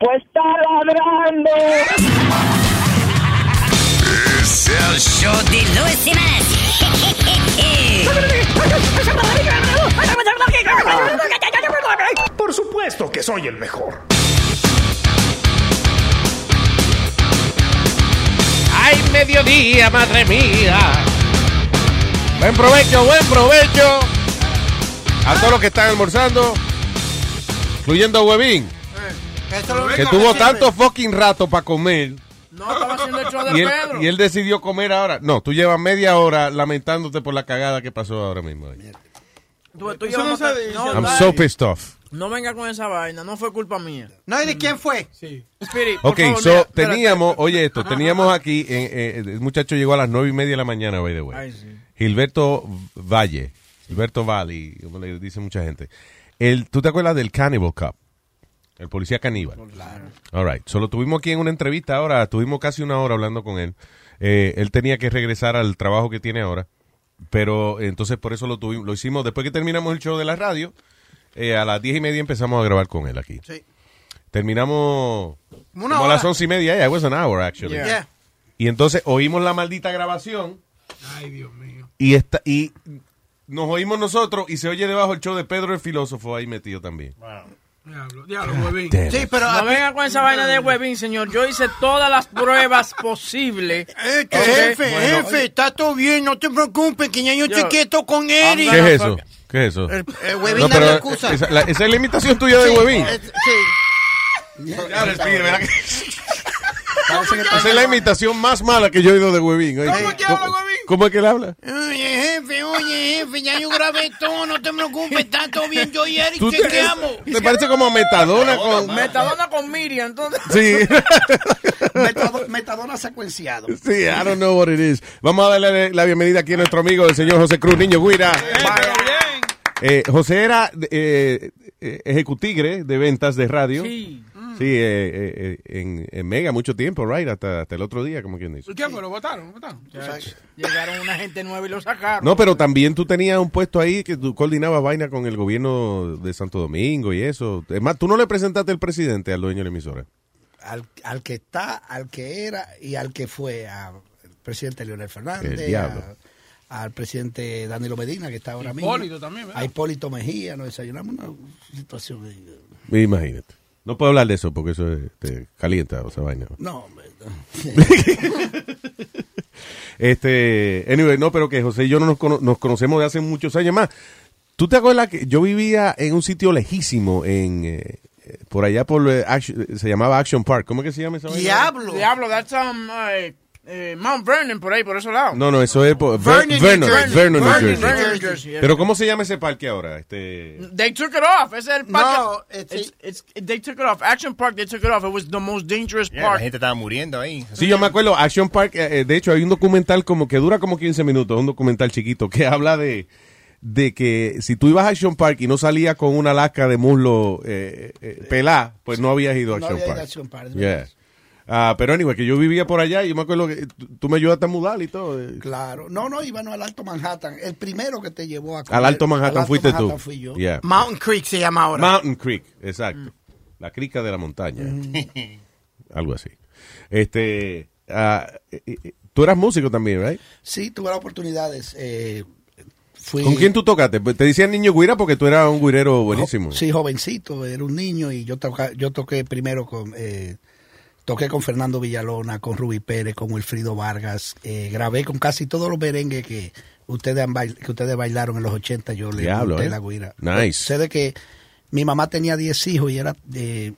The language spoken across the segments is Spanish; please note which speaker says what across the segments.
Speaker 1: Pues está ladrando.
Speaker 2: Es el show de Luis.
Speaker 3: Por supuesto que soy el mejor.
Speaker 4: ¡Ay, mediodía, madre mía! Buen provecho, buen provecho. A todos los que están almorzando, incluyendo a Que tuvo tanto fucking rato para comer.
Speaker 5: No, estaba haciendo el show de
Speaker 4: Y él,
Speaker 5: Pedro.
Speaker 4: y él decidió comer ahora. No, tú llevas media hora lamentándote por la cagada que pasó ahora mismo.
Speaker 5: Tú- tú
Speaker 6: no
Speaker 5: no,
Speaker 4: I'm
Speaker 5: dale.
Speaker 4: so pissed off.
Speaker 5: No venga con esa vaina, no fue culpa mía.
Speaker 6: No, ¿y de quién fue?
Speaker 5: Sí. Spirit,
Speaker 4: Ok,
Speaker 5: favor,
Speaker 4: so
Speaker 5: mira, espérate.
Speaker 4: teníamos, oye esto, teníamos aquí, eh, eh, el muchacho llegó a las nueve y media de la mañana, by the way.
Speaker 5: Ay, sí.
Speaker 4: Gilberto Valle, Gilberto Valle, como le dice mucha gente. El, ¿Tú te acuerdas del Cannibal Cup? El policía caníbal. Claro. All right. Solo tuvimos aquí en una entrevista ahora, tuvimos casi una hora hablando con él. Eh, él tenía que regresar al trabajo que tiene ahora, pero entonces por eso lo tuvimos, lo hicimos después que terminamos el show de la radio. eh, a las diez y media empezamos a grabar con él aquí.
Speaker 6: Sí.
Speaker 4: Terminamos
Speaker 6: Una
Speaker 4: como a
Speaker 6: hora.
Speaker 4: las once y media. Yeah, it was an hour actually.
Speaker 5: Yeah.
Speaker 6: Yeah.
Speaker 4: Y entonces oímos la maldita grabación
Speaker 6: Ay, Dios mío.
Speaker 4: y esta, y nos oímos nosotros y se oye debajo el show de Pedro el filósofo ahí metido también.
Speaker 6: Diablo, diablo, huevín.
Speaker 4: Damn
Speaker 6: Sí, pero.
Speaker 5: No venga con esa vaina de Webin, señor. Yo hice todas las pruebas posibles.
Speaker 6: Eh, que
Speaker 5: Ok,
Speaker 6: jefe,
Speaker 5: bueno,
Speaker 6: jefe, está todo bien, no te preocupes, que ya yo con Eric.
Speaker 4: ¿Qué es eso? ¿Qué es eso?
Speaker 6: El, el huevín
Speaker 4: No, pero
Speaker 6: excusa.
Speaker 4: esa, la- esa es la imitación tuya de
Speaker 6: Sí,
Speaker 4: Huevín.
Speaker 6: es- sí.
Speaker 4: Esa es la imitación más mala que yo he oído de Huevín.
Speaker 6: ¿Cómo que habla
Speaker 4: ¿Cómo-
Speaker 6: Huevín?
Speaker 4: ¿Cómo es que él habla?
Speaker 6: Oye, jefe, oye, jefe, ya yo grabé todo, no te preocupes, está todo bien, yo y Eric
Speaker 4: Tú te,
Speaker 6: chequeamos.
Speaker 4: te parece como Metadona con...
Speaker 5: Metadona con Miriam, entonces.
Speaker 4: Sí.
Speaker 6: Metado- metadona secuenciado.
Speaker 4: Sí, I don't know what it is. Vamos a darle la bienvenida aquí a nuestro amigo, el señor José Cruz, niño Guira. Eh, José era eh, eh, ejecutigre de ventas de radio.
Speaker 5: Sí.
Speaker 4: Sí, eh, eh, eh, en, en Mega mucho tiempo, right? Hasta, hasta el otro día, como quien dice.
Speaker 6: ¿Qué fue? ¿Lo votaron? ¿Lo votaron?
Speaker 5: Llegaron una gente nueva y lo sacaron.
Speaker 4: No, pero también tú tenías un puesto ahí que tú coordinabas vaina con el gobierno de Santo Domingo y eso. Es más, tú no le presentaste el presidente al dueño de la emisora.
Speaker 7: al, al que está, al que era y al que fue, al presidente Leonel Fernández,
Speaker 4: El diablo.
Speaker 7: a- al presidente Danilo Medina, que está ahora mismo.
Speaker 6: Hipólito también, ¿verdad?
Speaker 7: A Hipólito Mejía, nos desayunamos una situación.
Speaker 4: Imagínate. No puedo hablar de eso porque eso te calienta esa vaina.
Speaker 7: No, hombre, no.
Speaker 4: Este, anyway, no, pero que José y yo no nos, cono- nos conocemos de hace muchos años más. ¿Tú te acuerdas que yo vivía en un sitio lejísimo en eh, por allá por eh, Action- se llamaba Action Park? ¿Cómo que se llama esa vaina?
Speaker 6: Diablo.
Speaker 5: Diablo, that's um, eh, Mount Vernon, por ahí, por esos lados.
Speaker 4: No, no, eso es por Ver-
Speaker 6: Vernon,
Speaker 4: Vernon,
Speaker 6: Jersey.
Speaker 4: Vernon, New
Speaker 6: Vernon,
Speaker 4: Jersey.
Speaker 6: New.
Speaker 4: Pero ¿cómo se llama ese parque ahora? Este
Speaker 5: They took it off. Ese es el parque.
Speaker 6: No, it's-
Speaker 5: it's, it's, they took it off. Action Park, they took it off. It was the most dangerous
Speaker 8: Yeah, la
Speaker 5: park.
Speaker 8: gente estaba muriendo ahí.
Speaker 4: Sí, yo me acuerdo, Action Park, eh, eh, de hecho hay un documental como que dura como 15 minutos, un documental chiquito que habla de, de que si tú ibas a Action Park y no salías con una lasca de muslo eh, eh, pelá, pues no habías ido a
Speaker 7: No
Speaker 4: Action
Speaker 7: había ido
Speaker 4: Park.
Speaker 7: a Action Park,
Speaker 4: Yeah. Ah, pero anyway, que yo vivía por allá y yo me acuerdo que tú, me ayudaste a mudar y todo.
Speaker 7: Claro. No, no, íbamos al Alto Manhattan. El primero que te llevó a
Speaker 4: Al Alto Manhattan
Speaker 7: al Alto
Speaker 4: fuiste
Speaker 7: Manhattan
Speaker 4: tú.
Speaker 7: fui yo.
Speaker 4: Yeah.
Speaker 6: Mountain Creek se llama ahora.
Speaker 4: Mountain Creek, exacto. La crica de la montaña. Algo así. Este, eh, tú eras músico también, ¿right?
Speaker 7: Sí, tuve las oportunidades. Eh, fui,
Speaker 4: ¿Con quién tú tocaste? Pues Te decían niño guira porque tú eras un guirero buenísimo.
Speaker 7: Sí, jovencito, era un niño y yo, toca, yo toqué primero con... eh, toqué con Fernando Villalona, con Ruby Pérez, con Wilfrido Vargas. eh, grabé con casi todos los merengues que ustedes, han bail- que ustedes bailaron en los 80. Yo le
Speaker 4: Diablo, eh.
Speaker 7: la guira.
Speaker 4: Nice.
Speaker 7: Sé de que mi mamá tenía 10 hijos y era... de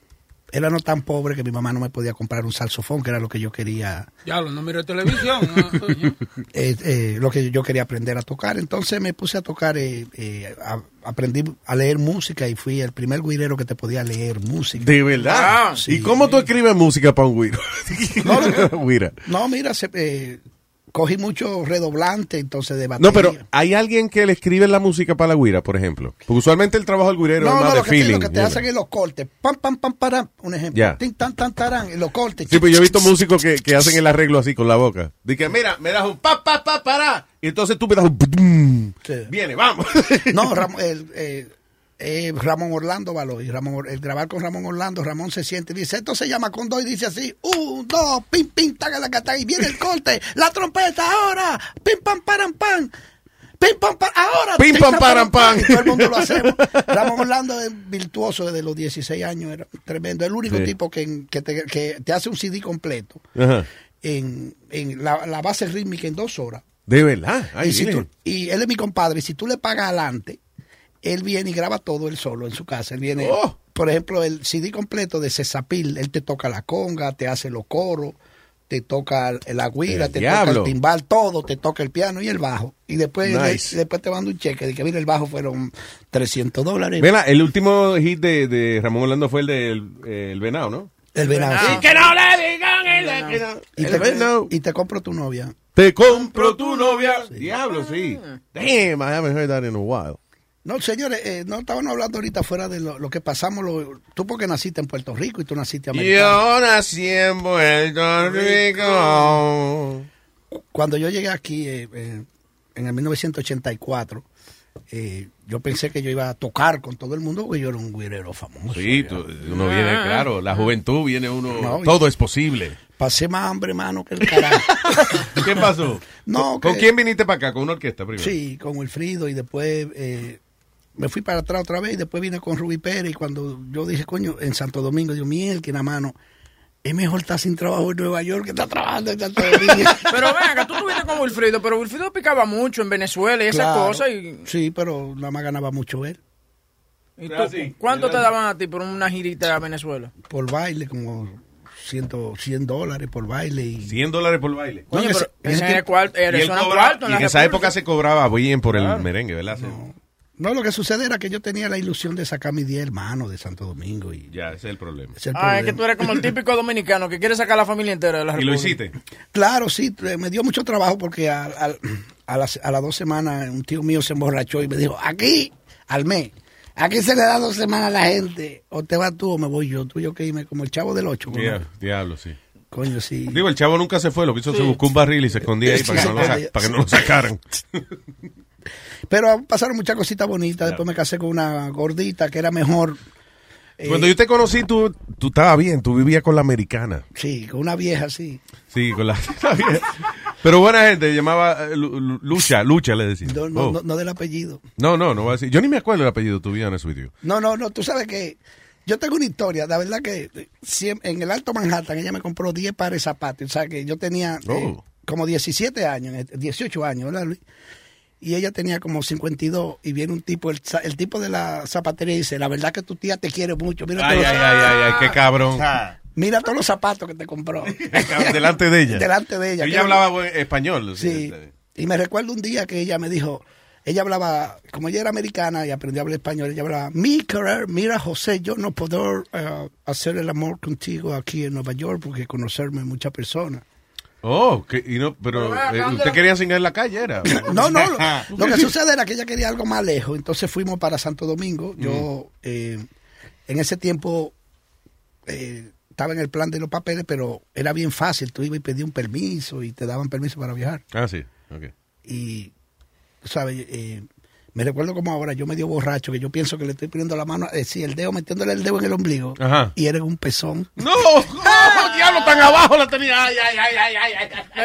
Speaker 7: era no tan pobre que mi mamá no me podía comprar un saxofón, que era lo que yo quería,
Speaker 6: Ya, no miro televisión. ¿no,
Speaker 7: eh, eh, lo que yo quería aprender a tocar. Entonces me puse a tocar, eh, eh, a- aprendí a leer música y fui el primer guirero que te podía leer música.
Speaker 4: De verdad.
Speaker 5: Ah,
Speaker 4: ¿Y
Speaker 7: sí.
Speaker 4: cómo tú escribes música para un güiro? Güira.
Speaker 7: No, mira, se- eh, cogí mucho redoblante, entonces de batería.
Speaker 4: No, pero hay alguien que le escribe la música para la güira, por ejemplo. Porque usualmente el trabajo del güirero
Speaker 7: No,
Speaker 4: es
Speaker 7: no,
Speaker 4: más
Speaker 7: lo
Speaker 4: de
Speaker 7: que,
Speaker 4: feeling.
Speaker 7: lo que te
Speaker 4: you
Speaker 7: hacen es los cortes. Pam, pam, pam, param. Un ejemplo. Tin, tan, tan, tarán. Los cortes.
Speaker 4: Sí, pues yo he visto músicos que, que hacen el arreglo así con la boca. Dice, mira, me das un pa, pa, pa, para. Y entonces tú me das un...
Speaker 7: Sí.
Speaker 4: Viene, vamos.
Speaker 7: No, Ram- el, eh, eh, Ramón Orlando Való. Y Ramón, el grabar con Ramón Orlando, Ramón se siente y dice, esto se llama con dos y dice así, un, dos, pim, pim, taga, la cata, y viene el corte, la trompeta ahora, pim, pam, param, pam. Pim, pam, pam, ahora.
Speaker 4: Pim, pam, param, pam.
Speaker 7: Y todo el mundo lo hacemos. Ramón Orlando es virtuoso desde los 16 años, era tremendo. El único
Speaker 4: Sí.
Speaker 7: tipo que, que, te, que te hace un CD completo
Speaker 4: Ajá.
Speaker 7: en, en la, la base rítmica en dos horas.
Speaker 4: De verdad. Ay,
Speaker 7: y, si
Speaker 4: mire.
Speaker 7: tú- y él es mi compadre. Y si tú le pagas adelante, él viene y graba todo él solo en su casa. Él viene,
Speaker 4: Oh.
Speaker 7: por ejemplo, el CD completo de Cesapil. Él te toca la conga, te hace los coros, te toca la guira,
Speaker 4: El
Speaker 7: te
Speaker 4: diablo.
Speaker 7: toca el timbal, todo, te toca el piano y el bajo. Y después,
Speaker 4: Nice.
Speaker 7: le- después te manda un cheque de que, mira, el bajo fueron 300 dólares.
Speaker 4: Mira, el último hit de, de Ramón Orlando fue el del el venado, ¿no?
Speaker 7: el venado.
Speaker 5: venado.
Speaker 7: sí.
Speaker 4: Y que no le digan el, que no-
Speaker 7: Y,
Speaker 4: el
Speaker 7: te,
Speaker 4: venado.
Speaker 7: y te compro tu novia.
Speaker 4: Te compro tu novia. Diablo, sí. Damn, I haven't heard that in a while.
Speaker 7: No, señores, eh, no estábamos hablando ahorita fuera de lo, lo que pasamos. Lo, tú porque naciste en Puerto Rico y tú naciste americano.
Speaker 4: Yo nací en Puerto Rico.
Speaker 7: Cuando yo llegué aquí eh, eh, en el 1984, eh, yo pensé que yo iba a tocar con todo el mundo porque yo era un guirero famoso.
Speaker 4: Sí, tú- uno viene, claro, la juventud viene uno,
Speaker 7: No, y-
Speaker 4: todo es posible.
Speaker 7: Pasé más hambre, mano, que el carajo.
Speaker 4: ¿Qué pasó?
Speaker 7: No,
Speaker 4: ¿Con
Speaker 7: que-
Speaker 4: quién viniste para acá? ¿Con una orquesta primero?
Speaker 7: sí, con Wilfrido y después eh, me fui para atrás otra vez y después vine con Rubí Pérez y cuando yo dije, coño, en Santo Domingo, Dios miel, que la mano, es mejor estar sin trabajo en Nueva York que estar trabajando en Santo Domingo.
Speaker 5: Pero venga, tú estuviste con Wilfrido, pero Wilfrido picaba mucho en Venezuela y esas
Speaker 7: Claro.
Speaker 5: cosas. Y,
Speaker 7: Sí, pero nada más ganaba mucho él.
Speaker 5: y tú-
Speaker 4: sí.
Speaker 5: ¿Cuánto te daban a ti por una girita a Venezuela?
Speaker 7: Por baile, como 100, 100 dólares por baile. Y,
Speaker 4: 100 dólares por baile.
Speaker 5: Pero ese
Speaker 7: ese
Speaker 5: el cuarto,
Speaker 4: Y,
Speaker 5: en
Speaker 4: y
Speaker 5: la
Speaker 4: en esa
Speaker 5: República.
Speaker 4: época se cobraba bien por el merengue, ¿verdad?
Speaker 7: No, lo que sucede era que yo tenía la ilusión de sacar mis 10 hermanos de Santo Domingo. Y
Speaker 4: Ya, ese es el problema.
Speaker 7: ese es el
Speaker 5: Ah, es que tú eres como el típico dominicano que quiere sacar a la familia entera de la
Speaker 4: ¿Y lo
Speaker 5: República.
Speaker 4: hiciste?
Speaker 7: Claro, sí, me dio mucho trabajo porque a, a- a las, a las dos semanas un tío mío se emborrachó y me dijo, aquí, al mes, aquí se le da dos semanas a la gente, o te vas tú o me voy yo, tú y yo que irme como el chavo del ocho. ¿no?
Speaker 4: Dia- Diablo, sí.
Speaker 7: Coño, sí.
Speaker 4: Digo, el chavo nunca se fue, lo que hizo se buscó un barril y se escondía ahí para que no lo, sa- para que no lo sacaran.
Speaker 7: Pero pasaron muchas cositas bonitas, después me casé con una gordita que era mejor. eh,
Speaker 4: Cuando yo te conocí, tú, tú estabas bien, tú vivías con la americana.
Speaker 7: Sí, con una vieja, sí.
Speaker 4: Sí, con la, la vieja. Pero buena gente, llamaba eh, Lu- Lu- Lucha, Lucha le decía.
Speaker 7: No, no,
Speaker 4: Oh.
Speaker 7: no, no del apellido.
Speaker 4: No, no, no voy a decir. Yo ni me acuerdo el apellido, tu vida, with you.
Speaker 7: No, no, no, tú sabes que yo tengo una historia, la verdad que eh, en el Alto Manhattan ella me compró 10 pares de zapatos, o sea que yo tenía eh,
Speaker 4: Oh.
Speaker 7: como 17 años, eh, 18 años, ¿verdad Luis? Y ella tenía como 52 y viene un tipo, el, el tipo de la zapatería y dice, la verdad que tu tía te quiere mucho, mira,
Speaker 4: Ay,
Speaker 7: todos,
Speaker 4: ay, ay, ay, ay, qué cabrón.
Speaker 7: mira todos los zapatos que te compró.
Speaker 4: Delante de ella.
Speaker 7: Delante de ella.
Speaker 4: Ella
Speaker 7: Que-
Speaker 4: hablaba buen español.
Speaker 7: Sí. Y me recuerdo un día que ella me dijo, ella hablaba, como ella era americana y aprendió a hablar español, ella hablaba, mi querer, mira José, yo no puedo eh, hacer el amor contigo aquí en Nueva York porque conocerme muchas personas.
Speaker 4: Oh, que, y no, pero eh,
Speaker 5: ¿dónde
Speaker 4: usted
Speaker 5: la-
Speaker 4: quería enseñar en la calle, era.
Speaker 7: No, no, lo, lo que sucede era que ella quería algo más lejos, entonces fuimos para Santo Domingo. Yo eh, en ese tiempo eh, estaba en el plan de los papeles, pero era bien fácil, tú ibas y pedías un permiso y te daban permiso para viajar.
Speaker 4: Ah, sí, ok.
Speaker 7: y sabes eh, me recuerdo como ahora yo medio borracho que yo pienso que le estoy poniendo la mano eh, sí, el dedo metiéndole el dedo en el ombligo
Speaker 4: Ajá.
Speaker 7: y era un pezón
Speaker 4: ¡No! ¡Oh, diablo, tan abajo la tenía! ¡Ay, ay, ay, ay, ay! ay.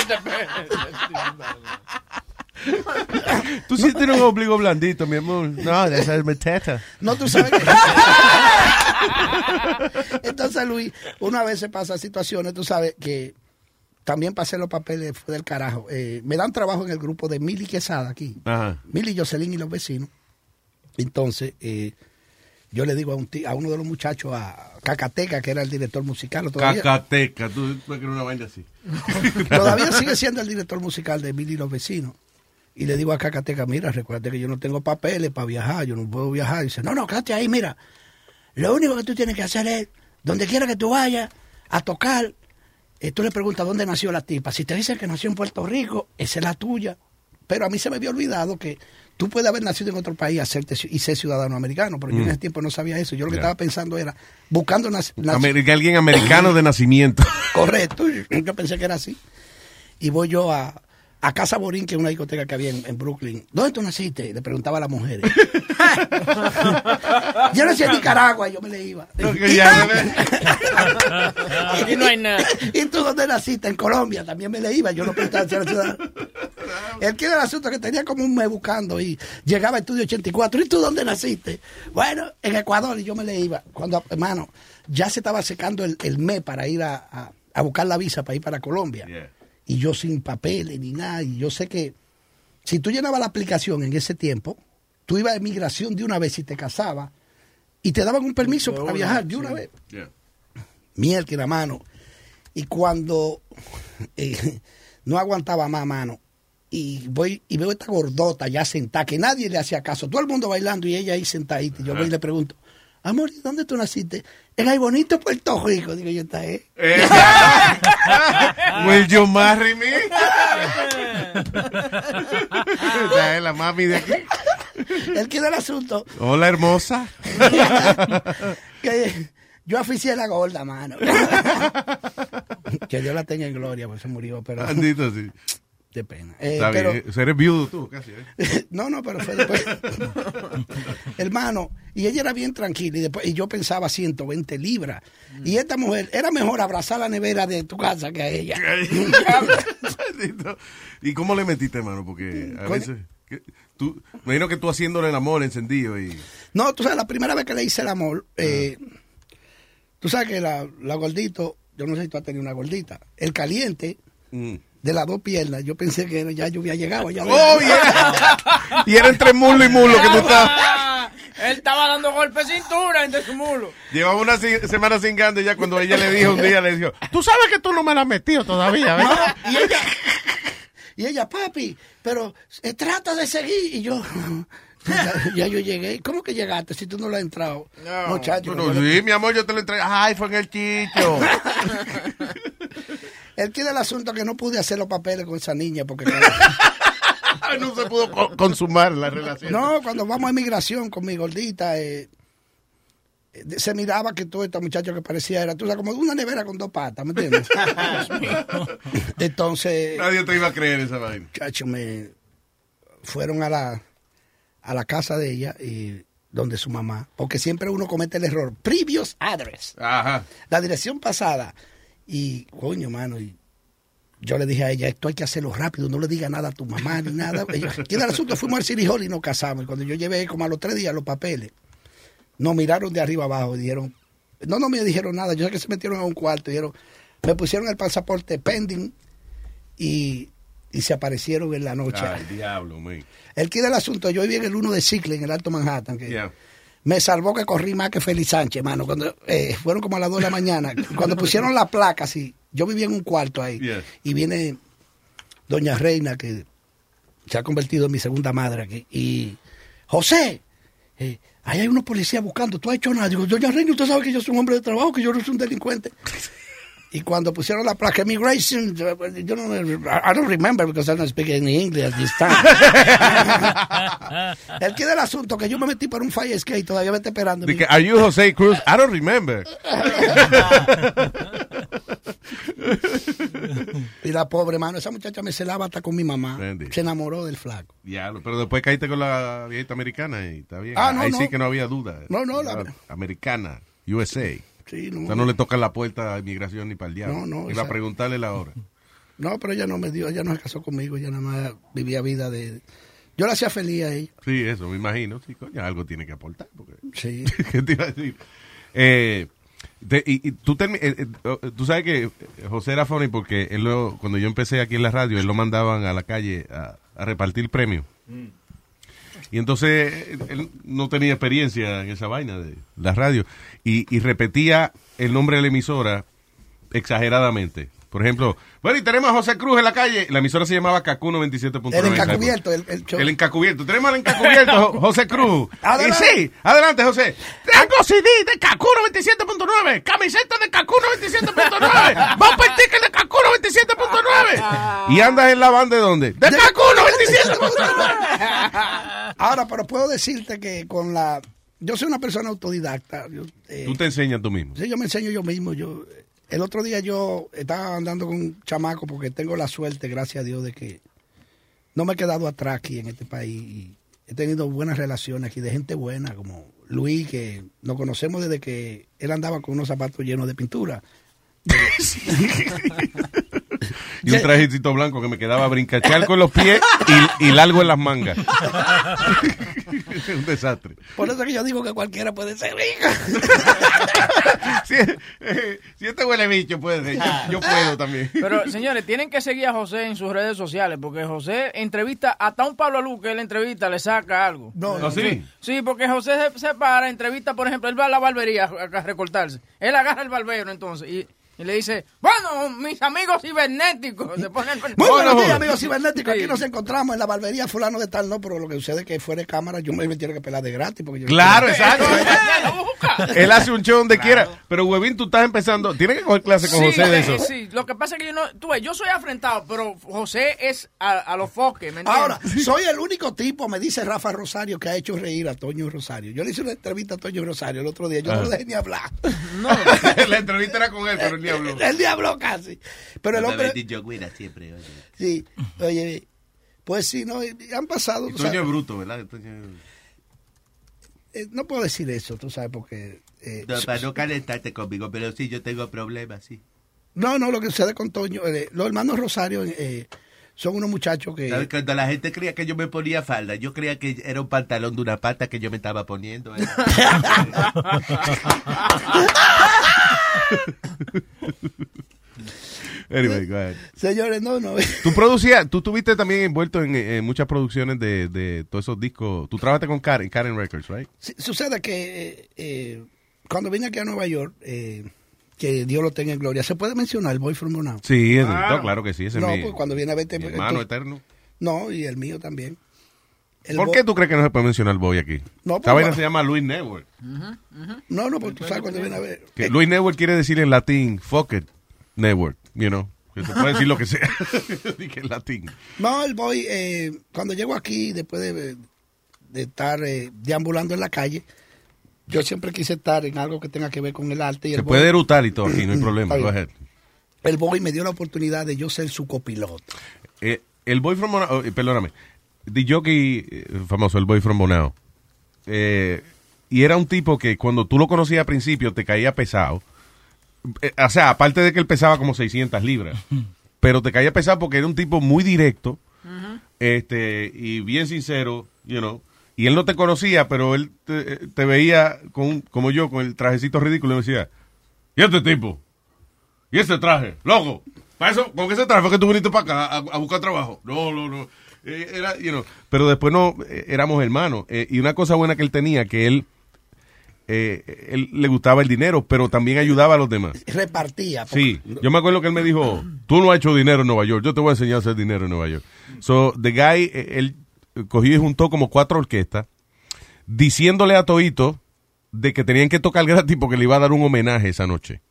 Speaker 4: Tú sí tienes un ombligo blandito, mi amor. No, esa es mi teta.
Speaker 7: no tú sabes que entonces Luis una vez se pasa situaciones tú sabes que también pasé los papeles fue del carajo Eh, me dan trabajo en el grupo de Mili Quesada aquí
Speaker 4: Ajá.
Speaker 7: Mili Jocelyn y los vecinos entonces eh, yo le digo a, un ti- a uno de los muchachos, a Cacateca, que era el director musical, todavía,
Speaker 4: Cacateca, tú creer una vaina así.
Speaker 7: todavía sigue siendo el director musical de Billy y los vecinos. Y le digo a Cacateca, mira, recuerda que yo no tengo papeles para viajar, yo no puedo viajar. Y dice, no, no, quédate ahí, mira. Lo único que tú tienes que hacer es, donde quiera que tú vayas a tocar, eh, tú le preguntas dónde nació la tipa. Si te dicen que nació en Puerto Rico, esa es la tuya. Pero a mí se me había olvidado que tú puedes haber nacido en otro país y, hacerte ci- y ser ciudadano americano, pero yo en ese tiempo no sabía eso. Yo lo que estaba pensando era, buscando
Speaker 4: Ameri- alguien americano de nacimiento.
Speaker 7: Correcto, yo pensé que era así. Y voy yo a, a Casa Borín, que es una discoteca que había en, en Brooklyn. ¿Dónde tú naciste? Le preguntaba a las mujeres. yo nací en Nicaragua, yo me le iba.
Speaker 5: Aquí no hay nada.
Speaker 7: ¿Y tú dónde naciste? En Colombia, también me le iba. Yo no preguntaba si era ciudadano. El que era el asunto que tenía como un mes buscando y llegaba a Estudio 84. ¿Y tú dónde naciste? Bueno, en Ecuador y yo me le iba. Cuando, hermano, ya se estaba secando el, el mes para ir a, a- a buscar la visa para ir para Colombia.
Speaker 4: Yeah.
Speaker 7: Y yo sin papeles ni nada. Y yo sé que si tú llenabas la aplicación en ese tiempo, tú ibas a emigración de una vez y te casabas y te daban un permiso para viajar de una vez
Speaker 4: Yeah.
Speaker 7: miel que la mano. Y cuando eh, no aguantaba más mano, y voy y veo esta gordota ya sentada, que nadie le hacía caso, todo el mundo bailando y ella ahí sentadita. Y yo voy y le pregunto, amor, ¿y dónde tú naciste? En el bonito Puerto Rico. Digo yo, está eh.
Speaker 4: Eh, Will you marry me? Esa es la mami de aquí.
Speaker 7: El que del asunto,
Speaker 4: Hola, hermosa.
Speaker 7: que yo oficié la gorda, mano. que Dios la tenga en gloria, pues se murió, pero
Speaker 4: Bandito, sí.
Speaker 7: De pena. Eh,
Speaker 4: Está
Speaker 7: pero-
Speaker 4: bien. Eres viudo tú, casi. ¿eh?
Speaker 7: No, no, pero fue después. Hermano, y ella era bien tranquila y después y yo pensaba 120 libras. Y esta mujer era mejor abrazar la nevera de tu casa que a ella.
Speaker 4: ¿Y cómo le metiste, hermano? Porque a veces... Tú, me imagino que tú haciéndole el amor encendido y...
Speaker 7: No, tú sabes, la primera vez que le hice el amor, eh, tú sabes que la, la gordito, yo no sé si tú has tenido una gordita, el caliente
Speaker 4: Mm.
Speaker 7: De las dos piernas, yo pensé que ya yo había llegado. Ya
Speaker 4: ¡Oh, yeah! y era entre mulo y mulo que tú estabas...
Speaker 5: Ah, él estaba dando golpes de cintura entre su mulo.
Speaker 4: Llevaba una semana cingando y ya cuando ella le dijo un día, le dijo, tú sabes que tú no me la has metido todavía, ¿verdad?
Speaker 7: y ella, y ella, papi, pero eh, trata de seguir. Y yo, ya, ya yo llegué. ¿Cómo que llegaste si tú no lo has entrado?
Speaker 5: No.
Speaker 7: Muchacho,
Speaker 4: Bueno,
Speaker 7: cuando-
Speaker 4: sí, mi amor, yo te lo entregué. Ay, fue en el chicho.
Speaker 7: el que del asunto que no pude hacer los papeles con esa niña porque
Speaker 4: no se pudo co- consumar la relación.
Speaker 7: no, cuando vamos a inmigración con mi gordita, eh, eh, se miraba que todo este muchacho que parecía era, tú sabes, como una nevera con dos patas, ¿me entiendes? Entonces,
Speaker 4: Nadie te iba a creer esa vaina.
Speaker 7: muchacho, me fueron a la, a la casa de ella y donde su mamá, porque siempre uno comete el error, previous address,
Speaker 4: Ajá.
Speaker 7: la dirección pasada, y coño, mano, y yo le dije a ella, esto hay que hacerlo rápido, no le diga nada a tu mamá ni nada. Ella, ¿Quién era el asunto? Fuimos al City Hall y nos casamos. Y cuando yo llevé como a los tres días los papeles, nos miraron de arriba abajo y dijeron, no, no me dijeron nada, yo sé que se metieron a un cuarto, y dijeron, me pusieron el pasaporte pending y, y se aparecieron en la noche.
Speaker 4: Ay, diablo, man.
Speaker 7: El que del asunto, yo viví en el 1 de Cicle, en el Alto Manhattan, que
Speaker 4: Yeah.
Speaker 7: Me salvó que corrí más que Félix Sánchez, mano. Cuando eh, fueron como a las 2 de la mañana, cuando pusieron la placa, así, yo vivía en un cuarto ahí, y viene Doña Reina, que se ha convertido en mi segunda madre aquí, y José, eh, ahí hay unos policías buscando, tú has hecho nada. Digo, Doña Reina, usted sabe que yo soy un hombre de trabajo, que yo no soy un delincuente. Y cuando pusieron la placa Immigration, yo yo no, I don't remember because I don't speak any English at this time. El que del asunto que yo me metí por un fire escape todavía me está esperando.
Speaker 4: Que, Are you Jose Cruz? I don't remember.
Speaker 7: Y la pobre mano, esa muchacha me celaba hasta con mi mamá. Se enamoró del flaco.
Speaker 4: Diablo, pero después caíste con la viejita americana y está bien.
Speaker 7: Ah, no,
Speaker 4: Ahí
Speaker 7: no.
Speaker 4: sí que no había duda.
Speaker 7: No, no, la-
Speaker 4: Americana, USA.
Speaker 7: Sí, no,
Speaker 4: O sea, no le tocan la puerta a inmigración ni para el diablo.
Speaker 7: No, no,
Speaker 4: Iba
Speaker 7: esa-
Speaker 4: a preguntarle la hora.
Speaker 7: no, pero ella no me dio, ella no se casó conmigo, ella nada más vivía vida de... Yo la hacía feliz a ella.
Speaker 4: Sí, eso, me imagino. Sí, coño, algo tiene que aportar. Porque...
Speaker 7: Sí.
Speaker 4: ¿Qué te iba a decir? Eh, te- y, y tú, termi- eh, eh, oh, tú sabes que José era funny porque él lo- cuando yo empecé aquí en la radio, él lo mandaban a la calle a, a repartir premios. Y entonces él no tenía experiencia en esa vaina de la radio. Y, y repetía el nombre de la emisora exageradamente. Por ejemplo, bueno, y tenemos a José Cruz en la calle. La emisora se llamaba Cacuno 27.9.
Speaker 7: El encacubierto, el, el show.
Speaker 4: El encacubierto. Tenemos al encacubierto, Jo- José Cruz.
Speaker 7: Adelante.
Speaker 4: Y sí, adelante, José. Tengo CD de Cacuno 27.9. Camiseta de Cacuno 27.9. Bumper ticket de Cacuno 27.9. ¿Y andas en la banda de dónde? De Cacuno 27.9.
Speaker 7: Ahora, pero puedo decirte que con la... Yo soy una persona autodidacta. Yo, eh,
Speaker 4: Tú te enseñas tú mismo.
Speaker 7: Sí, yo me enseño yo mismo. Yo El otro día yo estaba andando con un chamaco porque tengo la suerte, gracias a Dios, de que no me he quedado atrás aquí en este país. Y he tenido buenas relaciones aquí de gente buena, como Luis, que nos conocemos desde que él andaba con unos zapatos llenos de pintura.
Speaker 4: Y un trajecito blanco que me quedaba brincachar con los pies y, y largo en las mangas. un desastre.
Speaker 7: Por eso que yo digo que cualquiera puede ser rico.
Speaker 4: Si, eh, si este huele bicho puede ser, yo, yo puedo también.
Speaker 5: Pero, señores, tienen que seguir a José en sus redes sociales, porque José entrevista, hasta un Pablo Luz que él entrevista, le saca algo.
Speaker 7: No,
Speaker 4: ¿Ah, sí?
Speaker 5: Sí, porque José se, se para, entrevista, por ejemplo, él va a la barbería a, a recortarse. Él agarra el barbero entonces y, y le dice, bueno, mis amigos cibernéticos. Se pone el-
Speaker 7: Muy
Speaker 4: Bueno,
Speaker 7: buenos días, amigos cibernéticos. Aquí
Speaker 5: Sí.
Speaker 7: nos encontramos en la barbería fulano de tal, no, pero lo que sucede es que fuera de cámara yo me tiene que pelar de gratis. Porque yo
Speaker 4: Claro, exacto. Él hace un show donde quiera. Pero, Huevín, tú estás empezando. Tienes que coger clase con
Speaker 5: Sí,
Speaker 4: José de
Speaker 5: sí,
Speaker 4: eso.
Speaker 5: sí. Lo que pasa es que yo no, tú ves, yo soy afrentado, pero José es a, a los foques, ¿me entiendes?
Speaker 7: Ahora, soy el único tipo, me dice Rafa Rosario, que ha hecho reír a Toño Rosario. Yo le hice una entrevista a Toño Rosario el otro día, yo no lo dejé ni hablar.
Speaker 4: La entrevista era con él, pero ni habló
Speaker 7: casi. Pero el hombre,
Speaker 9: siempre. oye.
Speaker 7: sí, oye, pues sí, no, han pasado,
Speaker 4: Toño es bruto, ¿verdad?
Speaker 7: Eh, no puedo decir eso, tú sabes, porque... eh,
Speaker 9: No, para no calentarte conmigo, pero sí, yo tengo problemas, sí.
Speaker 7: no, no, lo que sucede con Toño, eh, los hermanos Rosario eh, son unos muchachos que...
Speaker 9: ¿Sabes? Cuando la gente creía que yo me ponía falda, yo creía que era un pantalón de una pata que yo me estaba poniendo.
Speaker 4: Anyway, go ahead.
Speaker 7: Señores, no, no.
Speaker 4: Tú producías, tú estuviste también envuelto en, en muchas producciones de, de todos esos discos. Tú trabajaste con Karen, Karen Records, right?
Speaker 7: Sí, sucede que eh, eh, cuando vine aquí a Nueva York, eh, que Dios lo tenga en gloria, ¿se puede mencionar el Boy from Bonao?
Speaker 4: Sí, no, claro que sí. Ese
Speaker 7: No,
Speaker 4: es mi,
Speaker 7: pues cuando viene a verte...
Speaker 4: mi hermano
Speaker 7: entonces-
Speaker 4: eterno.
Speaker 7: No, y el mío también.
Speaker 4: ¿Por qué tú crees que no se puede mencionar el Boy aquí?
Speaker 7: No,
Speaker 4: Esta
Speaker 7: pues,
Speaker 4: vaina
Speaker 7: va-
Speaker 4: se llama Luis Network.
Speaker 7: No, no, porque tú sabes cuando viene a ver...
Speaker 4: Que
Speaker 7: Eh,
Speaker 4: Luis Network quiere decir en latín, fuck it, network, you know. Que te puede decir lo que sea. Dije en latín.
Speaker 7: No, el Boy, eh, cuando llego aquí, después de, de estar eh, deambulando en la calle, yo siempre quise estar en algo que tenga que ver con el arte. Y el
Speaker 4: Se
Speaker 7: Boy-
Speaker 4: puede erutar y todo aquí, no hay problema. Go ahead.
Speaker 7: El Boy me dio la oportunidad de yo ser su copiloto.
Speaker 4: Eh, el Boy from eh, perdóname, the jockey eh, famoso, el Boy from Bonao, eh, y era un tipo que cuando tú lo conocías al principio te caía pesado. Eh, o sea, aparte de que él pesaba como 600 libras, pero te caía pesado porque era un tipo muy directo este y bien sincero, you know. Y él no te conocía, pero él te, te veía con, como yo, con el trajecito ridículo y me decía, ¿y este tipo? ¿Y ese traje? Loco, para eso, ¿con ese traje fue que tú viniste para acá a, a buscar trabajo? No, no, no. Eh, era, you know, pero después no, eh, éramos hermanos. Eh, y una cosa buena que él tenía, que él, él le gustaba el dinero, pero también ayudaba a los demás.
Speaker 7: Repartía.
Speaker 4: Sí, yo me acuerdo que él me dijo, tú no has hecho dinero en Nueva York, yo te voy a enseñar a hacer dinero en Nueva York. So, the guy, él cogió y juntó como cuatro orquestas, diciéndole a Toito de que tenían que tocar gratis porque le iba a dar un homenaje esa noche.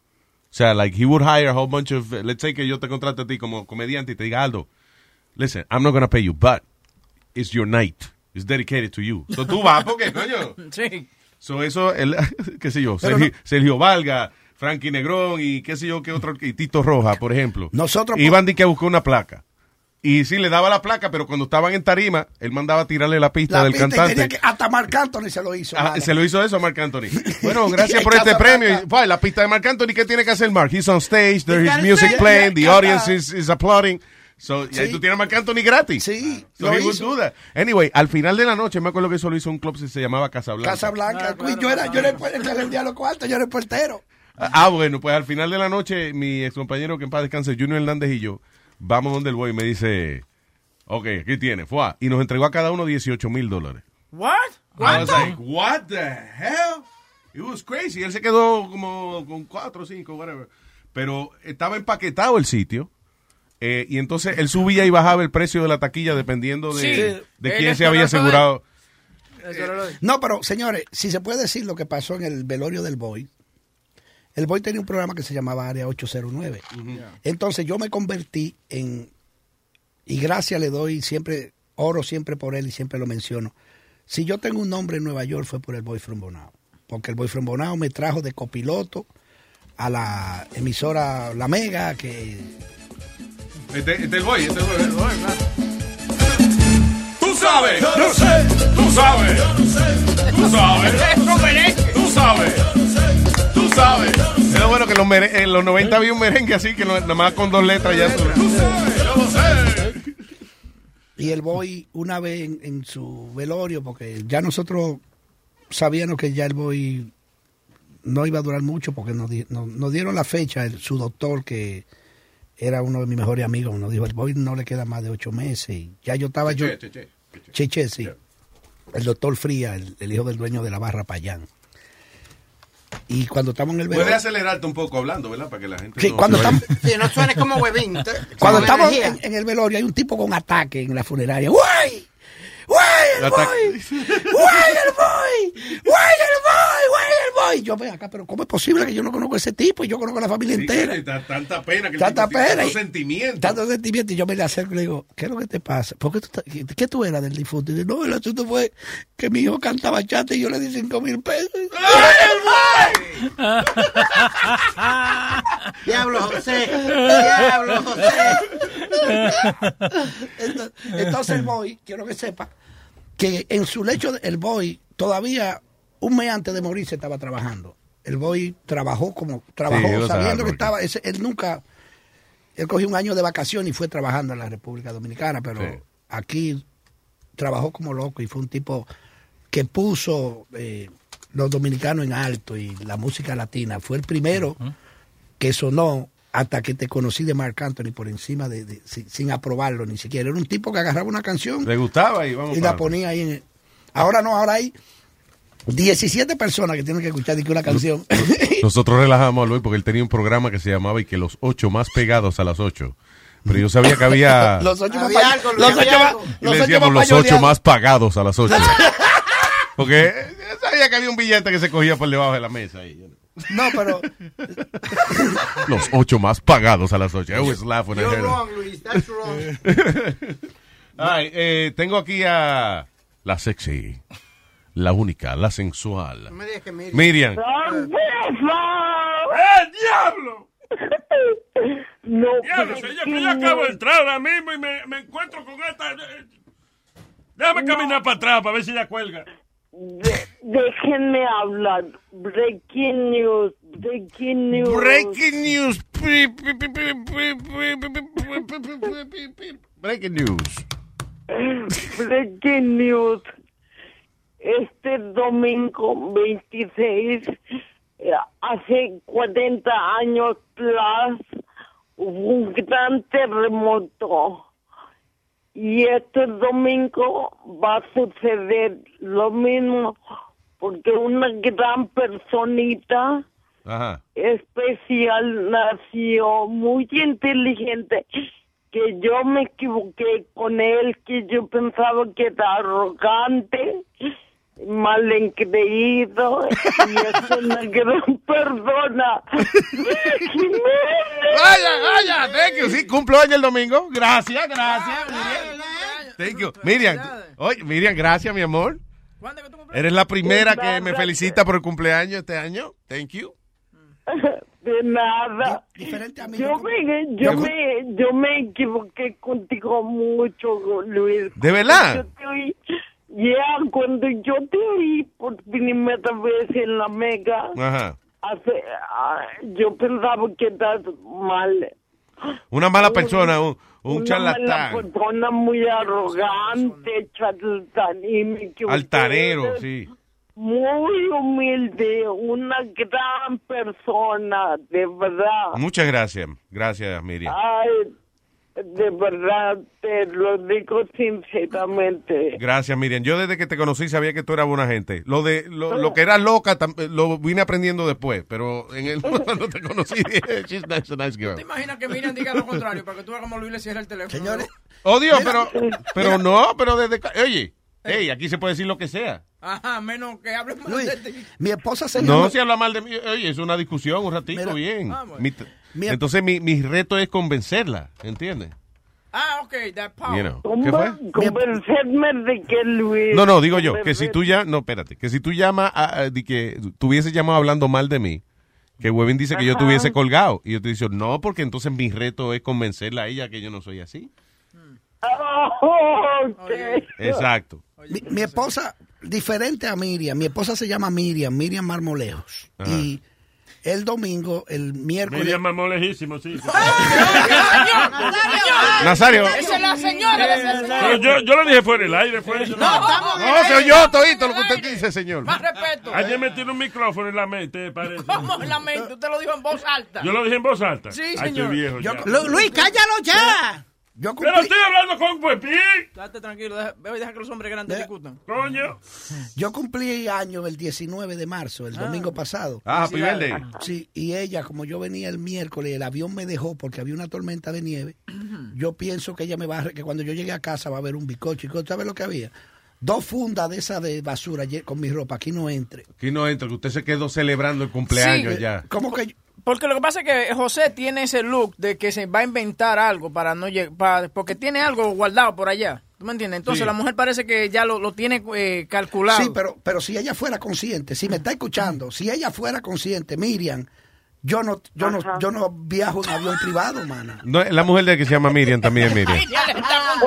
Speaker 4: O sea, like, he would hire a whole bunch of, let's say que yo te contrate a ti como comediante y te diga, Aldo, listen, I'm not gonna pay you, but it's your night. It's dedicated to you. So tú vas porque, coño.
Speaker 5: Sí.
Speaker 4: So eso, el, qué sé yo, Sergio, Sergio Valga, Frankie Negrón y qué sé yo, qué otro, y Tito Roja, por ejemplo.
Speaker 7: Nosotros-
Speaker 4: Iban de que a buscar una placa. Y sí, le daba la placa, pero cuando estaban en tarima, él mandaba a tirarle la pista
Speaker 7: La
Speaker 4: del
Speaker 7: pista y
Speaker 4: cantante.
Speaker 7: tenía que- hasta Marc Anthony se lo hizo.
Speaker 4: Ah, se lo hizo eso a Marc Anthony. Bueno, gracias por este premio. Fue, la pista de Marc Anthony, ¿qué tiene que hacer Mark? He's on stage, there's his music playing, the audience is, is applauding. So, y ahí
Speaker 7: Sí.
Speaker 4: tú tienes a Marc Anthony gratis.
Speaker 7: Sí,
Speaker 4: So
Speaker 7: lo
Speaker 4: he would
Speaker 7: hizo.
Speaker 4: do that. Anyway, al final de la noche, me acuerdo que eso lo hizo un club que se llamaba Casablanca.
Speaker 7: Casa Blanca.
Speaker 5: Ah, claro,
Speaker 7: yo era, yo era el, los cuartos, yo era el portero.
Speaker 4: Ah, bueno, pues al final de la noche, mi ex compañero que en paz descanse, Junior Hernández y yo, vamos donde el boy y me dice, ok, aquí tiene, fue, y nos entregó a cada uno 18 mil dólares.
Speaker 5: What?
Speaker 4: I was like, what the hell? It was crazy. Él se quedó como con cuatro o cinco, whatever. Pero estaba empaquetado el sitio. Eh, y entonces él subía y bajaba el precio de la taquilla dependiendo de,
Speaker 5: Sí.
Speaker 4: de quién se había asegurado.
Speaker 7: No, pero señores, si se puede decir lo que pasó en el velorio del Boy, el Boy tenía un programa que se llamaba Área 809. Entonces yo me convertí en, y gracias le doy siempre, oro siempre por él y siempre lo menciono. Si yo tengo un nombre en Nueva York fue por el Boy from Bonao, porque el Boy from Bonao me trajo de copiloto a la emisora La Mega, que
Speaker 4: Este, este es el boy, este es el boy. Tú sabes. Yo no sé. Tú sabes. Tú sabes. Tú sabes. Tú sabes. Es lo bueno que en los, mere- en los 90 había un merengue así que no- nada más con dos letras ya. Tú sabes. Yo lo sé.
Speaker 7: Y el boy una vez en, en su velorio, porque ya nosotros sabíamos que ya el boy no iba a durar mucho, porque nos, di- nos- nos dieron la fecha, el- su doctor, que era uno de mis mejores amigos, nos dijo, el boy no le queda más de ocho meses. Y ya yo estaba yo...
Speaker 4: Che, che, che.
Speaker 7: Cheche, sí. El doctor Fría, el, el hijo del dueño de la barra Payán. Y cuando estamos en el
Speaker 4: Puedes
Speaker 7: velorio...
Speaker 4: acelearte un poco hablando, ¿verdad? Para que la gente.
Speaker 7: Sí,
Speaker 4: no
Speaker 7: cuando estamos,
Speaker 6: Sí, no suene como huevín.
Speaker 7: cuando estamos en, en el velorio hay un tipo con ataque en la funeraria. ¡Guay! ¡Guay, el boy! ¡Guay, el boy! ¡Guay, el boy! ¡Guay, el boy! Yo ven acá, pero ¿cómo es posible que yo no conozco a ese tipo y yo conozco a la familia
Speaker 4: Sí,
Speaker 7: entera?
Speaker 4: da tanta pena que el
Speaker 7: Tanta
Speaker 4: tipo
Speaker 7: pena.
Speaker 4: tanto sentimiento.
Speaker 7: Tanto sentimiento. Y yo me le acerco y le digo, ¿qué es lo que te pasa? ¿Por qué tú, estás- qué, qué tú eras del difunto? Y dice, no, el asunto fue que mi hijo cantaba chata y yo le di cinco mil pesos.
Speaker 6: Diablo, José. Diablo, José.
Speaker 7: Entonces, entonces el boy, quiero que sepa, que en su lecho, el boy todavía un mes antes de morir se estaba trabajando. El boy trabajó como, trabajó
Speaker 4: Sí,
Speaker 7: sabiendo que estaba, ese- él nunca, él cogió un año de vacación y fue trabajando en la República Dominicana, pero
Speaker 4: Sí.
Speaker 7: aquí trabajó como loco y fue un tipo que puso eh, los dominicanos en alto y la música latina. Fue el primero que sonó hasta que te conocí de Marc Anthony por encima de, de- sin, sin aprobarlo ni siquiera. Era un tipo que agarraba una canción
Speaker 4: Le gustaba y vamos
Speaker 7: y la ponía ahí en el- Ahora no, ahora hay 17 personas que tienen que escuchar una canción.
Speaker 4: Nosotros relajamos a Luis porque él tenía un programa que se llamaba y que los ocho más pegados a las ocho. Pero yo sabía que había.
Speaker 7: los ocho más
Speaker 6: Había algo,
Speaker 7: los
Speaker 6: había
Speaker 7: ocho
Speaker 6: algo.
Speaker 7: los
Speaker 4: le
Speaker 7: ocho
Speaker 4: decíamos
Speaker 7: más
Speaker 4: los ocho más pagados a las ocho. Porque yo sabía que había un billete que se cogía por debajo de la mesa. ahí.
Speaker 7: No, pero
Speaker 4: Los ocho más pagados a las ocho. I always laugh when I
Speaker 6: You're
Speaker 4: that.
Speaker 6: wrong, Luis. That's wrong.
Speaker 4: Ay, eh, tengo aquí a la sexy, la única, la sensual.
Speaker 6: No me digas que mire.
Speaker 4: Miriam.
Speaker 8: ¡Eh, diablo!
Speaker 1: No,
Speaker 8: Diablo,
Speaker 1: es
Speaker 8: que yo acabo de entrar ahora mismo y me, me encuentro con esta... eh, Déjame caminar para atrás para ver si ella cuelga.
Speaker 1: De- déjenme hablar. Breaking news. Breaking news.
Speaker 4: Breaking news. Breaking news.
Speaker 1: Breaking news. Este domingo 26, eh, hace 40 años plus, hubo un gran terremoto. Y este domingo va a suceder lo mismo, porque una gran personita
Speaker 4: Ajá.
Speaker 1: especial nació muy inteligente que yo me equivoqué con él que yo pensaba que era arrogante mal engreído y es una gran persona
Speaker 4: Vaya, vaya, thank you. Sí, cumplo año el domingo. Gracias, gracias. Miriam. Thank you. Miriam, oye, Miriam, gracias, mi amor. Eres la primera que me felicita por el cumpleaños este año. Thank you.
Speaker 1: de nada yo me yo me yo me equivoqué contigo mucho Luis
Speaker 4: ¿De verdad?
Speaker 1: Yo te oí- ya cuando yo te oí por primera vez en la mega
Speaker 4: Ajá.
Speaker 1: hace, ah, yo pensaba que estás mal.
Speaker 4: Una mala persona, un, un
Speaker 1: Una
Speaker 4: charlatán.
Speaker 1: persona muy arrogante, charlatán.
Speaker 4: Altanero, sí.
Speaker 1: Muy humilde, una gran persona, de verdad.
Speaker 4: Muchas gracias. Gracias, Miriam.
Speaker 1: Ay, de verdad, te lo digo sinceramente.
Speaker 4: Gracias, Miriam. Yo desde que te conocí sabía que tú eras buena gente. Lo de lo, lo que eras loca tam- lo vine aprendiendo después, pero en el cuando te conocí she's nice, a nice girl.
Speaker 5: ¿Te imaginas que Miriam diga lo contrario para que tú veas cómo Luis le cierra el teléfono?
Speaker 7: Señores,
Speaker 4: Oh, Dios, pero pero no, pero desde ca- oye, hey, aquí se puede decir lo que sea.
Speaker 5: Ajá, menos que hable mal
Speaker 7: Luis,
Speaker 5: de ti.
Speaker 7: mi esposa se
Speaker 4: No
Speaker 7: llama...
Speaker 4: se habla mal de mí. Oye, es una discusión un ratito
Speaker 7: Mira,
Speaker 4: bien.
Speaker 5: ah, bueno.
Speaker 4: Mi-
Speaker 7: Mi-
Speaker 4: entonces mi, mi reto es convencerla, ¿entiendes?
Speaker 5: Ah, ok, that power.
Speaker 4: You know. ¿Qué fue?
Speaker 1: Convencerme de que Luis...
Speaker 4: No, no, digo yo, que si tú ya, no, espérate, que si tú llamas, a, a- de que tuviese llamado hablando mal de mí, que Webin dice que yo hubiese colgado. Y yo te digo, no, porque entonces mi reto es convencerla a ella que yo no soy así.
Speaker 1: Oh, ok.
Speaker 4: Exacto.
Speaker 7: Mi, mi esposa, diferente a Miriam, mi esposa se llama Miriam, Miriam Marmolejos.
Speaker 4: Ajá.
Speaker 7: Y el domingo, el miércoles...
Speaker 8: Miriam mamó lejísimo, sí.
Speaker 4: Nazario.
Speaker 5: Esa es la señora
Speaker 8: yo, yo lo dije fuera del aire, fue eso.
Speaker 5: No, estamos
Speaker 4: No, se oyó todito lo que usted dice, señor.
Speaker 5: Más respeto.
Speaker 8: Ayer me tiene un micrófono en la mente, parece.
Speaker 5: ¿Cómo en la mente? Usted lo dijo en voz alta.
Speaker 8: Yo lo dije en voz alta.
Speaker 5: Sí,
Speaker 8: Ay,
Speaker 5: señor.
Speaker 8: estoy viejo
Speaker 7: Yo-
Speaker 8: ya.
Speaker 6: Lu- Luis, cállalo ya.
Speaker 7: Yo
Speaker 8: Pero
Speaker 7: cumplí,
Speaker 8: estoy hablando con Pepí.
Speaker 5: Date tranquilo, deja, deja que los hombres grandes discutan.
Speaker 8: Coño.
Speaker 7: yo cumplí año el 19 de marzo, el domingo pasado.
Speaker 4: Ah, birthday.
Speaker 7: Sí, y ella, como yo venía el miércoles, el avión me dejó porque había una tormenta de nieve. Yo pienso que ella me va a, que cuando yo llegue a casa va a haber un bicocho. ¿Y ¿Sabes lo que había? Dos fundas de esa de basura con mi ropa. Aquí no entre.
Speaker 4: Aquí no entra, que usted se quedó celebrando el cumpleaños
Speaker 5: Sí.
Speaker 4: ya.
Speaker 7: ¿Cómo que?
Speaker 5: Porque lo que pasa es que José tiene ese look de que se va a inventar algo para no llegar, porque tiene algo guardado por allá. ¿Tú me entiendes? Entonces
Speaker 4: Sí.
Speaker 5: la mujer parece que ya lo, lo tiene eh, calculado.
Speaker 7: Sí, pero, pero si ella fuera consciente, si me está escuchando, si ella fuera consciente, Miriam, yo no, yo no, yo no viajo en avión privado, mana.
Speaker 4: No, la mujer de que se llama Miriam también, Miriam.
Speaker 5: Contestando.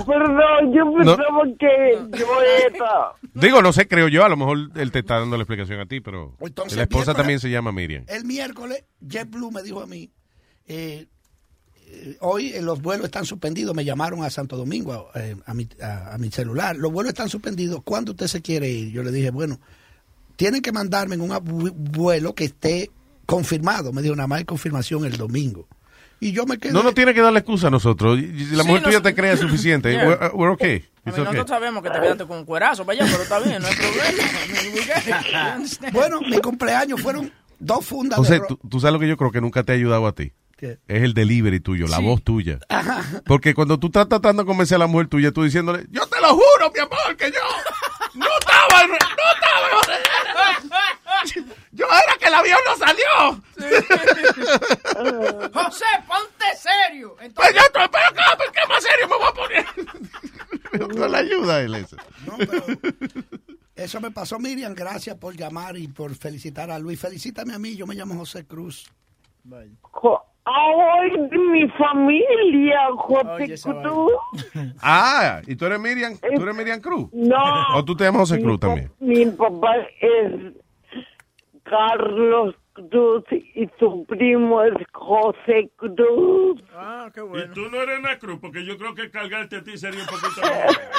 Speaker 1: Oh, perdón, yo pensaba que yo era...
Speaker 4: Digo, no sé, creo yo, a lo mejor él te está dando la explicación a ti, pero
Speaker 7: Entonces,
Speaker 4: la esposa también se llama Miriam.
Speaker 7: El miércoles, JetBlue me dijo a mí, eh, eh, hoy eh, los vuelos están suspendidos, me llamaron a Santo Domingo eh, a, mi, a- a mi celular, los vuelos están suspendidos, ¿cuándo usted se quiere ir? Yo le dije, bueno, tienen que mandarme en un vuelo que esté confirmado, me dijo, nada más hay confirmación el domingo. Y yo me quedé...
Speaker 4: No nos tiene que dar la excusa a nosotros. La
Speaker 5: Sí,
Speaker 4: mujer tuya te crea suficiente.
Speaker 5: Yeah.
Speaker 4: We're, we're okay.
Speaker 5: Nosotros sabemos que te quedaste con un cuerazo allá, pero está bien, no hay problema.
Speaker 7: Bueno, mi cumpleaños fueron dos fundas
Speaker 4: José,
Speaker 7: de...
Speaker 4: tú, tú sabes lo que yo creo que nunca te ha ayudado a ti.
Speaker 7: ¿Qué?
Speaker 4: Es el delivery tuyo, la voz tuya. Porque cuando tú estás tratando de convencer a la mujer tuya, tú diciéndole, yo te lo juro, mi amor, que yo no estaba, en- no estaba. Yo era que el avión no salió.
Speaker 5: José, ponte serio.
Speaker 4: Pues
Speaker 5: Entonces,
Speaker 4: yo estoy, pero ¿qué, más serio me voy a poner? No le ayuda a él eso.
Speaker 7: No, pero eso me pasó, Miriam. Gracias por llamar y por felicitar a Luis. Felicítame a mí, yo me llamo José Cruz.
Speaker 1: Ay, mi familia, José Cruz.
Speaker 4: Ah, ¿y tú eres Miriam? ¿Tú eres Miriam Cruz?
Speaker 1: No.
Speaker 4: ¿O tú te llamas José Cruz también?
Speaker 1: Mi papá es Carlos Cruz y su primo es José Cruz.
Speaker 5: ah, qué
Speaker 8: Y
Speaker 5: bueno.
Speaker 8: tú no eres una cruz, porque yo creo que cargarte a ti sería un poquito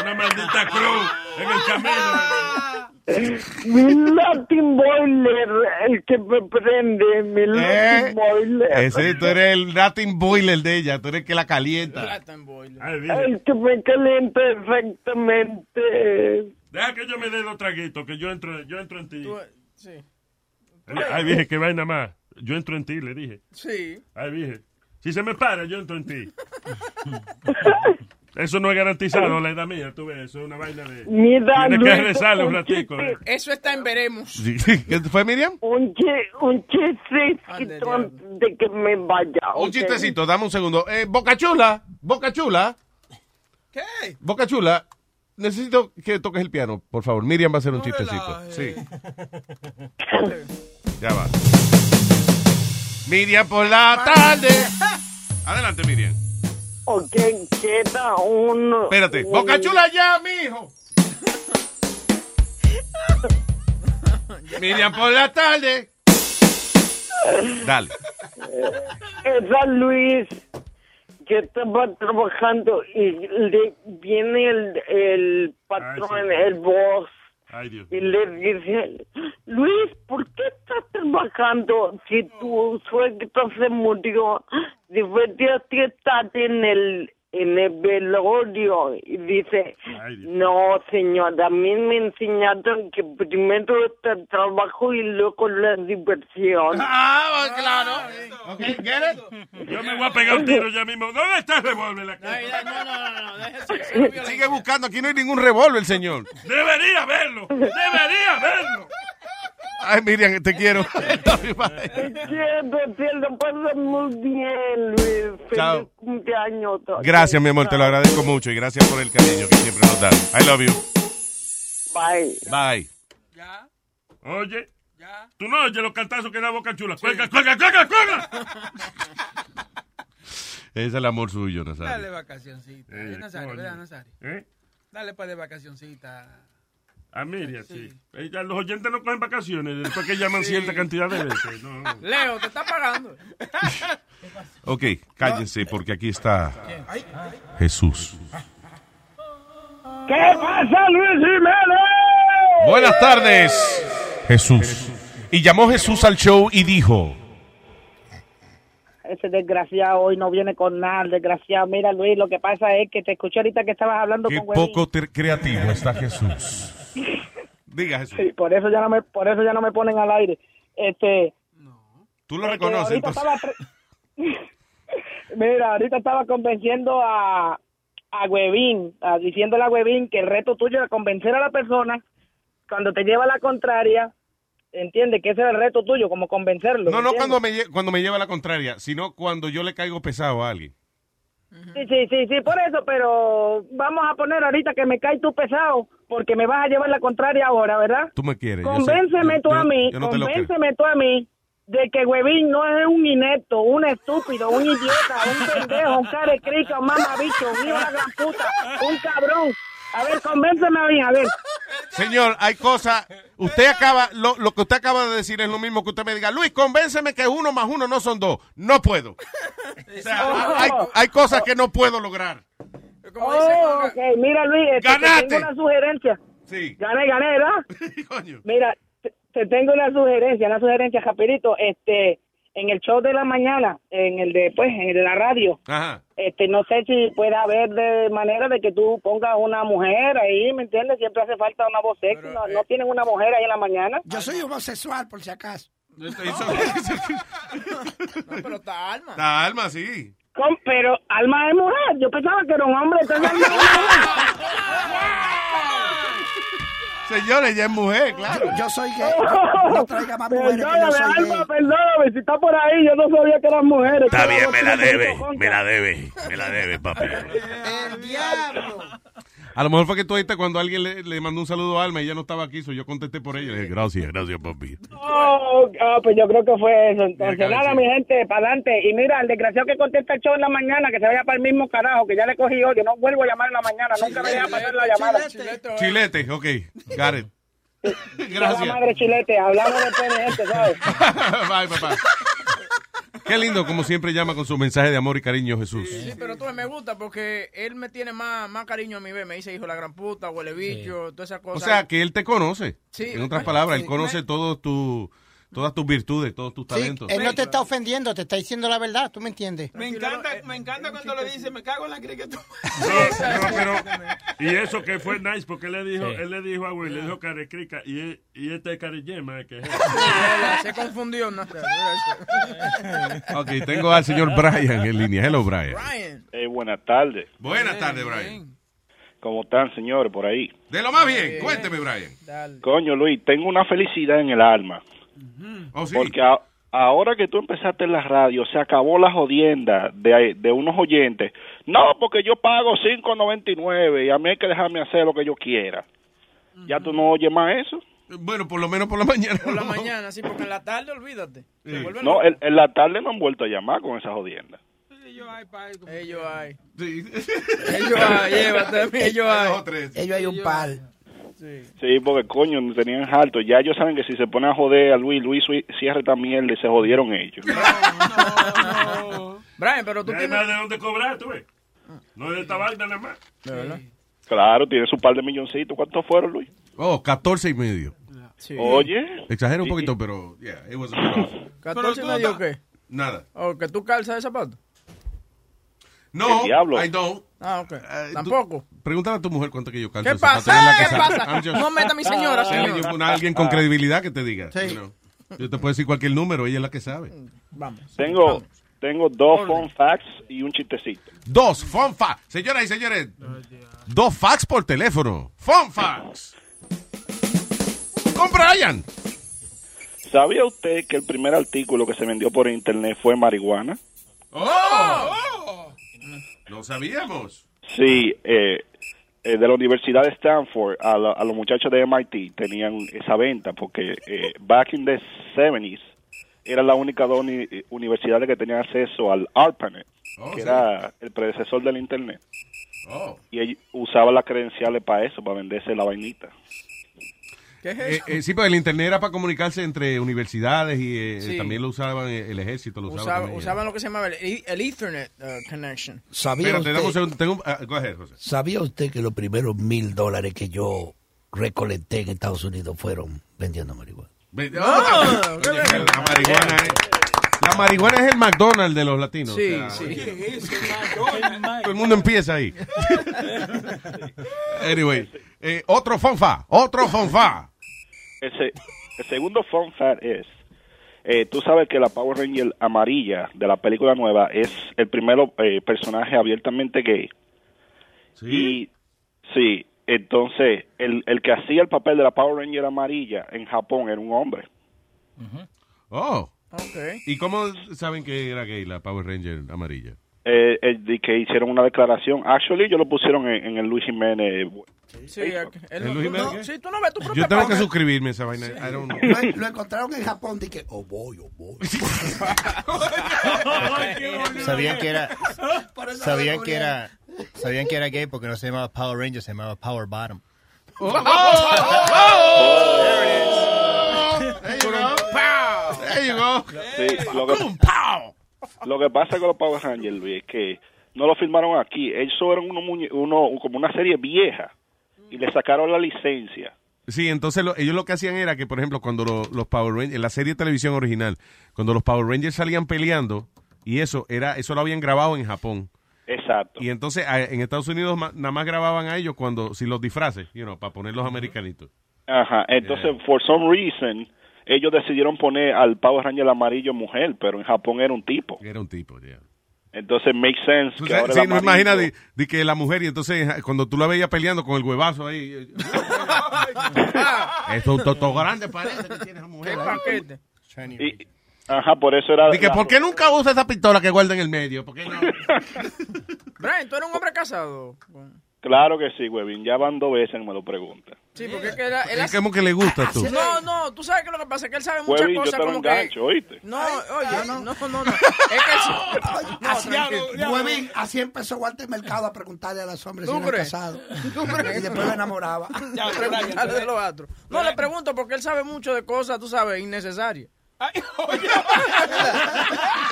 Speaker 8: una maldita cruz en el camino.
Speaker 1: Mi Latin Boiler, el que me prende, mi
Speaker 4: Eh,
Speaker 1: Latin Boiler.
Speaker 4: Ese, tú eres el Latin boiler de ella, tú eres el que la calienta.
Speaker 5: Latin boiler.
Speaker 1: El que me calienta exactamente.
Speaker 8: Deja que yo me dé los traguitos, que yo entro, yo entro en ti.
Speaker 5: Tú- Sí.
Speaker 8: Ay, dije que vaina más. Yo entro en ti, le dije.
Speaker 5: Sí.
Speaker 8: Ay, dije. Si se me para, yo entro en ti. Eso no es garantizado la edad mía, tú ves, eso es una vaina de...
Speaker 1: Mira,
Speaker 8: Tienes que
Speaker 1: Luis,
Speaker 8: rezarle un
Speaker 1: un
Speaker 8: ratico. eh.
Speaker 5: Eso está en veremos.
Speaker 4: Sí. ¿Qué fue, Miriam?
Speaker 1: Un, chi- un chistecito antes de que me vaya.
Speaker 4: Un chistecito, dame un segundo. Eh, Boca Chula, Boca Chula,
Speaker 5: ¿Qué?
Speaker 4: Boca Chula, necesito que toques el piano, por favor. Miriam va a hacer un chistecito.
Speaker 5: relaje.
Speaker 4: Sí. Ya va. Miriam por la tarde. Adelante, Miriam.
Speaker 1: Ok, queda uno.
Speaker 4: Espérate.
Speaker 1: un-
Speaker 4: Boca Chula ya, mijo. Miriam por la tarde. Dale.
Speaker 1: Era Luis que estaba trabajando y le viene el, el patrón,
Speaker 8: sí.
Speaker 1: el boss,
Speaker 8: Ay, Dios.
Speaker 1: y le dice, Luis, ¿por qué estás trabajando si tu suegro se murió? Deberías estar en el el velorio y dice no señora a mí me enseñaron que primero está el trabajo y luego la diversión
Speaker 6: Ah, claro. Ok, get it?
Speaker 8: Yo me voy a pegar un tiro ya mismo. ¿Dónde está el revólver? aquí?
Speaker 5: No, no, no, no, déjese.
Speaker 4: Sigue buscando, aquí no hay ningún revólver, señor.
Speaker 8: Debería verlo. Debería verlo.
Speaker 4: Ay, Miriam, te quiero.
Speaker 1: Muy bien Luis feliz
Speaker 4: Chao.
Speaker 1: cumpleaños
Speaker 4: Gracias, mi amor, te lo agradezco mucho y gracias por el cariño que siempre nos das. I love you.
Speaker 1: bye
Speaker 4: Bye.
Speaker 8: Oye. Tú no oyes los cantazos que da Boca Chula. Cuelga, cuelga, cuelga, cuelga.
Speaker 4: Ese es el amor suyo, Nazario.
Speaker 5: Dale vacacioncita.
Speaker 8: Eh,
Speaker 5: Eh, Nazario. ¿verdad, Nazario?
Speaker 8: ¿Eh?
Speaker 5: Dale para de vacacioncita.
Speaker 8: A Miriam, sí. Los oyentes no cogen vacaciones después que llaman cierta cantidad de veces. No.
Speaker 5: Leo, te está pagando.
Speaker 4: Ok, cállense porque aquí está Jesús.
Speaker 1: ¿Qué pasa Luis Jiménez?
Speaker 4: Buenas tardes, Jesús. Y llamó Jesús al show y dijo,
Speaker 10: Ese desgraciado hoy no viene con nada, desgraciado. Mira, Luis, lo que pasa es que te escuché ahorita que estabas hablando
Speaker 4: qué
Speaker 10: con Huevín.
Speaker 4: poco creativo está Jesús. Diga Jesús.
Speaker 10: Sí, por eso ya no me, por eso ya no me ponen al aire. Este,
Speaker 4: Tú lo
Speaker 10: que
Speaker 4: reconoces,
Speaker 10: ahorita
Speaker 4: entonces.
Speaker 10: Mira, ahorita estaba convenciendo a, a Huevín, a- diciéndole a Huevín que el reto tuyo era convencer a la persona cuando te lleva la contraria, entiende que ese es el reto tuyo, como convencerlo.
Speaker 4: No, no cuando me, cuando me lleva la contraria, sino cuando yo le caigo pesado a alguien.
Speaker 10: Sí, sí, sí, sí, por eso, pero vamos a poner ahorita que me cae tú pesado, porque me vas a llevar la contraria ahora, ¿verdad?
Speaker 4: Tú me quieres. yo sé.
Speaker 10: Convénceme
Speaker 4: Yo-
Speaker 10: tú
Speaker 4: yo-
Speaker 10: a mí,
Speaker 4: no
Speaker 10: convénceme tú a mí de que Huevín no es un inepto, un estúpido, un idiota, un pendejo, un carecrica, un mamabicho, un hijo de la gran puta, un cabrón. A ver, convénceme a mí, a ver.
Speaker 4: Señor, hay cosas. Usted acaba, lo, lo que usted acaba de decir es lo mismo que usted me diga. Luis, convénceme que uno más uno no son dos. No puedo. O sea, hay, hay cosas que no puedo lograr.
Speaker 10: Oh, ok, mira Luis, este, te tengo una sugerencia.
Speaker 4: Sí.
Speaker 10: Gané, gané, ¿verdad? Mira, te, te tengo una sugerencia, una sugerencia, Japirito. Este, en el show de la mañana, en el de, pues, en el de la radio,
Speaker 4: Ajá.
Speaker 10: este, no sé si puede haber de manera de que tú pongas una mujer ahí, ¿me entiendes? Siempre hace falta una voz sexy. no, no tienen una mujer ahí en la mañana.
Speaker 7: Yo soy homosexual, por si acaso.
Speaker 5: No, pero está alma.
Speaker 4: La alma, sí.
Speaker 10: Con- pero Alma es mujer. Yo pensaba que era un hombre. entonces.
Speaker 4: Señores, ella es mujer, claro.
Speaker 7: Yo soy gay. No, no traiga más mujeres que yo
Speaker 10: Perdóname,
Speaker 7: soy
Speaker 10: Alma,
Speaker 7: gay.
Speaker 10: perdóname. Si está por ahí, yo no sabía que eran mujeres.
Speaker 2: Está bien, me la debe, me la debe, me la debe, papi.
Speaker 7: El diablo.
Speaker 4: A lo mejor fue que tú oíste cuando alguien le, le mandó un saludo a Alma y ella no estaba aquí, so yo contesté por ella. Le dije, gracias, gracias, papi.
Speaker 10: Oh, ah, pues yo creo que fue eso. Entonces, nada, mi gente, para adelante. Y mira, el desgraciado que contesta el show en la mañana, que se vaya para el mismo carajo, que ya le cogí yo. Yo no vuelvo a llamar en la mañana. Nunca me deja pasar la llamada.
Speaker 4: Chilete, ok. Got it.
Speaker 10: Ya la
Speaker 4: Gracias.
Speaker 10: madre chilete, hablamos después, mi gente, ¿sabes?
Speaker 4: Bye, papá. Qué lindo, como siempre llama con su mensaje de amor y cariño, Jesús.
Speaker 5: Sí, pero tú me gusta porque él me tiene más, más cariño a mi vez. Me dice hijo de la gran puta, huele bicho, todas esas
Speaker 4: O
Speaker 5: cosas.
Speaker 4: sea, que él te conoce.
Speaker 5: Sí.
Speaker 4: En otras palabras, él conoce todos tu, todas tus virtudes, todos tus
Speaker 7: Sí,
Speaker 4: talentos.
Speaker 7: él no te está ofendiendo, te está diciendo la verdad, ¿tú me entiendes?
Speaker 11: Me encanta, me encanta cuando le dice, me cago en la cricket.
Speaker 8: No, no, pero, y eso que fue nice porque él le dijo,
Speaker 11: Sí.
Speaker 8: él le dijo a Will, le dijo carecrica y, él- y este es carillema. Que es
Speaker 5: Se confundió, no sé.
Speaker 4: Ok, tengo al señor Brian en línea. Hello, Brian.
Speaker 12: Eh, buenas tardes.
Speaker 4: Buenas tardes, Brian.
Speaker 12: ¿Cómo están, señores, por ahí?
Speaker 4: De lo más bien, cuénteme, Brian.
Speaker 12: Coño, Luis, tengo una felicidad en el alma.
Speaker 4: Oh, sí.
Speaker 12: Porque a- ahora que tú empezaste en la radio, se acabó la jodienda de, de unos oyentes. No, porque yo pago 5.99 y a mí hay que dejarme hacer lo que yo quiera. ¿Ya tú no oyes más eso?
Speaker 4: Bueno, por lo menos por la mañana.
Speaker 5: Por la mañana, sí, porque en la tarde, olvídate.
Speaker 12: No,
Speaker 5: loco.
Speaker 12: en, la tarde no han vuelto a llamar con esa jodienda.
Speaker 5: Ellos hay.
Speaker 4: Sí.
Speaker 5: Ellos hay, llévate, ellos hay.
Speaker 7: Ellos hay un par.
Speaker 12: Sí, porque coño, tenían harto. Ya ellos saben que si se ponen a joder a Luis, Luis cierra esta mierda y se jodieron ellos.
Speaker 5: Brian, pero tú
Speaker 8: No hay
Speaker 5: tienes...
Speaker 8: más de dónde cobrar, tú ves. No es de esta vaina nada más.
Speaker 12: Claro, tiene su par de milloncitos. ¿Cuántos fueron, Luis?
Speaker 4: Oh, 14 y medio.
Speaker 12: Oye.
Speaker 4: Exagero un
Speaker 12: Sí.
Speaker 4: poquito, pero, yeah, it was a bit off.
Speaker 5: ¿14 y medio qué?
Speaker 4: Nada.
Speaker 5: ¿O que tú calzas de zapato?
Speaker 4: No. I don't.
Speaker 5: Ah, ok.
Speaker 4: tú-
Speaker 5: Tampoco.
Speaker 4: Pregúntale a tu mujer cuánto que yo calzo
Speaker 5: ¿Qué pasa? ¿Qué pasa?
Speaker 4: Just-
Speaker 5: No meta a mi señora,
Speaker 4: Sí,
Speaker 5: señor.
Speaker 4: yo- una- alguien con credibilidad que te diga.
Speaker 5: Sí.
Speaker 4: you know. Yo te puedo decir cualquier número, ella es la que sabe.
Speaker 5: Vamos.
Speaker 12: Tengo, tengo dos fun facts y un chistecito.
Speaker 4: Dos, fun fax. Señoras y señores, dos fax por teléfono. Fun fax. Con Brian.
Speaker 12: ¿Sabía usted que el primer artículo que se vendió por internet fue marihuana?
Speaker 4: ¡Oh! No sabíamos.
Speaker 12: Sí, eh, eh, de la Universidad de Stanford a, la- a los muchachos de MIT tenían esa venta porque eh, back in the 70s era la única dos uni- universidades que tenían acceso al ARPANET,
Speaker 4: Oh,
Speaker 12: que
Speaker 4: sí.
Speaker 12: era el predecesor del Internet.
Speaker 4: Oh.
Speaker 12: Y ellos usaban las credenciales para eso, para venderse la vainita.
Speaker 5: ¿Qué es
Speaker 4: Eh,
Speaker 5: eso?
Speaker 4: eh, sí, porque el internet era para comunicarse entre universidades y eh,
Speaker 5: Sí.
Speaker 4: también lo usaban eh, el ejército. Lo usaba
Speaker 5: Usaba-
Speaker 4: también.
Speaker 5: usaban lo que se llamaba el, e- el Ethernet uh, connection.
Speaker 7: ¿Sabía
Speaker 4: Espérate, dame un
Speaker 7: usted.
Speaker 4: Tengo, ah, go ahead, José.
Speaker 7: ¿Sabía usted que los primeros mil dólares que yo recolecté en Estados Unidos fueron vendiendo marihuana?
Speaker 4: Oye, la marihuana es... La marihuana es el McDonald's de los latinos.
Speaker 5: Sí,
Speaker 4: o sea,
Speaker 5: sí.
Speaker 4: Todo el mundo empieza ahí. anyway, eh, otro fonfa, otro fonfa.
Speaker 12: El segundo fun fact es, eh, tú sabes que la Power Ranger amarilla de la película nueva es el primer eh, personaje abiertamente gay. Y sí, entonces el, el que hacía el papel de la Power Ranger amarilla en Japón era un hombre.
Speaker 4: Oh.
Speaker 5: Okay.
Speaker 4: ¿Y cómo saben que era gay la Power Ranger amarilla?
Speaker 12: Eh, eh, de que hicieron una declaración. Actually, ellos lo pusieron en, en el Luis Jiménez.
Speaker 5: Sí, aquí- él
Speaker 4: ¿El
Speaker 5: no-
Speaker 4: Luis
Speaker 5: tú no-
Speaker 4: Jiménez qué?
Speaker 5: sí, tú no ves tu propia
Speaker 4: Yo tengo que suscribirme a esa vaina. I don't know.
Speaker 7: Lo, lo encontraron en Japón y que, oh boy, oh boy.
Speaker 13: Sabían que era sabían que era sabían que era gay porque no se llamaba Power Ranger, se llamaba Power Bottom.
Speaker 4: There you go. There you go.
Speaker 12: Sí, lo, que, lo que pasa con los Power Rangers, Luis, es que no lo filmaron aquí. Ellos eran uno, uno como una serie vieja y le sacaron la licencia.
Speaker 4: Sí, entonces lo- ellos lo que hacían era que, por ejemplo, cuando lo- los Power Rangers, en la serie de televisión original, cuando los Power Rangers salían peleando, y eso era eso lo habían grabado en Japón.
Speaker 12: Exacto.
Speaker 4: Y entonces en Estados Unidos nada más grababan a ellos cuando, si los disfraces, you know, para poner los americanitos.
Speaker 12: Ajá. Entonces, for some reason, ellos decidieron poner al Power Ranger amarillo mujer, pero en Japón era un tipo.
Speaker 4: Era un tipo, ya.
Speaker 12: Entonces, make sense
Speaker 4: Tú
Speaker 12: que
Speaker 4: sabes,
Speaker 12: ahora
Speaker 4: sí,
Speaker 12: el
Speaker 4: no imagina de, de que la mujer, y entonces cuando tú la veías peleando con el huevazo ahí. eh, es un toto grande parece que tiene esa mujer.
Speaker 12: Y- ajá, por eso era...
Speaker 4: Di que,
Speaker 12: la-
Speaker 4: ¿por qué nunca usa esa pistola que guarda en el medio? ¿Por qué no?
Speaker 5: Brian, tú eres un hombre casado.
Speaker 12: Claro que sí, Webin. Ya van dos veces que me lo pregunta.
Speaker 5: Sí, porque es que él, él
Speaker 4: Es como que le gusta tú.
Speaker 5: No, no, tú sabes que lo que pasa es que él sabe muchas
Speaker 12: Webin, yo
Speaker 5: cosas
Speaker 12: te lo
Speaker 5: como que...
Speaker 12: engancho, ¿oíste?
Speaker 5: No, oye, no, no, no, no. Es que. No,
Speaker 7: así, empezó Walter Mercado a preguntarle a los hombres si.
Speaker 5: ¿Tú crees?
Speaker 7: Y después lo enamoraba.
Speaker 5: Ya, preguntarle de los otros. No, le pregunto porque él sabe mucho de cosas, tú sabes, innecesarias. Y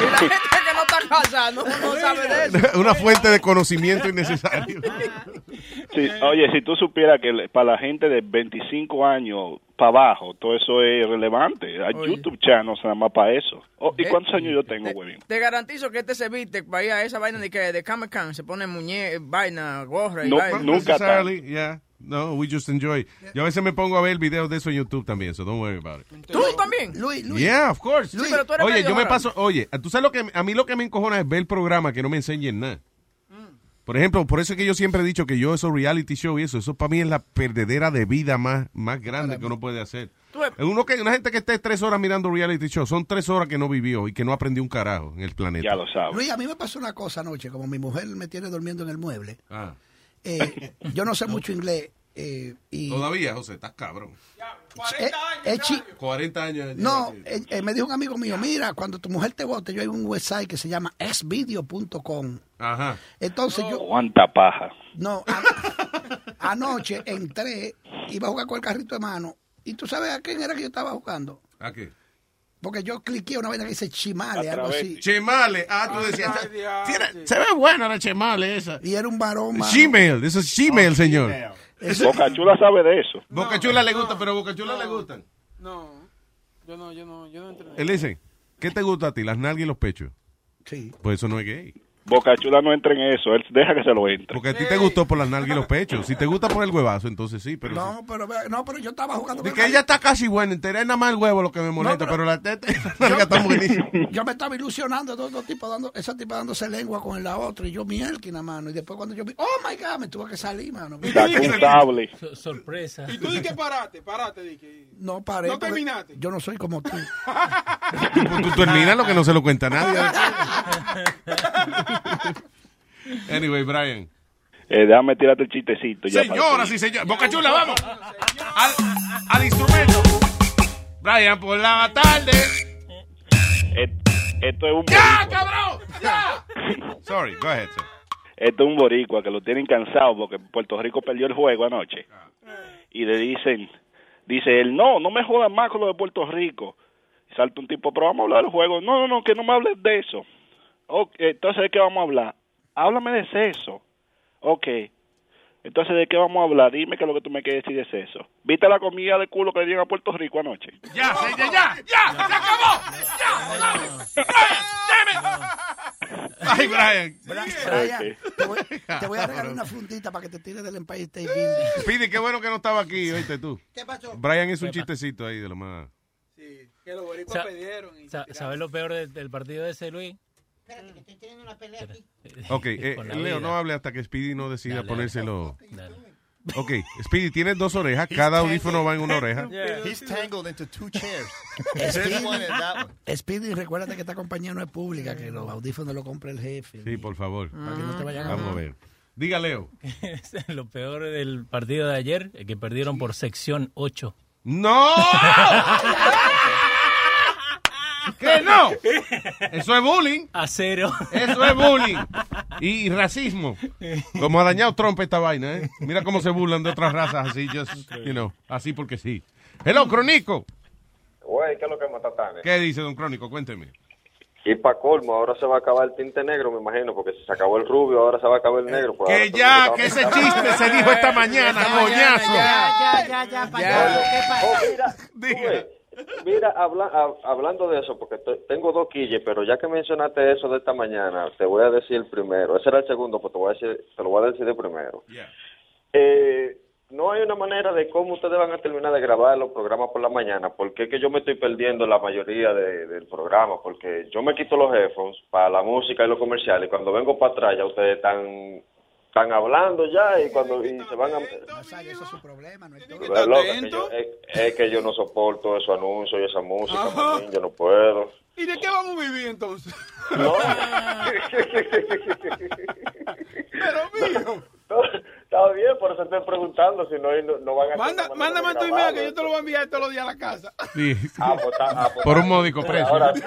Speaker 5: la gente que no está casada no, no sabe de eso.
Speaker 4: Una fuente de conocimiento innecesario.
Speaker 12: Sí, oye, si tú supieras que para la gente de 25 años para abajo, todo eso es relevante. Hay
Speaker 5: Oye.
Speaker 12: YouTube channels nada más para eso. Oh, ¿Y
Speaker 5: Eh,
Speaker 12: cuántos años yo tengo, Webin?
Speaker 5: Te garantizo que este se viste para ir a esa vaina de que de Comic Con se pone muñe, vaina, gorra y
Speaker 12: No,
Speaker 5: vaina.
Speaker 12: nunca
Speaker 4: Necessarily, yeah. No, we just enjoy. Yo a veces me pongo a ver videos de eso en YouTube también, so don't worry about it.
Speaker 5: ¿Tú también?
Speaker 7: Luis, Luis.
Speaker 4: Yeah, of course.
Speaker 5: Sí, pero tú eres
Speaker 4: Oye, yo me paso, oye, tú sabes lo que a mí lo que me encojona es ver el programa que no me enseñen nada. Por ejemplo, por eso es que yo siempre he dicho que yo esos reality show y eso, eso para mí es la perdedera de vida más, más grande que uno puede hacer. Uno que, una gente que esté tres horas mirando reality show, son tres horas que no vivió y que no aprendió un carajo en el planeta.
Speaker 12: Ya lo sabes.
Speaker 7: Luis, a mí me pasó una cosa anoche, como mi mujer me tiene durmiendo en el mueble.
Speaker 4: Ah.
Speaker 7: Eh, yo no sé mucho inglés. eh, y
Speaker 4: Todavía, José, estás cabrón.
Speaker 7: eh, eh, chi-
Speaker 4: 40 años.
Speaker 7: No, eh, eh, me dijo un amigo mío, mira, cuando tu mujer te vote, yo hay un website que se llama xvideo.com.
Speaker 4: Ajá.
Speaker 7: Entonces yo,
Speaker 12: Cuánta paja.
Speaker 7: no, a- anoche entré, iba a jugar con el carrito de mano, y tú sabes a quién era que yo estaba jugando.
Speaker 4: ¿A qué?
Speaker 7: Porque yo cliqué una vaina que dice chimale, algo así.
Speaker 9: Chimale. Ah, tú decías. Se ve buena la chimale esa.
Speaker 7: Y era un varón.
Speaker 4: Gmail, eso es Gmail, señor.
Speaker 12: Boca Chula sabe de eso.
Speaker 4: Boca Chula le gusta, pero Boca Chula le gustan.
Speaker 5: No, yo no, yo no, yo no entrené.
Speaker 4: Él dice, ¿qué te gusta a ti? ¿Las nalgas y los pechos?
Speaker 7: Sí.
Speaker 4: Pues eso no es gay.
Speaker 12: Boca Chula no entra en eso, él deja que se lo entre.
Speaker 4: Porque a ti te gustó por las nalgas y los pechos. Si te gusta por el huevazo, entonces sí, pero...
Speaker 7: No, pero, no, pero yo estaba jugando
Speaker 4: De que ella está casi buena, entera es nada más el huevo lo que me molesta, pero, la teta nalga está buenísima.
Speaker 7: Yo me estaba ilusionando, dos, dos tipos dando, esa tipa dándose lengua con la otra y yo mielquina, mano. Y después cuando yo vi, oh my God, me tuve que salir, mano.
Speaker 12: Sable.
Speaker 14: sorpresa.
Speaker 5: Y tú di que parate, parate, di que.
Speaker 7: No paré.
Speaker 5: No terminaste.
Speaker 7: Yo no soy como tú.
Speaker 4: Tú, tú terminas lo que no se lo cuenta nadie. Anyway, Brian.
Speaker 12: Eh, déjame tirarte el chistecito. Ya
Speaker 4: Señoras y señores, Boca Chula, vamos. Al, al instrumento. Brian, por la tarde.
Speaker 12: Esto es un
Speaker 4: ¡Ya,
Speaker 12: boricua.
Speaker 4: cabrón! ¡Ya! Sorry, go ahead, sir.
Speaker 12: Esto es un boricua que lo tienen cansado porque Puerto Rico perdió el juego anoche. Y le dicen, dice él, no, no me jodas más con lo de Puerto Rico. Y salta un tipo, pero vamos a hablar del juego. No, no, no, que no me hables de eso. Ok, entonces, ¿de qué vamos a hablar? Háblame de sexo. Ok. Entonces, ¿de qué vamos a hablar? Dime que lo que tú me quieres decir es eso. ¿Viste la comida de culo que le dieron a Puerto Rico anoche?
Speaker 4: Ya, se- ya, ya, ya, se acabó. Ya, Ay, Brian.
Speaker 7: Brian, te, voy, te voy a regalar una fundita para que te tires del Empire State Building.
Speaker 4: Pide, qué bueno que no estaba aquí, oíste tú.
Speaker 7: ¿Qué pasó?
Speaker 4: Brian hizo un chistecito ahí de lo más.
Speaker 5: Que los boricuas
Speaker 14: Sa-
Speaker 5: perdieron. y-
Speaker 14: sa- ¿Sabes lo peor de- del partido de ese, Luis?
Speaker 4: Ok, eh,
Speaker 14: Con la
Speaker 4: Leo,
Speaker 14: vida.
Speaker 4: no hable hasta que Speedy no decida
Speaker 14: Dale,
Speaker 4: ponérselo.
Speaker 14: Dale.
Speaker 4: Ok, Speedy, tienes dos orejas, cada audífono va en una oreja.
Speaker 13: He's tangled into two chairs.
Speaker 7: Speedy,
Speaker 13: one and that one.
Speaker 7: Speedy, recuérdate que esta compañía no es pública, que los audífonos los compra el jefe.
Speaker 4: Sí, por favor.
Speaker 7: Para que no te vayan a
Speaker 4: Vamos a ver. Diga, Leo.
Speaker 14: lo peor del partido de ayer es que perdieron por sección 8.
Speaker 4: ¡No! ¿Qué no? Eso es bullying.
Speaker 14: A cero.
Speaker 4: Eso es bullying. Y racismo. Como ha dañado Trump esta vaina, ¿eh? Mira cómo se burlan de otras razas así, just, you know, así porque sí. Hello, Crónico.
Speaker 15: Güey, ¿qué es lo que mata tan?
Speaker 4: ¿Qué dice, don Crónico? Cuénteme.
Speaker 15: Y para colmo, ahora se va a acabar el tinte negro, me imagino, porque si se acabó el rubio, ahora se va a acabar el negro. pues
Speaker 4: Que ya, que
Speaker 15: se
Speaker 4: ese chiste se dijo esta mañana, coñazo.
Speaker 10: Ya, ya, ya, payaso, ¿qué pasa?
Speaker 15: Oh, mira, tú ves, mira habla- hab- hablando de eso, porque te- tengo dos quilles, pero ya que mencionaste eso de esta mañana, te voy a decir el primero. Ese era el segundo, pues te, voy a decir, te lo voy a decir de primero. Eh, no hay una manera de cómo ustedes van a terminar de grabar los programas por la mañana, porque es que yo me estoy perdiendo la mayoría de- del programa, porque yo me quito los headphones para la música y los comerciales, y cuando vengo para atrás ya ustedes están, están hablando ya y cuando y se van a...
Speaker 7: Ese es su problema, no es todo.
Speaker 15: Es, que yo, es, es que yo no soporto esos anuncios y esa música, yo no puedo.
Speaker 5: ¿Y de qué vamos a vivir entonces?
Speaker 15: No.
Speaker 5: Pero mío.
Speaker 15: Está bien, por eso estoy preguntando, si no, no, no van a...
Speaker 5: Manda,
Speaker 15: no
Speaker 5: mándame tu email que yo te lo voy a enviar todos los días a la casa.
Speaker 4: Sí.
Speaker 15: Ah, pues ah, pues
Speaker 4: Por un módico precio.
Speaker 15: Ahora sí.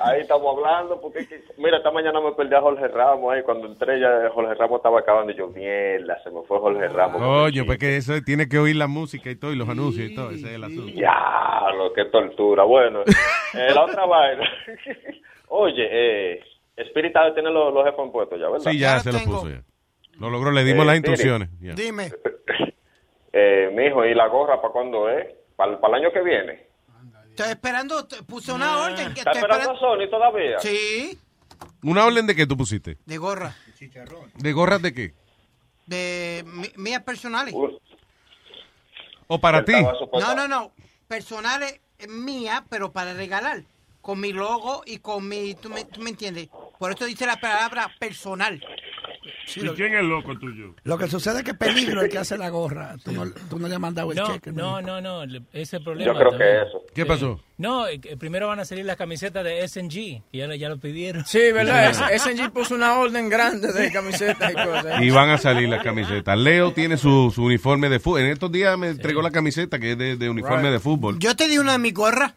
Speaker 15: Ahí estamos hablando, porque es que- mira, esta mañana me perdí a Jorge Ramos ahí, cuando entré ya Jorge Ramos estaba acabando y yo, mierda, se me fue Jorge Ramos.
Speaker 4: Coño, pues que eso tiene que oír la música y todo, y los anuncios y todo, ese es el asunto.
Speaker 15: Diablo, qué tortura. Bueno, eh, la otra vaina. Oye, eh, Spirit tiene los, los headphones puestos ya, ¿verdad?
Speaker 4: Sí, ya se lo puso ya. Lo logró, le dimos
Speaker 15: Eh,
Speaker 4: las
Speaker 15: mire.
Speaker 4: instrucciones. ya.
Speaker 7: Dime.
Speaker 15: Eh, mijo, ¿y la gorra para cuándo es? ¿Para, el año que viene?
Speaker 10: Estoy esperando, puse una orden. Que
Speaker 15: ¿Está
Speaker 10: estoy
Speaker 15: esperando a Sony todavía?
Speaker 10: Sí,
Speaker 4: ¿Una orden de qué tú pusiste?
Speaker 10: de gorra.
Speaker 4: ¿De gorras de qué?
Speaker 10: De mías personales.
Speaker 4: ¿O para ti?
Speaker 10: No, no, no. Personales eh, mías, pero para regalar. Con mi logo y con mi. ¿Tú me, tú me entiendes? Por eso dice la palabra personal.
Speaker 8: ¿Y quién es loco tuyo?
Speaker 7: Lo que sucede es que peligro el que hace la gorra. Tú no, tú no le has mandado el
Speaker 14: No,
Speaker 7: cheque.
Speaker 14: no, no, no, le- ese problema.
Speaker 15: Yo creo que eso.
Speaker 4: ¿Qué pasó?
Speaker 14: No, eh, primero van a salir las camisetas de SNG, que ya, ya lo pidieron.
Speaker 5: Sí, ¿verdad? SNG puso una orden grande de camisetas y cosas.
Speaker 4: Y van a salir las camisetas. Leo tiene su, su uniforme de fútbol. En estos días me entregó la camiseta que es de, de uniforme
Speaker 10: Right.
Speaker 4: de fútbol.
Speaker 10: Yo te di una de mi gorra.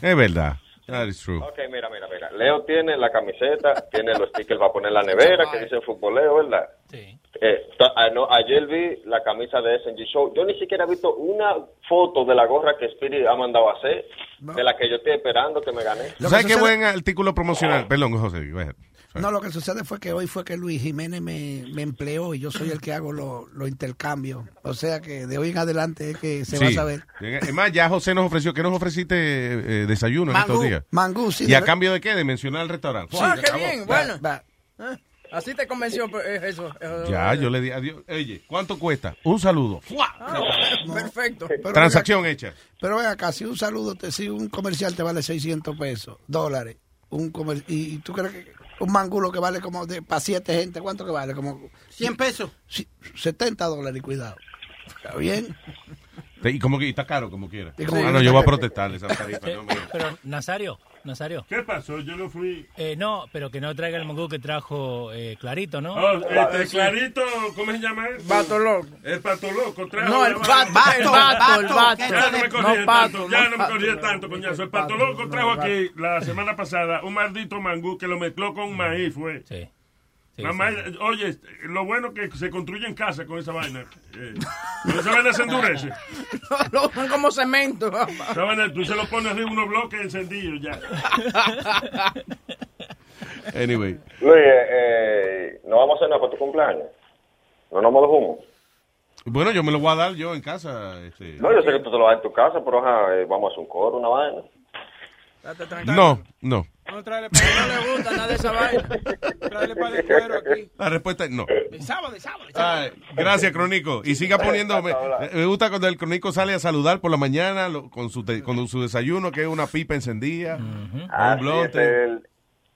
Speaker 4: Es verdad. That is true.
Speaker 15: Ok, mira, mira, mira. Leo tiene la camiseta, tiene los stickers, va a poner en la nevera que dice futboleo, ¿verdad?
Speaker 14: Sí.
Speaker 15: eh, to- ah, no, ayer vi la camisa de SNG Show. Yo ni siquiera he visto una foto de la gorra que Spirit ha mandado a hacer, de la que yo estoy esperando que me gané.
Speaker 4: ¿Tú ¿Sabes qué buen artículo promocional? Perdón, José. go ahead.
Speaker 7: No, lo que sucede fue que hoy fue que Luis Jiménez me, me empleó y yo soy el que hago los los intercambios. O sea que de hoy en adelante es que se va a saber.
Speaker 4: Es más, ya José nos ofreció, ¿qué nos ofreciste eh, desayuno en estos días?
Speaker 7: Mangú, sí,
Speaker 4: ¿Y a cambio de qué? De mencionar el restaurante.
Speaker 5: Ah,
Speaker 4: Sí,
Speaker 5: qué
Speaker 4: acabó.
Speaker 5: bien, bueno. Ah, Así te convenció pues, eh, eso. eh,
Speaker 4: Ya, yo le di adiós. Oye, ¿cuánto cuesta? Un saludo.
Speaker 5: Ah, Perfecto.
Speaker 7: Pero
Speaker 4: Transacción hecha.
Speaker 7: Pero ven acá, si un saludo, te, si un comercial te vale 600 pesos, dólares, un comer, y, y tú crees que un mangulo que vale como de, para siete gente, ¿cuánto que vale? Como
Speaker 6: 100 pesos.
Speaker 7: Sí, 70 dólares, y cuidado. ¿Está bien?
Speaker 4: Y como que y está caro, como quiera.
Speaker 7: Y como
Speaker 4: ah, no, yo voy a
Speaker 7: caro.
Speaker 4: protestarle esa tarifa. no.
Speaker 14: Pero, Nazario, Nazario.
Speaker 8: ¿Qué pasó? Yo no fui.
Speaker 14: Eh, no, pero que no traiga el mongú que trajo eh, Clarito, ¿no?
Speaker 8: Oh, este, Clarito, ¿cómo se llama?
Speaker 5: Vato loco.
Speaker 8: El pato loco. trajo
Speaker 5: No, el vato.
Speaker 8: Ya no me corría
Speaker 5: pato,
Speaker 8: tanto, ya
Speaker 5: no,
Speaker 8: no me
Speaker 5: pato,
Speaker 8: corría tanto, coñazo. El pato loco trajo aquí la semana pasada un maldito mangú que lo mezcló con maíz, fue.
Speaker 14: Sí.
Speaker 8: Mamá, oye, lo bueno que se construye en casa con esa vaina. Eh, con esa vaina se endurece.
Speaker 5: No, son como cemento.
Speaker 8: Esa vaina, tú se lo pones arriba unos bloques encendidos ya.
Speaker 4: Anyway.
Speaker 15: Luis, eh, eh, no vamos a hacer nada para tu cumpleaños. No nos vamos de humo.
Speaker 4: Bueno, yo me lo voy a dar yo en casa. Este.
Speaker 15: No, yo sé que tú te lo das en tu casa, pero ajá, eh, vamos a hacer un coro, una vaina.
Speaker 4: No, no.
Speaker 11: No, tráele
Speaker 5: No le gusta nada de esa vaina.
Speaker 11: Tráele para el cuero aquí.
Speaker 4: La respuesta es no.
Speaker 11: De sábado, de sábado.
Speaker 4: Ay, gracias, Crónico. Y siga poniendo. Me, me gusta cuando el Crónico sale a saludar por la mañana lo- con, su te- con su desayuno, que es una pipa encendida.
Speaker 15: Ah,
Speaker 4: Un
Speaker 15: ese es el,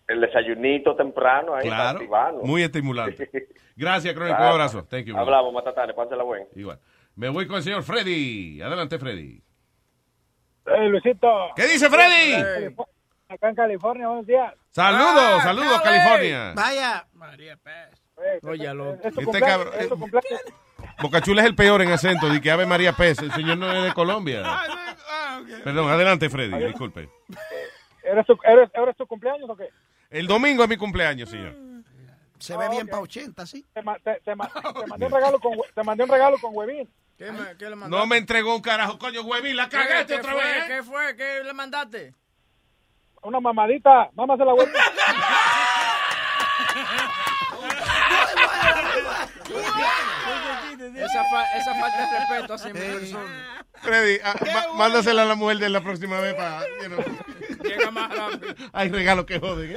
Speaker 15: el desayunito temprano ahí
Speaker 4: Claro. Muy estimulante. Gracias, Crónico. Un
Speaker 15: Claro.
Speaker 4: abrazo. Thank you.
Speaker 15: Hablamos, matatane, pásala buen.
Speaker 4: Igual. Me voy con el señor Freddy. Adelante, Freddy.
Speaker 16: Hey, Luisito.
Speaker 4: ¿Qué dice Freddy?
Speaker 16: Calif- Acá en California, buenos días.
Speaker 4: Saludos,
Speaker 5: Ah,
Speaker 4: saludos,
Speaker 5: Cali.
Speaker 4: California.
Speaker 6: Vaya.
Speaker 5: María Pérez.
Speaker 16: Eh,
Speaker 5: Oye, loco.
Speaker 4: Este
Speaker 16: cumpleaños,
Speaker 4: cabrón-
Speaker 16: es tu cumpleaños.
Speaker 4: Bocachula es el peor en acento. Di que Ave María Pez. El señor no es de Colombia.
Speaker 11: Ah, ok.
Speaker 4: Perdón, adelante, Freddy. Disculpe.
Speaker 16: ¿Eres tu, eres, ¿Eres tu cumpleaños o qué?
Speaker 4: El domingo es mi cumpleaños, señor.
Speaker 7: Se ve bien para 80, ¿sí?
Speaker 16: Te, ma- te, te ma- te mandé un regalo con, te mandé un regalo con huevín.
Speaker 5: ¿Qué, me- qué le mandaste?
Speaker 4: No me entregó un carajo, coño, huevín. La
Speaker 5: ¿Qué,
Speaker 4: cagaste
Speaker 5: qué
Speaker 4: otra
Speaker 5: fue?
Speaker 4: vez. ¿eh?
Speaker 5: ¿Qué fue? ¿Qué le mandaste?
Speaker 16: Una mamadita. Mámase la huevín.
Speaker 5: Esa, fa- esa falta de respeto hacia mi persona.
Speaker 4: Freddy, ah, mándasela a la mujer de la próxima vez para. you know.
Speaker 5: Llega más rápido.
Speaker 4: Hay regalos que joden. ¿eh?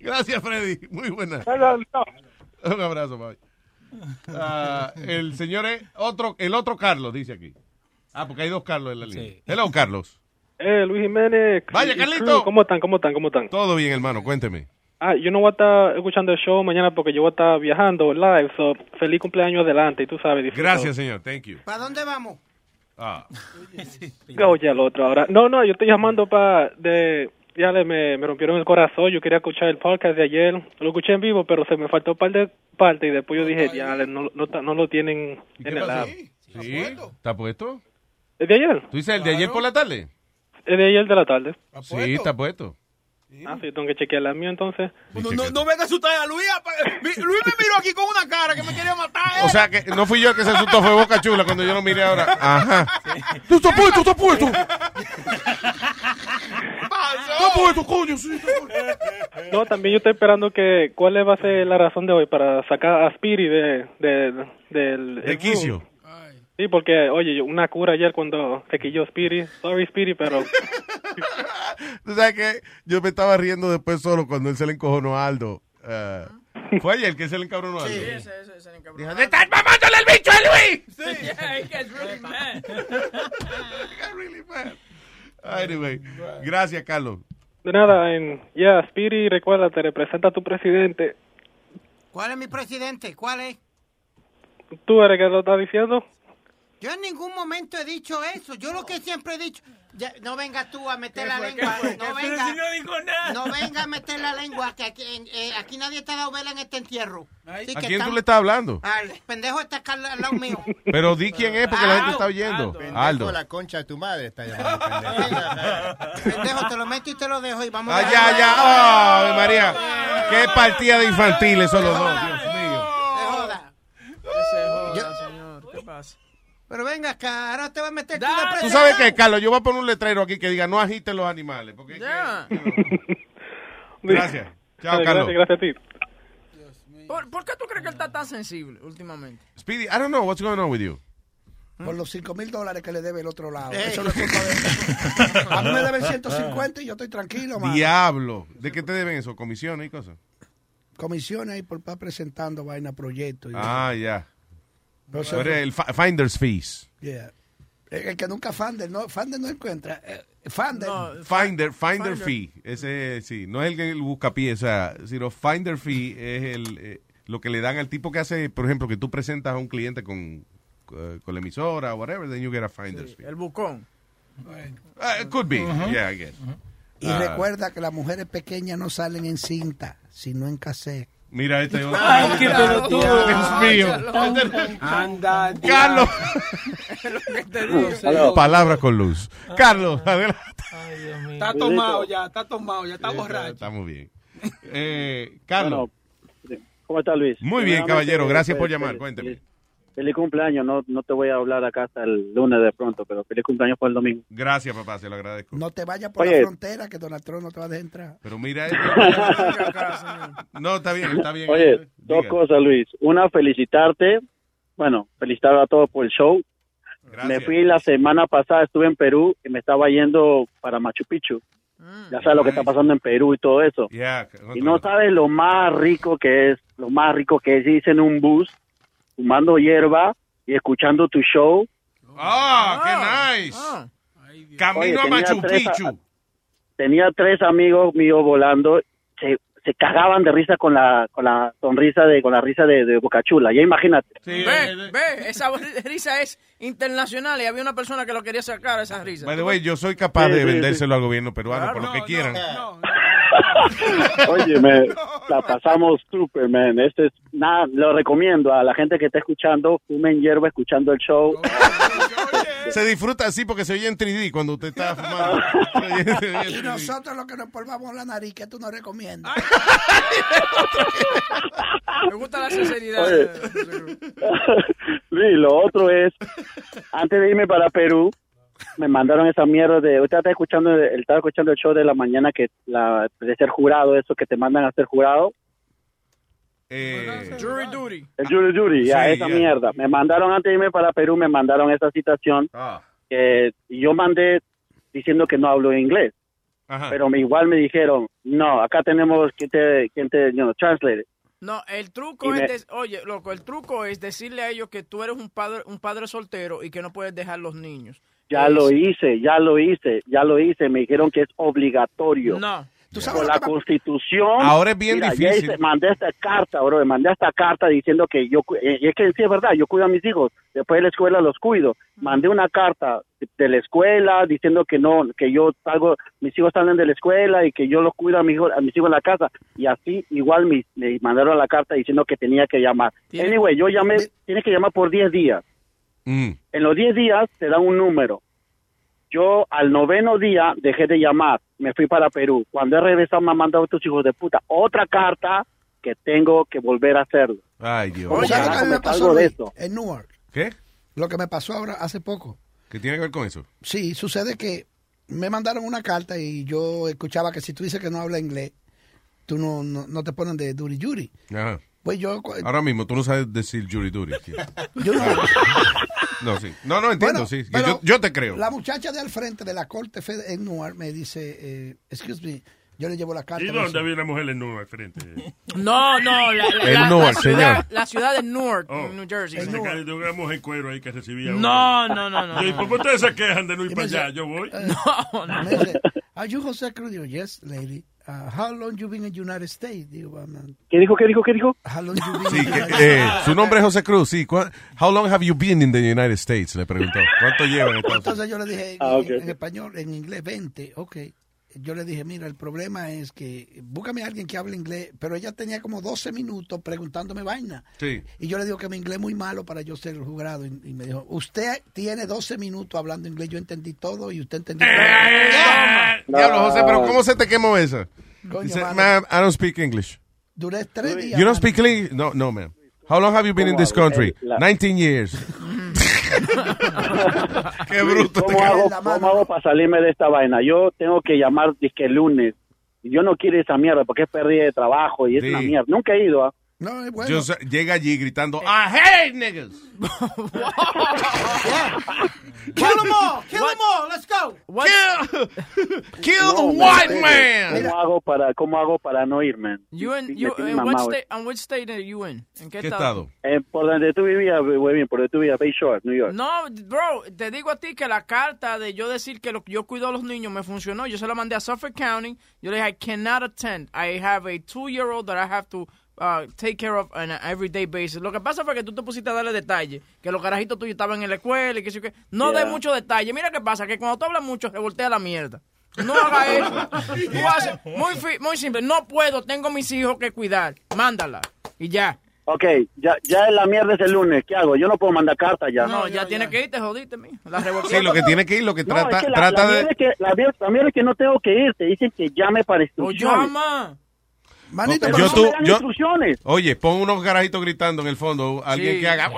Speaker 4: Gracias, Freddy. Muy buena.
Speaker 16: No, no.
Speaker 4: Un abrazo, bye. Ah, el señor es otro, el otro Carlos, dice aquí. Ah, porque hay dos Carlos en la línea. Hello, Carlos.
Speaker 17: Eh, Luis Jiménez.
Speaker 4: Vaya, Carlito.
Speaker 17: ¿Cómo están? ¿Cómo están? ¿Cómo están?
Speaker 4: Todo bien, hermano, cuénteme.
Speaker 17: Ah, yo no voy a estar escuchando el show mañana porque yo voy a estar viajando live, so feliz cumpleaños adelante, y tú sabes. disfruta.
Speaker 4: Gracias, señor. Thank you.
Speaker 6: ¿Para dónde vamos?
Speaker 4: Ah.
Speaker 17: Oye, el otro ahora. No, no, yo estoy llamando para de... Ya le, me, me rompieron el corazón, yo quería escuchar el podcast de ayer, lo escuché en vivo, pero se me faltó un par de partes y después yo dije, ya, no, no, ta- no lo tienen
Speaker 4: ¿Qué
Speaker 17: en el app.
Speaker 4: ¿Sí? ¿Está puesto?
Speaker 17: ¿El de ayer?
Speaker 4: ¿Tú dices el de ayer por la tarde?
Speaker 17: El de ayer de la tarde.
Speaker 4: Sí, está puesto.
Speaker 17: Ah, sí, tengo que chequear la mía entonces.
Speaker 11: No, no, no venga a asustar a Luis. Luis me miró aquí con una cara que me quería matar.
Speaker 4: O sea que no fui yo el que se asustó, fue Boca Chula cuando yo lo miré ahora. Ajá. ¡Tú estás puesto, estás puesto! ¡Está puesto, coño! Sí, está puesto.
Speaker 17: No, también yo estoy esperando que cuál va a ser la razón de hoy para sacar a Spiri de, de, del...
Speaker 4: De quicio.
Speaker 17: Sí, porque, oye, una cura ayer cuando se quilló Spiri. Sorry, Spiri, pero...
Speaker 4: Tú sabes que yo me estaba riendo después solo cuando él se le encojonó a Aldo. Eh, fue ayer que se le encabronó a Aldo.
Speaker 5: Sí, ese, ese, ese encabronó.
Speaker 4: Dijo, "¡Le estás mamándole el bicho a Luis!
Speaker 5: Sí, yeah, he gets really mad.
Speaker 4: really mad. Anyway, gracias, Carlos.
Speaker 17: De nada, en, ya, Spiri, recuérdate, representa a tu presidente.
Speaker 6: ¿Cuál es mi presidente? ¿Cuál es?
Speaker 17: ¿Tú eres que lo estás diciendo?
Speaker 6: Yo en ningún momento he dicho eso. Yo lo que siempre he dicho. Ya, no vengas tú a meter
Speaker 5: ¿Qué
Speaker 6: la
Speaker 5: fue?
Speaker 6: lengua. No
Speaker 5: ¿Qué fue?
Speaker 6: venga.
Speaker 5: Si no dijo nada.
Speaker 6: No venga a meter la lengua. Que aquí, en- eh, aquí nadie te ha dado vela en este entierro. Sí,
Speaker 4: ¿A
Speaker 6: que
Speaker 4: quién tú le estás hablando?
Speaker 6: Al pendejo está acá al lado mío.
Speaker 4: Pero di quién es porque la gente está oyendo.
Speaker 13: Pendejo,
Speaker 4: Aldo.
Speaker 13: la concha de tu madre está llamando pendejo.
Speaker 6: pendejo, te lo meto y te lo dejo y vamos
Speaker 4: Ah,
Speaker 6: a
Speaker 4: ya, ya. ¡Ave María! ¡Qué partida de infantiles son los dos! Dios mío.
Speaker 6: Pero venga acá, ahora te vas a meter tú
Speaker 4: sabes que, Carlos, yo voy a poner un letrero aquí que diga no agiten los animales. Porque es que-
Speaker 5: Ya.
Speaker 4: Gracias. Chao,
Speaker 17: Gracias,
Speaker 4: Carlos.
Speaker 17: gracias a ti.
Speaker 5: ¿Por, por qué tú crees que él está tan sensible últimamente?
Speaker 4: Speedy, I don't know what's going on with you.
Speaker 7: Por los 5 mil dólares que le debe el otro lado. Eso no es culpa de él. A mí me deben 150 y yo estoy tranquilo, mano.
Speaker 4: Diablo. ¿De qué te deben eso? ¿Comisiones y cosas?
Speaker 7: Comisiones ahí por estar presentando vaina, proyectos. y-
Speaker 4: Ah, ya. Eres el fi- finder's fees.
Speaker 7: Yeah. El que nunca Fander no, Fander no encuentra. Eh.
Speaker 4: Finder, finder
Speaker 7: Finder.
Speaker 4: fee. Ese, sí, no es el que busca pie, o sea, sino finder fee es el, eh, lo que le dan al tipo que hace, por ejemplo, que tú presentas a un cliente con, eh, con la emisora o whatever, then you get a finder's fee.
Speaker 5: El bucón.
Speaker 4: Uh, it could be,
Speaker 7: Ujú.
Speaker 4: yeah, I guess.
Speaker 7: Y
Speaker 4: Ah,
Speaker 7: recuerda que las mujeres pequeñas no salen en cinta, sino en cassette.
Speaker 4: Mira este.
Speaker 7: Ay, qué pelotudo.
Speaker 4: Dios mío.
Speaker 7: Anda,
Speaker 4: Carlos.
Speaker 7: Aló.
Speaker 4: Palabra con luz. Carlos, adelante.
Speaker 7: Está tomado ya, está tomado ya, está borracho.
Speaker 4: Estamos bien. Eh, Carlos.
Speaker 18: ¿Cómo está Luis?
Speaker 4: Muy bien, caballero. Gracias por
Speaker 18: pues,
Speaker 4: llamar. Cuénteme.
Speaker 18: Feliz cumpleaños. No, no te voy a hablar acá hasta el lunes de pronto, pero feliz cumpleaños por el domingo.
Speaker 4: Gracias, papá. Se lo agradezco.
Speaker 7: No te vayas por
Speaker 18: Oye.
Speaker 7: la frontera que Donald Trump no te va a dejar entrar.
Speaker 4: Pero mira esto. No, está bien, está bien.
Speaker 18: Oye, dos cosas, Luis. Una, felicitarte. Bueno, felicitar a todos por el show. Me fui la semana pasada, estuve en Perú y me estaba yendo para Machu Picchu. Ya sabes lo que está pasando en Perú y todo eso.
Speaker 4: Yeah,
Speaker 18: Y no sabes lo más rico que es, lo más rico que es irse en un bus, fumando hierba y escuchando tu show.
Speaker 4: Ah, qué nice. Camino
Speaker 18: Oye,
Speaker 4: a Machu
Speaker 18: tres-
Speaker 4: Picchu.
Speaker 18: Tenía tres amigos míos volando, se, se cagaban de risa con la, con la sonrisa de, con la risa de, de Bocachula. Ya imagínate.
Speaker 5: Ve, ve, esa risa es internacional y había una persona que lo quería sacar esa risa.
Speaker 4: By the way, yo soy capaz
Speaker 18: Sí,
Speaker 4: de
Speaker 18: sí,
Speaker 4: vendérselo al gobierno peruano
Speaker 5: Claro,
Speaker 4: por lo
Speaker 5: no,
Speaker 4: que quieran.
Speaker 18: Oye, me, la pasamos super, man. Este es, nada, lo recomiendo a la gente que está escuchando, fumen hierba escuchando el show.
Speaker 4: Se disfruta así porque se oye en 3D cuando usted está fumando.
Speaker 7: Y
Speaker 4: 3D.
Speaker 7: nosotros los que nos polvamos la nariz, que tú nos recomiendas.
Speaker 5: Me gusta la sinceridad.
Speaker 18: Oye. Luis, lo otro es, antes de irme para Perú, me mandaron esa mierda de, usted está escuchando, el- estaba escuchando el show de la mañana que la de ser jurado, eso que te mandan a ser jurado,
Speaker 4: Eh,
Speaker 5: Jury duty.
Speaker 18: el jury duty, ya
Speaker 4: Sí,
Speaker 18: esa mierda. Me mandaron antes de irme para Perú, me mandaron esa citación
Speaker 4: Ah.
Speaker 18: que yo mandé diciendo que no hablo inglés,
Speaker 4: Ajá.
Speaker 18: pero me, igual me dijeron, no, acá tenemos que te, quien te, you know, translate. it".
Speaker 5: No, el truco
Speaker 18: Y
Speaker 5: es,
Speaker 18: me-
Speaker 5: oye, loco, el truco es decirle a ellos que tú eres un padre, un padre soltero y que no puedes dejar los niños.
Speaker 18: Ya lo hice, ya lo hice, ya lo hice. Me dijeron que es obligatorio.
Speaker 5: No.
Speaker 18: Por la constitución.
Speaker 4: Ahora es bien
Speaker 18: Mira,
Speaker 4: difícil.
Speaker 18: hice- mandé esta carta, bro. Mandé esta carta diciendo que yo. eh, Y es que sí es verdad, yo cuido a mis hijos. Después de la escuela los cuido. Mandé una carta de- de la escuela diciendo que no, que yo salgo, mis hijos salen de la escuela y que yo los cuido a, mi hijo- a mis hijos en la casa. Y así, igual me, me mandaron la carta diciendo que tenía que llamar.
Speaker 4: Tiene-
Speaker 18: Anyway, yo llamé, tienes que llamar por 10 días.
Speaker 4: Mm.
Speaker 18: En los 10 días te dan un número. Yo al noveno día dejé de llamar, me fui para Perú. Cuando he regresado me han mandado estos hijos de puta otra carta que tengo que volver a hacerlo.
Speaker 4: Ay, Dios.
Speaker 18: Oye,
Speaker 7: ¿Sabes lo que me pasó
Speaker 18: de esto.
Speaker 7: en Newark?
Speaker 4: ¿Qué?
Speaker 7: Lo que me pasó ahora hace poco.
Speaker 4: ¿Qué tiene que ver con eso?
Speaker 7: Sí, sucede que me mandaron una carta y yo escuchaba que si tú dices que no habla inglés, tú no, no, no te ponen de duri yuri.
Speaker 4: Ajá.
Speaker 7: Pues yo...
Speaker 4: Ahora mismo tú no sabes decir jury duty. tío.
Speaker 7: yo no,
Speaker 4: No, sí. No, no entiendo,
Speaker 7: Bueno,
Speaker 4: sí. Yo, yo te creo.
Speaker 7: La muchacha de al frente de la corte fed- en Newark me dice, eh, excuse me, yo le llevo la carta.
Speaker 8: ¿Y dónde había una mujer en al frente?
Speaker 5: No, no, la, la-
Speaker 4: En
Speaker 5: la-
Speaker 4: Newark,
Speaker 5: la ciudad,
Speaker 4: señor.
Speaker 5: la ciudad de Newark,
Speaker 8: Oh.
Speaker 5: en New Jersey.
Speaker 8: Se cae de una mujer en cuero ahí que recibía.
Speaker 5: No,
Speaker 8: uno.
Speaker 5: no, no, no,
Speaker 8: ¿Y
Speaker 5: no.
Speaker 8: por qué ustedes se quejan de no ir para allá? Yo voy.
Speaker 7: me dice, are you José Cruz? Digo, yes, lady. Uh, how long you been in United States? Digo, "I'm not-
Speaker 18: ¿Qué dijo? ¿Qué dijo? ¿Qué dijo?
Speaker 7: how long you been
Speaker 4: Sí,
Speaker 7: in
Speaker 4: que,
Speaker 7: United
Speaker 4: eh,
Speaker 7: States?
Speaker 4: su nombre es José Cruz, sí. ¿Cuá- How long have you been in the United States? Le preguntó. ¿Cuánto lleva en Estados Unidos?
Speaker 7: Entonces yo le dije en,
Speaker 18: Ah,
Speaker 7: en español, en inglés, 20, ok. Yo le dije, mira, el problema es que búscame a alguien que hable inglés, pero ella tenía como 12 minutos preguntándome vaina.
Speaker 4: Sí.
Speaker 7: Y yo le digo que mi inglés es muy malo para yo ser el jurado. Y, y me dijo, usted tiene 12 minutos hablando inglés, yo entendí todo y usted entendió todo.
Speaker 4: Diablo, José, pero ¿cómo se te quemó esa?
Speaker 7: Coño,
Speaker 4: Dice, ma'am, I don't speak English.
Speaker 7: Duré tres días.
Speaker 4: You don't speak English? No, no, ma'am. How long have you been in
Speaker 18: ¿Cómo
Speaker 4: this country?
Speaker 18: Eh, la-
Speaker 4: 19 years. Qué bruto.
Speaker 18: ¿Cómo hago, ¿Cómo hago para salirme de esta vaina? Yo tengo que llamar disque el lunes. Yo no quiero esa mierda porque es pérdida de trabajo y es
Speaker 4: Sí.
Speaker 18: una mierda. Nunca he ido. ¿ah?
Speaker 7: No, es bueno.
Speaker 4: Llega allí gritando, I hate niggas.
Speaker 6: Kill them all. Kill them all. Let's go.
Speaker 4: Kill
Speaker 18: No,
Speaker 4: the white
Speaker 18: espere.
Speaker 4: man.
Speaker 18: ¿Cómo hago para, cómo hago para no irme?
Speaker 5: You in, you, in what state, which state are you in? ¿En qué,
Speaker 4: ¿Qué estado?
Speaker 18: Eh, por donde tú vivías, muy bien, por donde tú vivías, Bay Shore, New York.
Speaker 5: No, bro, te digo a ti que la carta de yo decir que lo, yo cuido a los niños me funcionó. Yo se la mandé a Suffolk County. Yo le dije, I cannot attend. I have a two-year-old that I have to uh, take care of on an everyday basis. Lo que pasa fue que tú te pusiste a darle detalle, que los carajitos tuyos estaban en la escuela y que o qué. No
Speaker 18: Yeah.
Speaker 5: de mucho detalle. Mira qué pasa, que cuando tú hablas mucho, revoltea la mierda. No haga eso. Tú haces, muy, fi- muy simple. No puedo, tengo mis hijos que cuidar. Mándala. Y ya.
Speaker 18: Ok, ya, ya la mierda es el lunes. ¿Qué hago? Yo no puedo mandar carta ya.
Speaker 5: No, ya tienes que ir, te jodiste, mijo. La
Speaker 4: Sí, lo que tiene que ir, lo que
Speaker 18: No,
Speaker 4: trata,
Speaker 18: es que la,
Speaker 4: trata
Speaker 18: la
Speaker 4: de...
Speaker 18: mierda es que, la, mier- la mierda es que no tengo que ir. Te dicen que llame para instrucciones.
Speaker 5: llama.
Speaker 7: Manito,
Speaker 18: Pero
Speaker 4: yo
Speaker 18: no
Speaker 4: tú-
Speaker 18: me dan
Speaker 4: yo-
Speaker 18: instrucciones.
Speaker 4: Oye, pon unos carajitos gritando en el fondo, alguien
Speaker 5: Sí.
Speaker 4: que haga...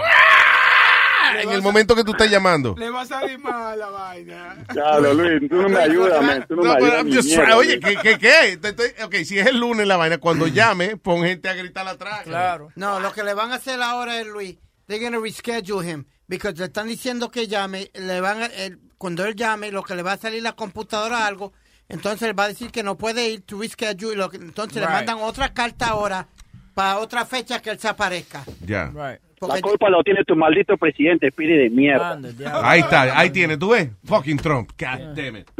Speaker 4: En el momento que tú estés llamando.
Speaker 11: Le va a salir mal la vaina.
Speaker 18: Claro, Luis, tú no me ayudas, man. Tú no,
Speaker 4: No,
Speaker 18: me
Speaker 4: pero
Speaker 18: ayudas.
Speaker 4: I'm
Speaker 18: ni
Speaker 4: just
Speaker 18: mierda,
Speaker 4: trying- Oye. ¿qué, qué, qué? Estoy- ok, si es el lunes la vaina, cuando llame, pon gente a gritar atrás.
Speaker 5: Claro.
Speaker 6: No, lo que le van a hacer ahora es, Luis, they're going to reschedule him. Because le están diciendo que llame, le van a, el- cuando él llame, lo que le va a salir la computadora algo, entonces va a decir que no puede ir to reschedule, entonces le mandan otra carta ahora para otra fecha que él se aparezca.
Speaker 4: Ya.
Speaker 5: Right.
Speaker 18: La culpa lo tiene tu maldito presidente, pide de mierda.
Speaker 5: Ande.
Speaker 4: Ahí está, ahí tiene, tú ves. Fucking Trump. God damn it.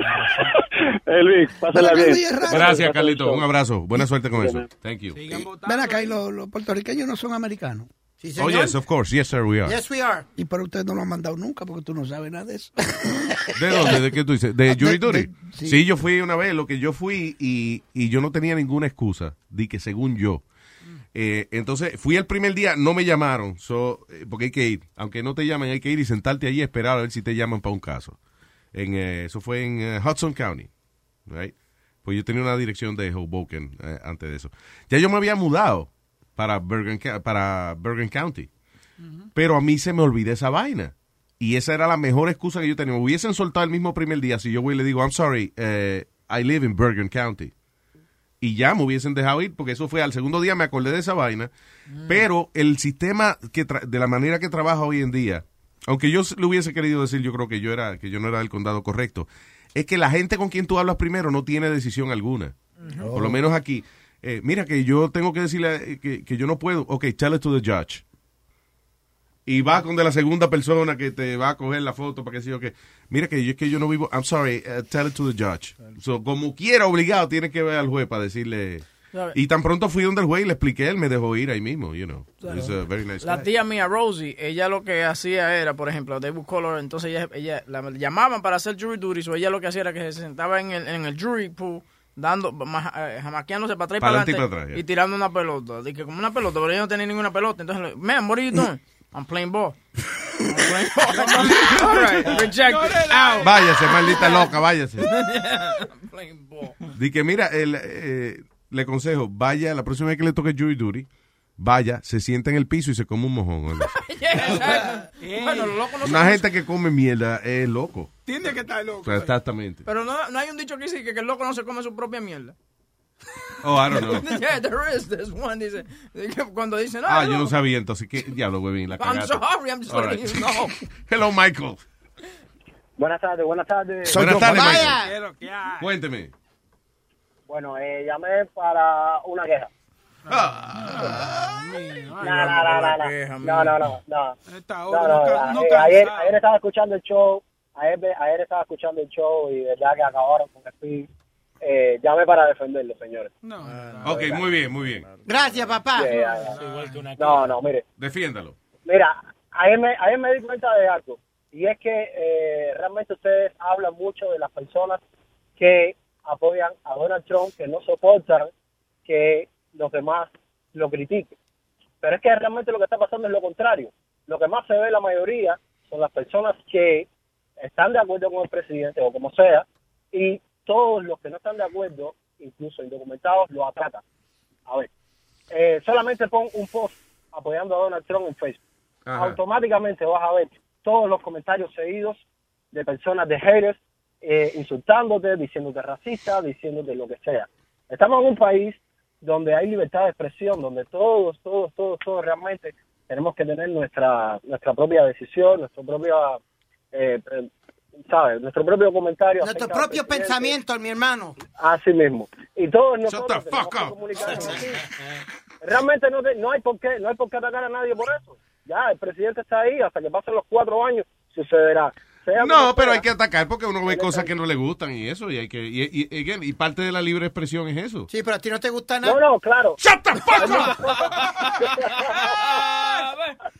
Speaker 18: Eh, Luis, pásala bien.
Speaker 4: Gracias, Carlito. Un abrazo. Buena suerte con eso. Thank you.
Speaker 7: Ven acá, y los, los puertorriqueños no son americanos.
Speaker 6: Sí,
Speaker 4: Oh, yes, of course. Yes, sir, we are.
Speaker 6: Yes, we are.
Speaker 7: Y pero ustedes no lo han mandado nunca porque tú no sabes nada de eso.
Speaker 4: ¿De dónde? ¿De qué tú dices? ¿De jury
Speaker 7: De-
Speaker 4: duty?
Speaker 7: de- sí.
Speaker 4: sí. yo fui una vez. Lo que yo fui y, y yo no tenía ninguna excusa. Di que según yo. Eh, entonces, fui el primer día, no me llamaron. So, eh, porque hay que ir. Aunque no te llamen, hay que ir y sentarte allí y esperar a ver si te llaman para un caso. En, eh, eso fue en Hudson County. Right? Pues yo tenía una dirección de Hoboken eh, antes de eso. Ya yo me había mudado para Bergen, para Bergen County. Pero a mí se me olvidó esa vaina. Y esa era la mejor excusa que yo tenía. Me hubiesen soltado el mismo primer día si yo voy y le digo, I'm sorry, eh, I live in Bergen County. Y ya me hubiesen dejado ir, porque eso fue al segundo día me acordé de esa vaina. Pero el sistema que tra- de la manera que trabaja hoy en día, aunque yo le hubiese querido decir, yo creo que yo era, que yo no era del condado correcto, es que la gente con quien tú hablas primero no tiene decisión alguna. Por lo menos aquí. Eh, mira que yo tengo que decirle eh, que, que yo no puedo. Ok, tell it to the judge. Y va con de la segunda persona que te va a coger la foto para que sea que mira que yo es que yo no vivo. I'm sorry, uh, tell it to the judge. So, como quiera obligado tiene que ver al juez para decirle. Y tan pronto fui donde el juez y le expliqué, él me dejó ir ahí mismo, you know. He's a very nice
Speaker 5: La
Speaker 4: guy.
Speaker 5: tía mía, Rosie, ella lo que hacía era, por ejemplo, David Color, entonces ella, ella la llamaban para hacer jury duty, o ella lo que hacía era que se sentaba en el, en el jury pool, dando, ma- eh, jamaqueándose para atrás y
Speaker 4: Para adelante y para atrás,
Speaker 5: y tirando una pelota. Dije, como una pelota, pero ella no tenía ninguna pelota. Entonces, le- man, what are you doing? I'm playing ball. I'm playing ball. All right, rejected, out.
Speaker 4: Váyase, maldita loca, váyase.
Speaker 5: I'm playing ball.
Speaker 4: Di que mira, el, eh, le aconsejo, vaya, la próxima vez que le toque jury duty, vaya, se sienta en el piso y se come un mojón. o algo así.
Speaker 5: bueno, los locos no
Speaker 4: Una gente que come mierda es loco.
Speaker 11: Tiene que estar loco.
Speaker 4: exactamente.
Speaker 5: Pero no, no hay un dicho que dice que, que el loco no se come su propia mierda.
Speaker 4: Oh, I don't know.
Speaker 5: yeah, there is. There's one. Dice, cuando dicen,
Speaker 4: Ah,
Speaker 5: ah,
Speaker 4: yo no sabía entonces. ¿Qué diablo, huevín? La
Speaker 5: I'm
Speaker 4: cagaste.
Speaker 5: sorry, I'm just
Speaker 4: All
Speaker 5: letting
Speaker 4: right.
Speaker 5: you know.
Speaker 4: Hello, Michael.
Speaker 18: Buenas tardes, buenas tardes.
Speaker 4: Buenas tardes. Michael. Cuénteme.
Speaker 18: Bueno, eh, llamé para una queja. No, no, no, no, no, no, no, no, no.
Speaker 11: Esta
Speaker 18: No,
Speaker 11: hora
Speaker 18: no,
Speaker 11: no, no
Speaker 18: eh, ayer,
Speaker 11: cansado.
Speaker 18: ayer estaba escuchando el show, ayer, ayer estaba escuchando el show y de verdad que acabaron con el fin. Eh, llamé para defenderlo, señores.
Speaker 4: Ok, muy bien, muy bien.
Speaker 6: Gracias, papá.
Speaker 18: Yeah. No, no, mire,
Speaker 4: Defiéndalo.
Speaker 18: mira, ayer me, ayer me di cuenta de algo y es que eh, realmente ustedes hablan mucho de las personas que apoyan a Donald Trump, que no soportan que los demás lo critiquen. Pero es que realmente lo que está pasando es lo contrario. Lo que más se ve la mayoría son las personas que están de acuerdo con el presidente o como sea, y todos los que no están de acuerdo, incluso indocumentados, lo atacan. A ver, eh, solamente pon un post apoyando a Donald Trump en Facebook.
Speaker 4: Ajá.
Speaker 18: Automáticamente vas a ver
Speaker 19: todos los comentarios seguidos de personas de haters eh, insultándote, diciéndote racista, diciéndote lo que sea. Estamos en un país donde hay libertad de expresión, donde todos, todos, todos, todos realmente tenemos que tener nuestra nuestra propia decisión, nuestro propia, eh, eh, ¿sabes? Nuestro propio comentario.
Speaker 6: Nuestro propio pensamiento, mi hermano.
Speaker 19: Así mismo. Y todos
Speaker 6: Shut
Speaker 19: nosotros
Speaker 6: the
Speaker 19: tenemos
Speaker 6: fuck
Speaker 19: que
Speaker 6: up.
Speaker 19: comunicarnos así. Realmente no, te- no hay por qué, no hay por qué atacar a nadie por eso. Ya, el presidente está ahí, hasta que pasen los cuatro años sucederá. Sea
Speaker 4: No, pero
Speaker 19: sea.
Speaker 4: hay que atacar porque uno ve cosas que no le gustan y eso, y hay que, y, y- y again, y parte de la libre expresión es eso.
Speaker 6: Sí, pero a ti no te gusta nada.
Speaker 19: No, no, claro.
Speaker 4: ¡Shut the fuck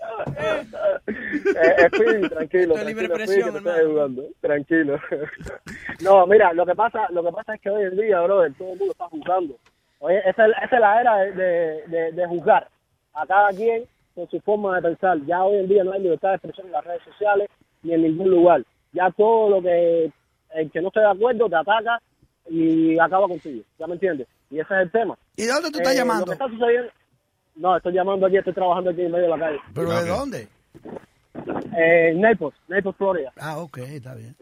Speaker 19: Eh, Speedy, tranquilo,
Speaker 5: libre presión,
Speaker 19: estoy. Tranquilo. no, mira, lo que pasa, lo que pasa es que hoy en día, brother, todo el mundo está juzgando. Oye, esa, es- esa es la era de, de, de- de juzgar a cada quien con su forma de pensar. Ya hoy en día no hay libertad de expresión en las redes sociales ni en ningún lugar. Ya todo lo que el que no esté de acuerdo te ataca y acaba contigo. ¿Ya me entiendes? Y ese es el tema.
Speaker 7: ¿Y de dónde tú estás
Speaker 19: Eh,
Speaker 7: llamando?
Speaker 19: Lo que está sucediendo... No, estoy llamando aquí, estoy trabajando aquí en medio de la calle.
Speaker 7: ¿Pero de dónde?
Speaker 19: Eh, Naples, Naples, Florida.
Speaker 7: Ah, ok, está bien.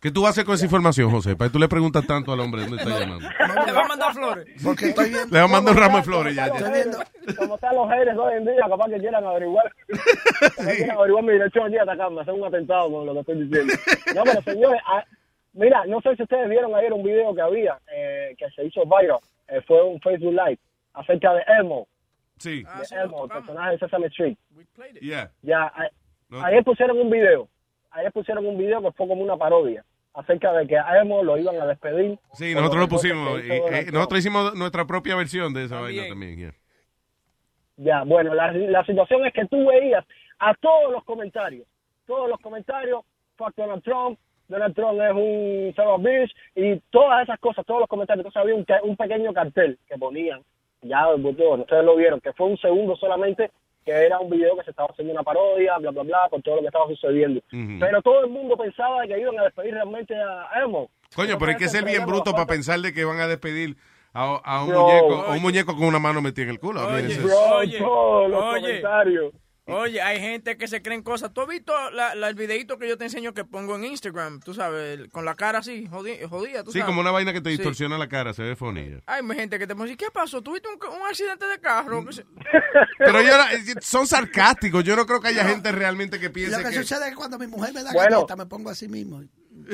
Speaker 4: ¿Qué tú haces con esa información, José? ¿Para qué tú le preguntas tanto al hombre dónde está llamando?
Speaker 5: Le va a mandar flores.
Speaker 7: Porque estoy viendo.
Speaker 4: Le va a mandar un ramo de flores ya. ya.
Speaker 19: Estoy viendo, como están los haters hoy en día, capaz que quieran averiguar. Quieran averiguar mi dirección y atacarme, hacer un atentado con lo que estoy diciendo. No, pero señores, ah, mira, no sé si ustedes vieron ayer un video que había, eh, que se hizo viral, eh, fue un Facebook Live, acerca de Elmo.
Speaker 4: Sí.
Speaker 19: De Elmo, el personaje de Sesame Street.
Speaker 4: Yeah.
Speaker 19: Ya, a-
Speaker 4: No.
Speaker 19: ayer pusieron un video, ayer pusieron un video que fue como una parodia, acerca de que a Elmo lo iban a despedir.
Speaker 4: Sí, nosotros lo pusimos. y- eh, nosotros hicimos nuestra propia versión de esa vaina también. yeah.
Speaker 19: Ya, bueno, la, la situación es que tú veías a todos los comentarios, todos los comentarios, fuck Donald Trump, Donald Trump es un son of bitch, y todas esas cosas, todos los comentarios. Entonces había un, un pequeño cartel que ponían, ya bueno, ustedes lo vieron, que fue un segundo solamente, que era un video que se estaba haciendo una parodia, bla, bla, bla, con todo lo que estaba sucediendo. Pero todo el mundo pensaba que iban a despedir realmente a Elmo.
Speaker 4: Coño, pero hay que ser bien bruto para pensar de que van a despedir a, a un
Speaker 19: Bro,
Speaker 4: muñeco, a un muñeco con una mano metida en el culo.
Speaker 5: Oye,
Speaker 19: Bro,
Speaker 5: oye,
Speaker 19: todos los
Speaker 5: oye.
Speaker 19: comentarios.
Speaker 5: Oye, hay gente que se creen cosas. ¿Tú has visto la, la- el videito que yo te enseño que pongo en Instagram? Tú sabes, el- con la cara así, jodi- jodida, tú
Speaker 4: sí,
Speaker 5: sabes.
Speaker 4: como una vaina que te
Speaker 5: Sí.
Speaker 4: distorsiona la cara, se ve funny.
Speaker 5: Hay gente que te pone, ¿qué pasó? ¿Tuviste un, un accidente de carro? Se-
Speaker 4: Pero yo, son sarcásticos. Yo no creo que haya gente realmente que
Speaker 7: Lo
Speaker 4: piense
Speaker 7: que
Speaker 4: que...
Speaker 7: sucede es que cuando mi mujer me da
Speaker 19: Bueno.
Speaker 7: galleta, me pongo así mismo.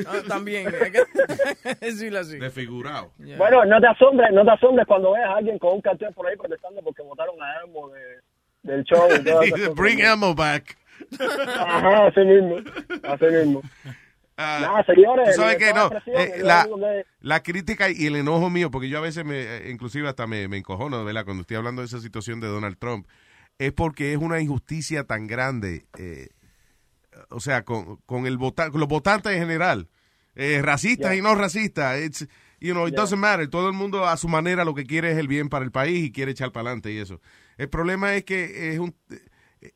Speaker 5: Ah, también. hay que decirlo así.
Speaker 4: Desfigurado.
Speaker 19: Bueno, no te asombres, no te asombres cuando veas a alguien con un cartel por ahí protestando porque votaron a Elmo de, del show. Y todas esas cosas.
Speaker 4: Bring Elmo back.
Speaker 19: Ajá, así mismo, así mismo.
Speaker 4: Ah,
Speaker 19: Nada, señores,
Speaker 4: tú sabes que no, eh, la,
Speaker 19: que-
Speaker 4: la crítica y el enojo mío, porque yo a veces me, eh, inclusive hasta me, me encojono, ¿verdad? Cuando estoy hablando de esa situación de Donald Trump, es porque es una injusticia tan grande, eh, o sea, con, con el vota- con los votantes en general, eh, racistas
Speaker 19: Yeah.
Speaker 4: y no racistas, it's, you know, it
Speaker 19: Yeah.
Speaker 4: doesn't matter, todo el mundo a su manera lo que quiere es el bien para el país y quiere echar para adelante y eso. El problema es que es un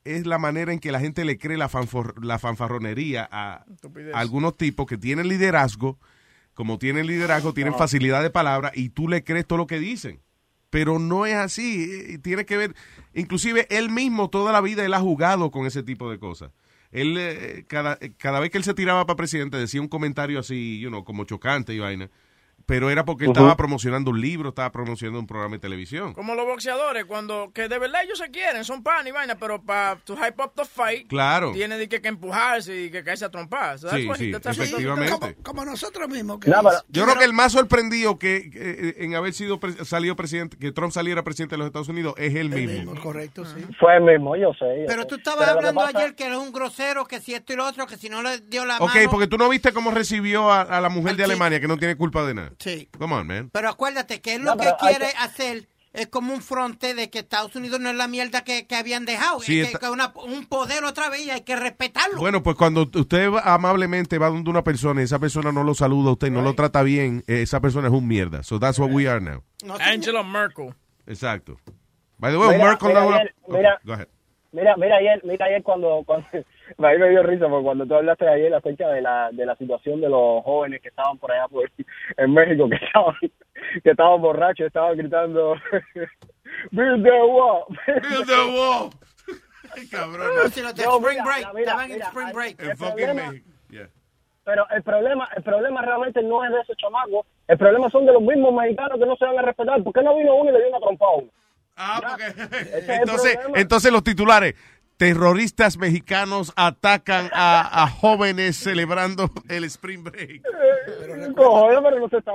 Speaker 4: es la manera en que la gente le cree la, fanfor- la fanfarronería a, algunos tipos que tienen liderazgo, como tienen liderazgo, tienen facilidad de palabra y tú le crees todo lo que dicen. Pero no es así, tiene que ver, inclusive él mismo toda la vida él ha jugado con ese tipo de cosas. Él, eh, cada, cada vez que él se tiraba para presidente decía un comentario así, you know, como chocante y vaina, pero era porque él estaba promocionando un libro, estaba promocionando un programa de televisión.
Speaker 5: Como los boxeadores, cuando que de verdad ellos se quieren, son pan y vaina, pero para to hype up the fight,
Speaker 4: Claro.
Speaker 5: tiene de que, que empujarse y que caerse a trompar.
Speaker 4: Sí, sí, efectivamente.
Speaker 7: Como, como nosotros mismos. Que
Speaker 19: No, pero-
Speaker 4: Yo creo que el más sorprendido que, que, en haber sido pre- salido presidente, que Trump saliera presidente de los Estados Unidos es él mismo.
Speaker 7: Correcto, sí.
Speaker 19: Fue el mismo, yo sé. yo
Speaker 6: Pero
Speaker 19: sé.
Speaker 6: tú estabas
Speaker 19: Pero
Speaker 6: hablando
Speaker 19: pasa-
Speaker 6: ayer que era un grosero, que si esto y lo otro, que si no le dio la
Speaker 4: Ok,
Speaker 6: mano.
Speaker 4: porque tú no viste cómo recibió a, a la mujer de Alemania que no tiene culpa de nada.
Speaker 6: Sí.
Speaker 4: Come on, man.
Speaker 6: Pero acuérdate que él
Speaker 19: No,
Speaker 6: lo que quiere
Speaker 19: que-
Speaker 6: hacer es como un fronte de que Estados Unidos no es la mierda que, que habían dejado.
Speaker 4: Sí,
Speaker 6: es que,
Speaker 4: está-
Speaker 6: que una- un poder otra vez y hay que respetarlo.
Speaker 4: Bueno, pues cuando usted va- amablemente va donde una persona y esa persona no lo saluda a usted, no lo trata bien, eh, esa persona es un mierda. So that's what we are now.
Speaker 5: Angela Merkel.
Speaker 4: Exacto. By the way,
Speaker 19: Mira,
Speaker 4: Merkel
Speaker 19: mira,
Speaker 4: no
Speaker 19: ayer- mira.
Speaker 4: go ahead.
Speaker 19: Mira, mira ayer, mira ayer cuando, cuando a mí me dio risa porque cuando tú hablaste ayer acerca de la, de la situación de los jóvenes que estaban por allá por, en México, que estaban, que estaban borrachos, estaban gritando Build the wall.
Speaker 4: Build the wall.
Speaker 9: Cabrón.
Speaker 6: No, si no te
Speaker 19: No,
Speaker 6: spring
Speaker 19: mira,
Speaker 6: break,
Speaker 19: mira,
Speaker 6: te en spring break.
Speaker 19: el problema- Pero el problema, el problema realmente no es de esos chamacos. El problema son de los mismos mexicanos que no se van a respetar. ¿Por qué no vino uno y le dio una trompa a uno?
Speaker 9: Ah, porque...
Speaker 4: Entonces, entonces los titulares. Terroristas mexicanos atacan a, a jóvenes celebrando el Spring Break.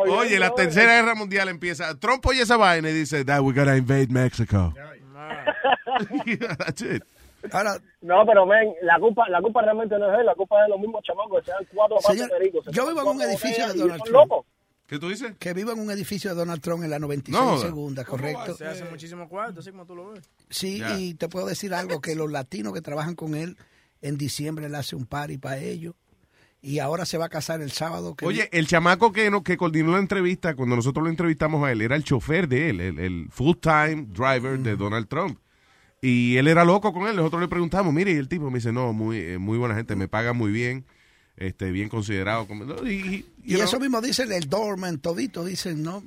Speaker 4: Oye, la tercera guerra mundial empieza. Trump oye esa vaina y dice, that we gotta invade Mexico. That's it.
Speaker 7: Ahora,
Speaker 19: No, pero men, la culpa, la culpa realmente no es él, la culpa es de los mismos chamacos que se dan cuatro
Speaker 7: Señor, yo vivo en un edificio de Donald Trump.
Speaker 19: locos.
Speaker 4: ¿Qué tú dices?
Speaker 7: Que vivo en un edificio de Donald Trump en la 96
Speaker 4: No.
Speaker 7: segunda, correcto.
Speaker 5: Se hace muchísimo cuarto, así como tú lo ves.
Speaker 7: Sí, y te puedo decir algo, que los latinos que trabajan con él, en diciembre le hace un party para ellos. Y ahora se va a casar el sábado. Que
Speaker 4: Oye, el chamaco que, no, que coordinó la entrevista, cuando nosotros lo entrevistamos a él, era el chofer de él, el, el full-time driver de Donald Trump. Y él era loco con él. Nosotros le preguntamos, mire, y el tipo me dice, no, muy, eh, muy buena gente, me paga muy bien, este, bien considerado. y,
Speaker 7: Y
Speaker 4: you know.
Speaker 7: eso mismo dice el Dorman, todito dicen, ¿no?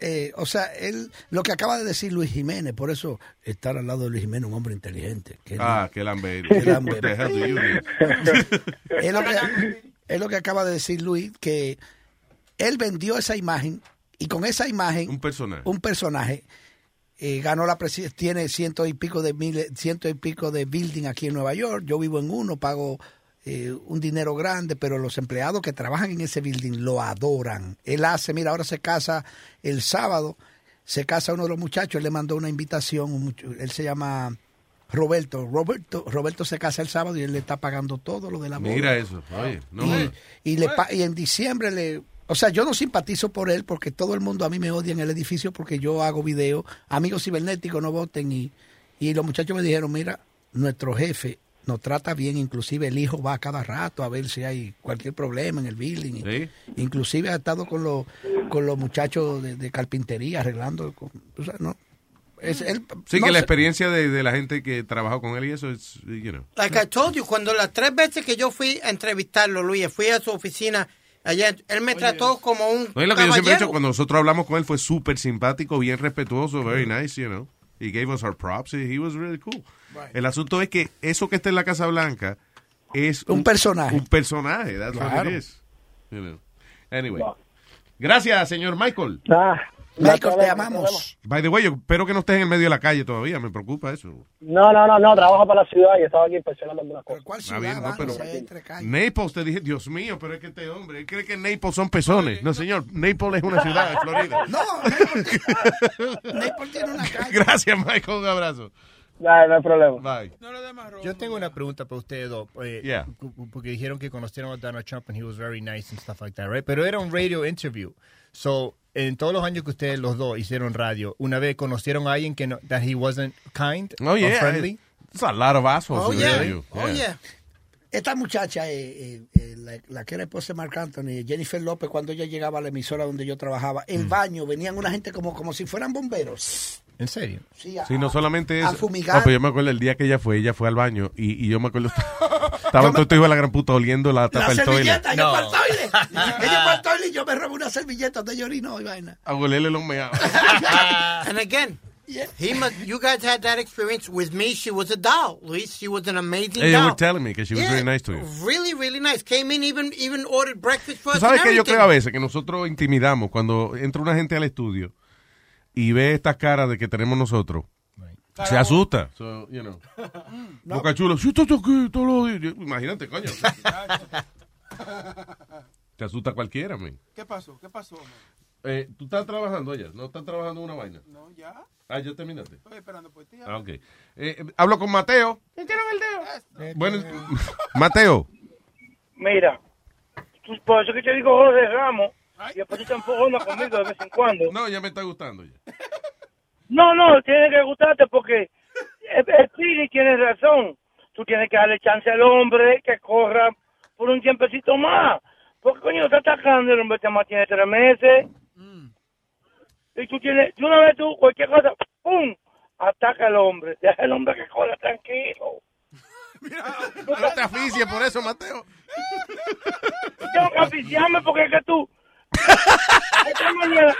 Speaker 7: Eh, o sea, él, lo que acaba de decir Luis Jiménez, por eso estar al lado de Luis Jiménez, un hombre inteligente. que
Speaker 4: Ah, qué lambe.
Speaker 7: Qué lambe.
Speaker 4: What the hell do you need?
Speaker 7: es, lo que, es lo que acaba de decir Luis, que él vendió esa imagen y con esa imagen,
Speaker 4: Un personaje.
Speaker 7: un personaje, eh, ganó la presidencia, tiene ciento y pico de miles, ciento y pico de building aquí en Nueva York. Yo vivo en uno, pago eh, un dinero grande, pero los empleados que trabajan en ese building lo adoran. Él hace, mira, ahora se casa el sábado, se casa uno de los muchachos, él le mandó una invitación, un mucho- él se llama Roberto. Roberto, Roberto se casa el sábado y él le está pagando todo lo de la boda.
Speaker 4: Mira eso. Oye, no.
Speaker 7: Y, y le y en diciembre le... O sea, yo no simpatizo por él porque todo el mundo a mí me odia en el edificio porque yo hago video. Amigos cibernéticos no voten y, y los muchachos me dijeron, mira, nuestro jefe nos trata bien, inclusive el hijo va a cada rato a ver si hay cualquier problema en el building.
Speaker 4: Sí.
Speaker 7: Inclusive ha estado con los, con los muchachos de, de carpintería arreglando. con- o sea, no. Es, él,
Speaker 4: Sí,
Speaker 7: no
Speaker 4: que la experiencia de, de la gente que trabajó con él y eso es, you know.
Speaker 6: Like I told you, cuando las tres veces que yo fui a entrevistarlo, Luis, fui a su oficina allá, él me trató como un
Speaker 4: No, y lo que yo siempre he dicho, cuando nosotros hablamos con él fue súper simpático, bien respetuoso, very nice, you know. He gave us our props, he was really cool. El asunto es que eso que está en la Casa Blanca es
Speaker 7: Un personaje.
Speaker 4: Un personaje, that's what
Speaker 7: Claro.
Speaker 4: it is. You know. Anyway. Gracias, señor Michael.
Speaker 7: Michael, te amamos.
Speaker 4: By the way, yo espero que no estés en el medio de la calle todavía, me preocupa eso.
Speaker 19: No, no, no, no, trabajo para la ciudad y estaba aquí inspeccionando algunas cosas.
Speaker 7: ¿Cuál
Speaker 4: bien, no, pero Naples, te dije, Dios mío, pero es que este hombre, él cree que Naples son pezones. No, señor, Naples es una ciudad de Florida.
Speaker 7: No, Naples tiene una calle.
Speaker 4: Gracias, Michael, un abrazo.
Speaker 19: Ya, no hay problema.
Speaker 4: Bye.
Speaker 13: Yo tengo una pregunta para ustedes dos. eh,
Speaker 4: Yeah.
Speaker 13: Porque dijeron que conocieron a Donald Trump and he was very nice and stuff like that, right? Pero era un radio interview. So, en todos los años que ustedes los dos hicieron radio, una vez conocieron a alguien que no, that he wasn't kind
Speaker 4: Oh,
Speaker 13: or
Speaker 4: yeah.
Speaker 13: friendly.
Speaker 4: It's a lot of assholes
Speaker 7: Oh,
Speaker 4: in
Speaker 7: yeah.
Speaker 4: radio.
Speaker 7: Oh, yeah. Esta muchacha, eh, eh, eh, la, la que era esposa de Marc Anthony, Jennifer López, cuando ella llegaba a la emisora donde yo trabajaba, el
Speaker 4: Mm.
Speaker 7: baño, venían una gente como, como si fueran bomberos.
Speaker 13: ¿En serio?
Speaker 7: Sí, a-
Speaker 4: Sí, no solamente
Speaker 7: a
Speaker 4: eso.
Speaker 7: fumigar.
Speaker 4: No, pero yo me acuerdo el día que ella fue, ella fue al baño y, y yo me acuerdo, estaban todos hijos de la gran puta oliendo la tapa
Speaker 7: La
Speaker 4: del toilet.
Speaker 7: servilleta, yo fue al toilet. Ella fue al toilet y yo me robé una servilleta donde yo orino y vaina.
Speaker 4: A olerle los meados.
Speaker 6: And again, he must, you guys had that experience with me. She was a doll, Luis. She was an amazing
Speaker 4: Ella
Speaker 6: doll.
Speaker 4: were telling me que she was
Speaker 6: Yeah,
Speaker 4: very nice to you.
Speaker 6: Really, really nice. Came in, even, even ordered breakfast for
Speaker 4: Tú
Speaker 6: us
Speaker 4: sabes que yo creo a veces que nosotros intimidamos cuando entra una gente al estudio y ve estas caras de que tenemos nosotros. Se asusta. So, you know. Boca Chula, si estás aquí días. Imagínate, coño. Te asusta cualquiera, man.
Speaker 11: ¿Qué pasó? ¿Qué pasó? man?
Speaker 4: Eh, ¿Tú estás trabajando allá? ¿No estás trabajando en una vaina?
Speaker 11: No, ya.
Speaker 4: Ah, ya terminaste.
Speaker 11: Estoy esperando por ti.
Speaker 4: Ah, ok. Eh, eh, hablo con Mateo.
Speaker 11: ¿Metieron el dedo?
Speaker 4: Bueno, Mateo.
Speaker 20: Mira, por eso que te digo Jorge Ramos, y después tú te enfogonas conmigo de vez en cuando.
Speaker 4: No, ya me está gustando ya.
Speaker 20: No, no, tiene que gustarte porque el, Piri tiene razón. Tú tienes que darle chance al hombre que corra por un tiempecito más. Porque coño, está atacando, el hombre te mantiene tres meses. Y tú tienes, de una vez tú, cualquier cosa, ¡pum! Ataca al hombre. Deja al hombre que corra tranquilo.
Speaker 4: No te aficies por eso, Mateo.
Speaker 20: Tengo que aficiarme porque es que tú. Esta mañana.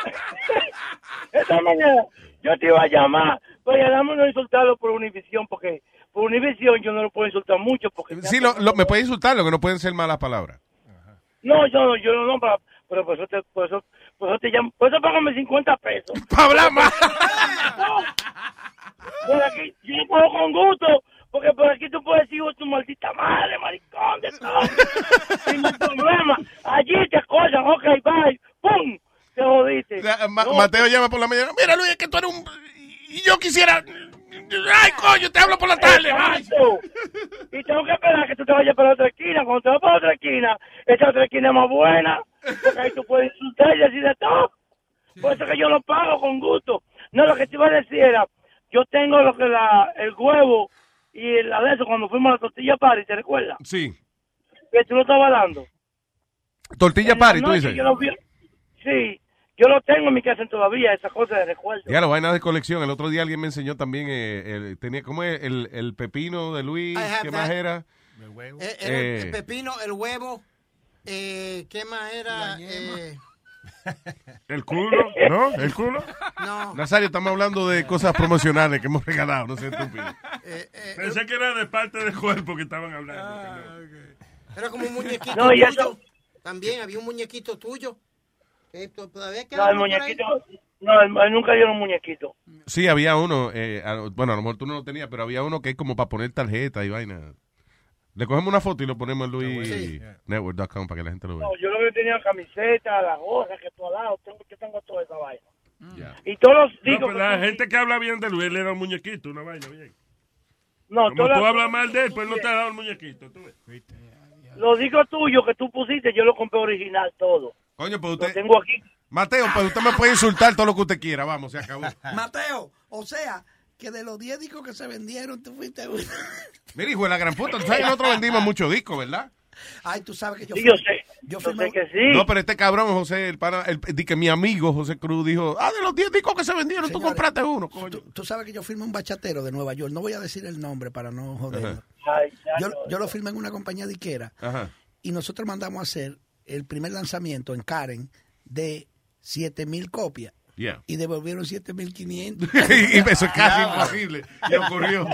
Speaker 20: Esta mañana. Yo te iba a llamar. Oye, dame unos insultados por Univision porque, por Univision yo no lo puedo insultar mucho porque...
Speaker 4: Sí, lo, lo- me puede insultar, lo que no pueden ser malas palabras.
Speaker 20: No, yo no, yo no, no, pero, pero por eso te, por eso, por eso te llamo, por eso págame 50 pesos.
Speaker 4: ¡Para hablar más!
Speaker 20: Por aquí, yo lo pago con gusto, porque por aquí tú puedes decir, "Oh, tu maldita madre, maricón, de todo. Sin ningún problema. Allí te acosan, ok, bye, pum, te jodiste.
Speaker 4: Ma-
Speaker 20: No,
Speaker 4: Mateo llama por la mañana. Mira, Luis, es que tú eres un... Y yo quisiera... Ay, coño, te hablo por la tarde. Ay.
Speaker 20: Y tengo que esperar que tú te vayas para la otra esquina. Cuando te vas para la otra esquina, esa otra esquina es más buena. Porque ahí tú puedes insultar y decir de todo. Por eso que yo lo pago con gusto. No, lo que te iba a decir era, yo tengo lo que la, el huevo y el de eso cuando fuimos a la tortilla party, ¿te recuerdas?
Speaker 4: Sí.
Speaker 20: Que tú lo estabas dando.
Speaker 4: Tortilla party, tú dices.
Speaker 20: yo lo vi- Sí, yo lo tengo en mi casa todavía, esa cosa de recuerdo.
Speaker 4: Ya, lo vaina de colección. El otro día alguien me enseñó también, eh, el- tenía, ¿cómo es? El, el pepino de Luis, ¿qué
Speaker 6: that.
Speaker 4: más era?
Speaker 6: Eh, el,
Speaker 4: Eh.
Speaker 6: el pepino, el huevo, eh, ¿qué más era? Eh,
Speaker 8: El culo, ¿no? El culo.
Speaker 6: no.
Speaker 4: Nazario, estamos hablando de cosas promocionales que hemos regalado, no sé, estúpido.
Speaker 6: Eh,
Speaker 8: Pensé que era de parte del cuerpo que estaban hablando.
Speaker 6: Ah, Era como un muñequito
Speaker 20: No, y
Speaker 6: tuyo.
Speaker 20: eso-
Speaker 6: También había un muñequito tuyo. todavía queda
Speaker 20: No, el muñequito, no, nunca dio un muñequito.
Speaker 4: Sí, había uno, eh, a- bueno, a lo mejor tú no lo tenías, pero había uno que es como para poner tarjeta y vaina. Le cogemos una foto y lo ponemos en luisnetwork.com para que la gente lo vea.
Speaker 20: No, yo lo que tenía camiseta, la gorra, que todo al lado, tengo, yo tengo toda esa vaina.
Speaker 4: Ya.
Speaker 20: Y todos los
Speaker 8: No,
Speaker 20: digo
Speaker 8: pero la
Speaker 20: tú-
Speaker 8: gente que habla bien de Luis, él era un muñequito, una vaina bien.
Speaker 20: no,
Speaker 8: Como tú
Speaker 20: las-
Speaker 8: hablas mal de él, pues no te ha dado el muñequito. ¿tú ves?
Speaker 20: Los discos tuyos que tú pusiste, yo lo compré original todo.
Speaker 4: Coño, pues
Speaker 20: Lo
Speaker 4: usted...
Speaker 20: tengo aquí.
Speaker 4: Mateo, pues usted me puede insultar todo lo que usted quiera, vamos, se acabó.
Speaker 7: Mateo, o sea, que de los 10 discos que se vendieron, tú fuiste uno.
Speaker 4: Mira, hijo de la gran puta, tú sabes que nosotros vendimos muchos discos, ¿verdad?
Speaker 7: Ay, tú sabes que yo
Speaker 20: Sí,
Speaker 7: fui-
Speaker 20: yo sé.
Speaker 7: Yo
Speaker 20: sé que sí.
Speaker 4: No, pero este cabrón, José, el pana, el, di que mi amigo José Cruz dijo, ah, de los 10 discos que se vendieron, tú
Speaker 7: Señores,
Speaker 4: compraste uno, coño.
Speaker 7: Tú, tú sabes que yo firmé un bachatero de Nueva York. No voy a decir el nombre para no joderlo.
Speaker 20: Ay,
Speaker 7: Yo,
Speaker 20: no,
Speaker 7: yo lo firmé en una compañía diquera
Speaker 4: Ajá.
Speaker 7: y nosotros mandamos a hacer el primer lanzamiento en Karen de 7000 copias
Speaker 4: Yeah.
Speaker 7: y devolvieron 7500.
Speaker 4: y eso es casi imposible. Y ocurrió.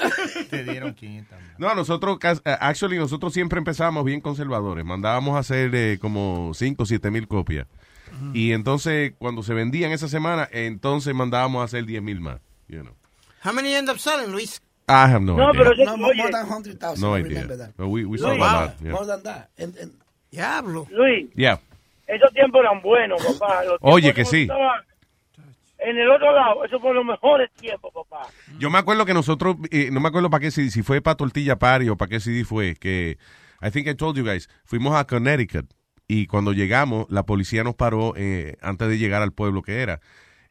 Speaker 13: Te dieron 500.
Speaker 4: No, nosotros, eh, actually, nosotros siempre empezamos bien conservadores. Mandábamos a hacer eh, como 5 o 7 mil copias. Y entonces, cuando se vendían esa semana, entonces mandábamos a hacer 10 mil más. You know.
Speaker 6: How many end up selling, Luis?
Speaker 4: I have no,
Speaker 20: No,
Speaker 4: idea.
Speaker 20: pero yo-
Speaker 7: No, more, than 100,000.
Speaker 4: no
Speaker 7: I
Speaker 4: idea.
Speaker 7: that.
Speaker 4: But we, we
Speaker 20: Luis.
Speaker 4: sold a
Speaker 20: Wow.
Speaker 4: lot. Yeah.
Speaker 7: More than that. And- and-
Speaker 6: Diablo.
Speaker 20: Luis,
Speaker 4: Yeah.
Speaker 20: Esos tiempos eran buenos, papá. Los
Speaker 4: Oye, que sí.
Speaker 20: En el otro lado, esos fueron los mejores tiempos, papá.
Speaker 4: Yo me acuerdo que nosotros, eh, no me acuerdo para qué CD, si fue para Tortilla Party o para qué CD fue, que I think I told you guys, fuimos a Connecticut y cuando llegamos, la policía nos paró eh, antes de llegar al pueblo que era.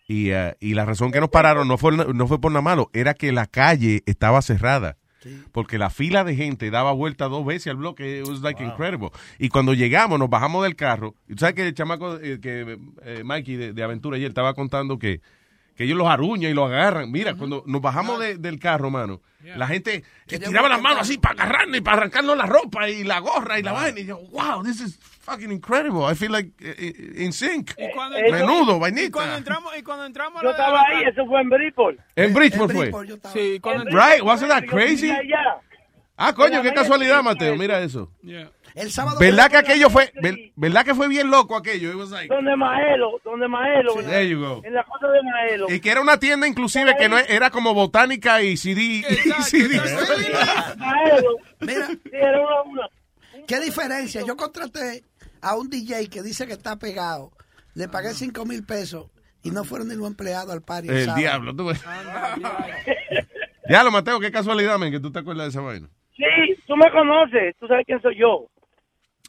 Speaker 4: Y, eh, y la razón que nos pararon no fue, no fue por nada malo, era que la calle estaba cerrada. Porque la fila de gente daba vuelta dos veces al bloque. It was like incredible. Y cuando llegamos, nos bajamos del carro. Sabes que el chamaco, eh, que eh, Mikey de, de Aventura ayer estaba contando que, que ellos los aruñan y los agarran. Mira, cuando nos bajamos de- del carro, mano, la gente que tiraba las manos así para agarrarnos y para arrancarnos la ropa y la gorra y la vaina. Y yo, wow, this is fucking incredible. I feel like eh, eh, in sync.
Speaker 5: cuando-
Speaker 4: Menudo,
Speaker 5: Y cuando
Speaker 4: vainita.
Speaker 5: entramos, y cuando entramos a
Speaker 20: Yo estaba ahí, eso fue en Bridgeport.
Speaker 4: En Bridgeport fue.
Speaker 5: Sí, cuando
Speaker 4: Right, wasn't that crazy? Ah, coño, qué casualidad, Mateo. Mira eso.
Speaker 7: El sábado.
Speaker 4: ¿Verdad que aquello fue, ver- verdad que fue bien loco aquello? It was like-
Speaker 20: Donde Maelo, donde Maelo. en la-
Speaker 4: There you go.
Speaker 20: En la cosa de Maelo.
Speaker 4: Y que era una tienda inclusive que no era como botánica y CD. y CD.
Speaker 20: Maelo.
Speaker 7: Mira,
Speaker 20: Sí, era una, una-
Speaker 7: ¿qué diferencia? Yo contraté a un DJ que dice que está pegado. Le pagué 5 mil pesos y no fueron ni los empleados al party.
Speaker 4: El
Speaker 7: sábado.
Speaker 4: diablo. tú ves. Ya lo Mateo, qué casualidad, men, que tú te acuerdas de esa vaina.
Speaker 20: Sí, tú me conoces, tú sabes quién soy yo.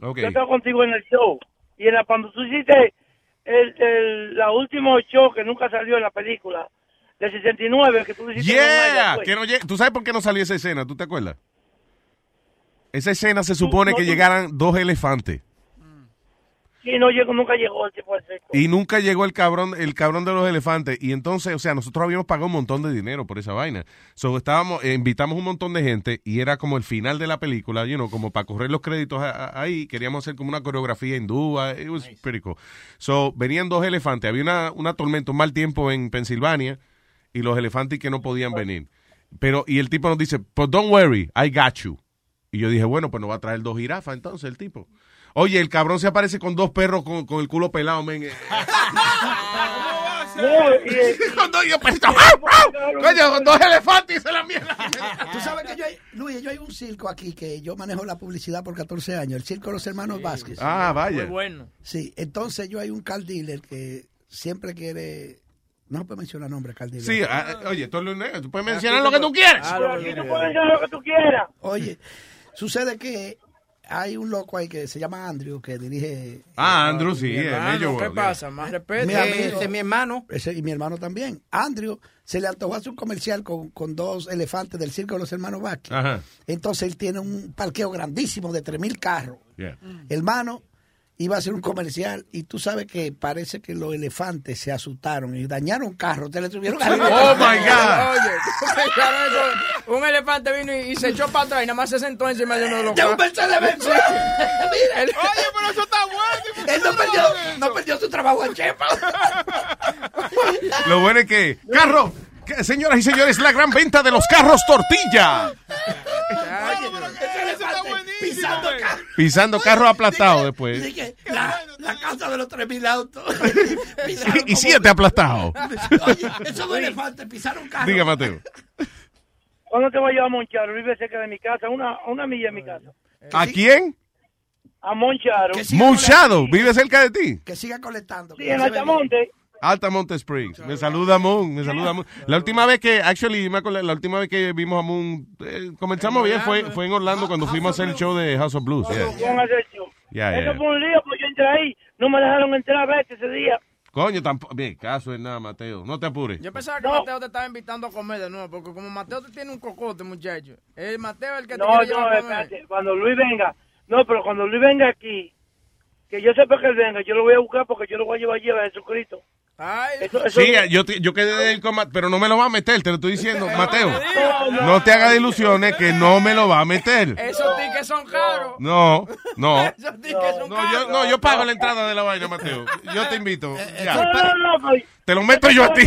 Speaker 20: Yo estaba contigo en el show. Y en la, cuando tú hiciste el, el la último show que nunca salió en la película, del 69, que tú hiciste.
Speaker 4: Yeah.
Speaker 20: pues.
Speaker 4: Que no ¿Tú sabes por qué no salió esa escena? ¿Tú te acuerdas? Esa escena se supone
Speaker 20: no,
Speaker 4: que llegaran dos elefantes.
Speaker 20: Sí, no llegó, nunca llegó el tipo ese.
Speaker 4: Y nunca llegó el cabrón, el cabrón de los elefantes. Y entonces, o sea, nosotros habíamos pagado un montón de dinero por esa vaina. So, estábamos, eh, invitamos un montón de gente y era como el final de la película, you know, como para correr los créditos a- a- ahí. Queríamos hacer como una coreografía hindúa. It was pretty cool. So, venían dos elefantes. Había una, una tormenta, un mal tiempo en Pensilvania y los elefantes que no podían venir. Pero, y el tipo nos dice, pues don't worry, I got you. Y yo dije, bueno, pues nos va a traer dos jirafas entonces el tipo. Oye, el cabrón se aparece con dos perros con, con el culo pelado, men. con dos, yo pensaba, coño, con dos elefantes y se la mierda.
Speaker 7: Tú sabes que yo hay, Luis, yo hay un circo aquí que yo manejo la publicidad por 14 años, el circo de los hermanos Vázquez.
Speaker 4: Ah, vaya.
Speaker 5: Muy bueno.
Speaker 7: Sí, entonces yo hay un car dealer que siempre quiere, no puedo mencionar nombre, car dealer.
Speaker 4: Sí, ah, oye, tú, lo- tú puedes mencionar lo que tú quieras.
Speaker 20: Aquí tú puedes hacer lo que tú quieras.
Speaker 7: Oye, sucede que hay un loco ahí que se llama Andrew que dirige.
Speaker 4: Ah, Andrew, sí,
Speaker 5: hermano,
Speaker 4: Major
Speaker 5: ¿qué pasa? Más respeto.
Speaker 7: Mi
Speaker 5: Eh,
Speaker 7: amigo.
Speaker 5: ese es mi hermano.
Speaker 7: Ese- y mi hermano también. Andrew se le antojó hacer un comercial con, con dos elefantes del circo de los hermanos Vázquez.
Speaker 4: Ajá.
Speaker 7: Entonces él tiene un parqueo grandísimo de 3.000 carros.
Speaker 4: Yeah.
Speaker 7: Hermano, iba a hacer un comercial y tú sabes que parece que los elefantes se asustaron y dañaron carros. Te le tuvieron
Speaker 4: Oh, my God.
Speaker 5: Oye, un elefante vino y, y se echó para atrás y nada más se sentó encima de uno de los
Speaker 7: De un
Speaker 5: carros.
Speaker 7: Mercedes-Benz. Mira.
Speaker 5: El-
Speaker 11: Oye, pero eso está bueno.
Speaker 7: Él no perdió, no perdió su trabajo en Chepa.
Speaker 4: Lo bueno es que, carro, señoras y señores, la gran venta de los carros tortilla.
Speaker 7: Pisando carros.
Speaker 4: Pisando carro aplastado después.
Speaker 7: Dije, la, la casa de los 3.000 autos.
Speaker 4: Y, y siete aplastados.
Speaker 7: Oye, esos dos elefantes pisaron carros.
Speaker 4: Diga, Mateo.
Speaker 20: ¿Cuándo te voy a llevar a Moncharo? Vive cerca de mi casa, una, a una milla de mi casa.
Speaker 4: ¿A quién?
Speaker 20: A Moncharo.
Speaker 4: Moonshado, ¿vive cerca de ti?
Speaker 7: Que siga colectando.
Speaker 20: Sí, en Altamonte.
Speaker 4: Altamonte Springs. Me saluda Moon, me saluda Moon. La última vez que, actually, me acuerdo, la última vez que vimos a Moon, eh, comenzamos bien, fue, fue en Orlando cuando fuimos a hacer el show de House of Blues. yeah.
Speaker 20: Show.
Speaker 4: Ya,
Speaker 20: Eso fue un lío, porque yo entré ahí. No me dejaron entrar a veces ese día.
Speaker 4: Coño, tampoco, bien, caso es nada, Mateo. No te apures.
Speaker 5: Yo pensaba que Mateo te estaba invitando a comer de nuevo, porque como Mateo te tiene un cocote, muchacho. El Mateo es el que te
Speaker 20: No,
Speaker 5: quiere
Speaker 20: no,
Speaker 5: comer.
Speaker 20: espérate. Cuando Luis venga. No, pero cuando Luis venga aquí, que yo sepa que él venga, yo lo voy a buscar porque yo lo voy a llevar allí a Jesucristo. Eso, eso-
Speaker 4: Sí, yo, te- yo quedé de ir con Ma- pero no me lo va a meter, te lo estoy diciendo, Mateo. No te hagas ilusiones que no me lo va a meter.
Speaker 5: Esos tickets son caros.
Speaker 4: No, no.
Speaker 5: Esos tickets son
Speaker 4: No,
Speaker 5: caros.
Speaker 4: yo, no, yo pago la entrada de la vaina, Mateo. Yo te invito. ya.
Speaker 20: No, no, no, pues,
Speaker 4: Te lo meto yo a ti.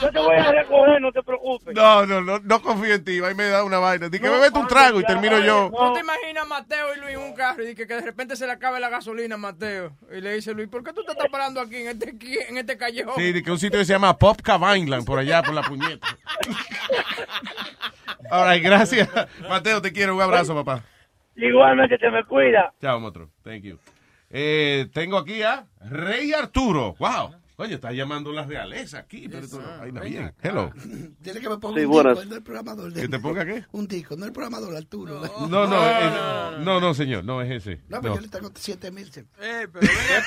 Speaker 20: Yo te voy a recoger, no te preocupes.
Speaker 4: No, no, no, no confío en ti. Ahí me da una vaina. Di que me meto un trago y termino yo.
Speaker 5: ¿No te imaginas a Mateo y Luis en un carro y que, que de repente se le acabe la gasolina a Mateo? Y le dice Luis, ¿por qué tú te estás parando aquí en este, en este callejón?
Speaker 4: Sí, de que un sitio que se llama Pop Vineland, por allá, por la puñeta. All right, gracias. Mateo, te quiero. Un abrazo, papá.
Speaker 20: Igualmente te me cuida.
Speaker 4: Chao, monstruo. Thank you. Eh, tengo aquí a Rey Arturo. Wow. Oye, está llamando la realeza aquí. Pero esto no, ahí no, bien. Hello.
Speaker 7: Dile que me ponga
Speaker 4: Sí,
Speaker 7: un
Speaker 4: buenas.
Speaker 7: disco, no el programador.
Speaker 4: ¿Que te ponga qué?
Speaker 7: Un disco, no el programador, Arturo.
Speaker 4: No, no, es- no, no, señor. No es ese.
Speaker 7: No, pero
Speaker 4: No.
Speaker 7: yo le tengo 7 mil.
Speaker 5: ¿Qué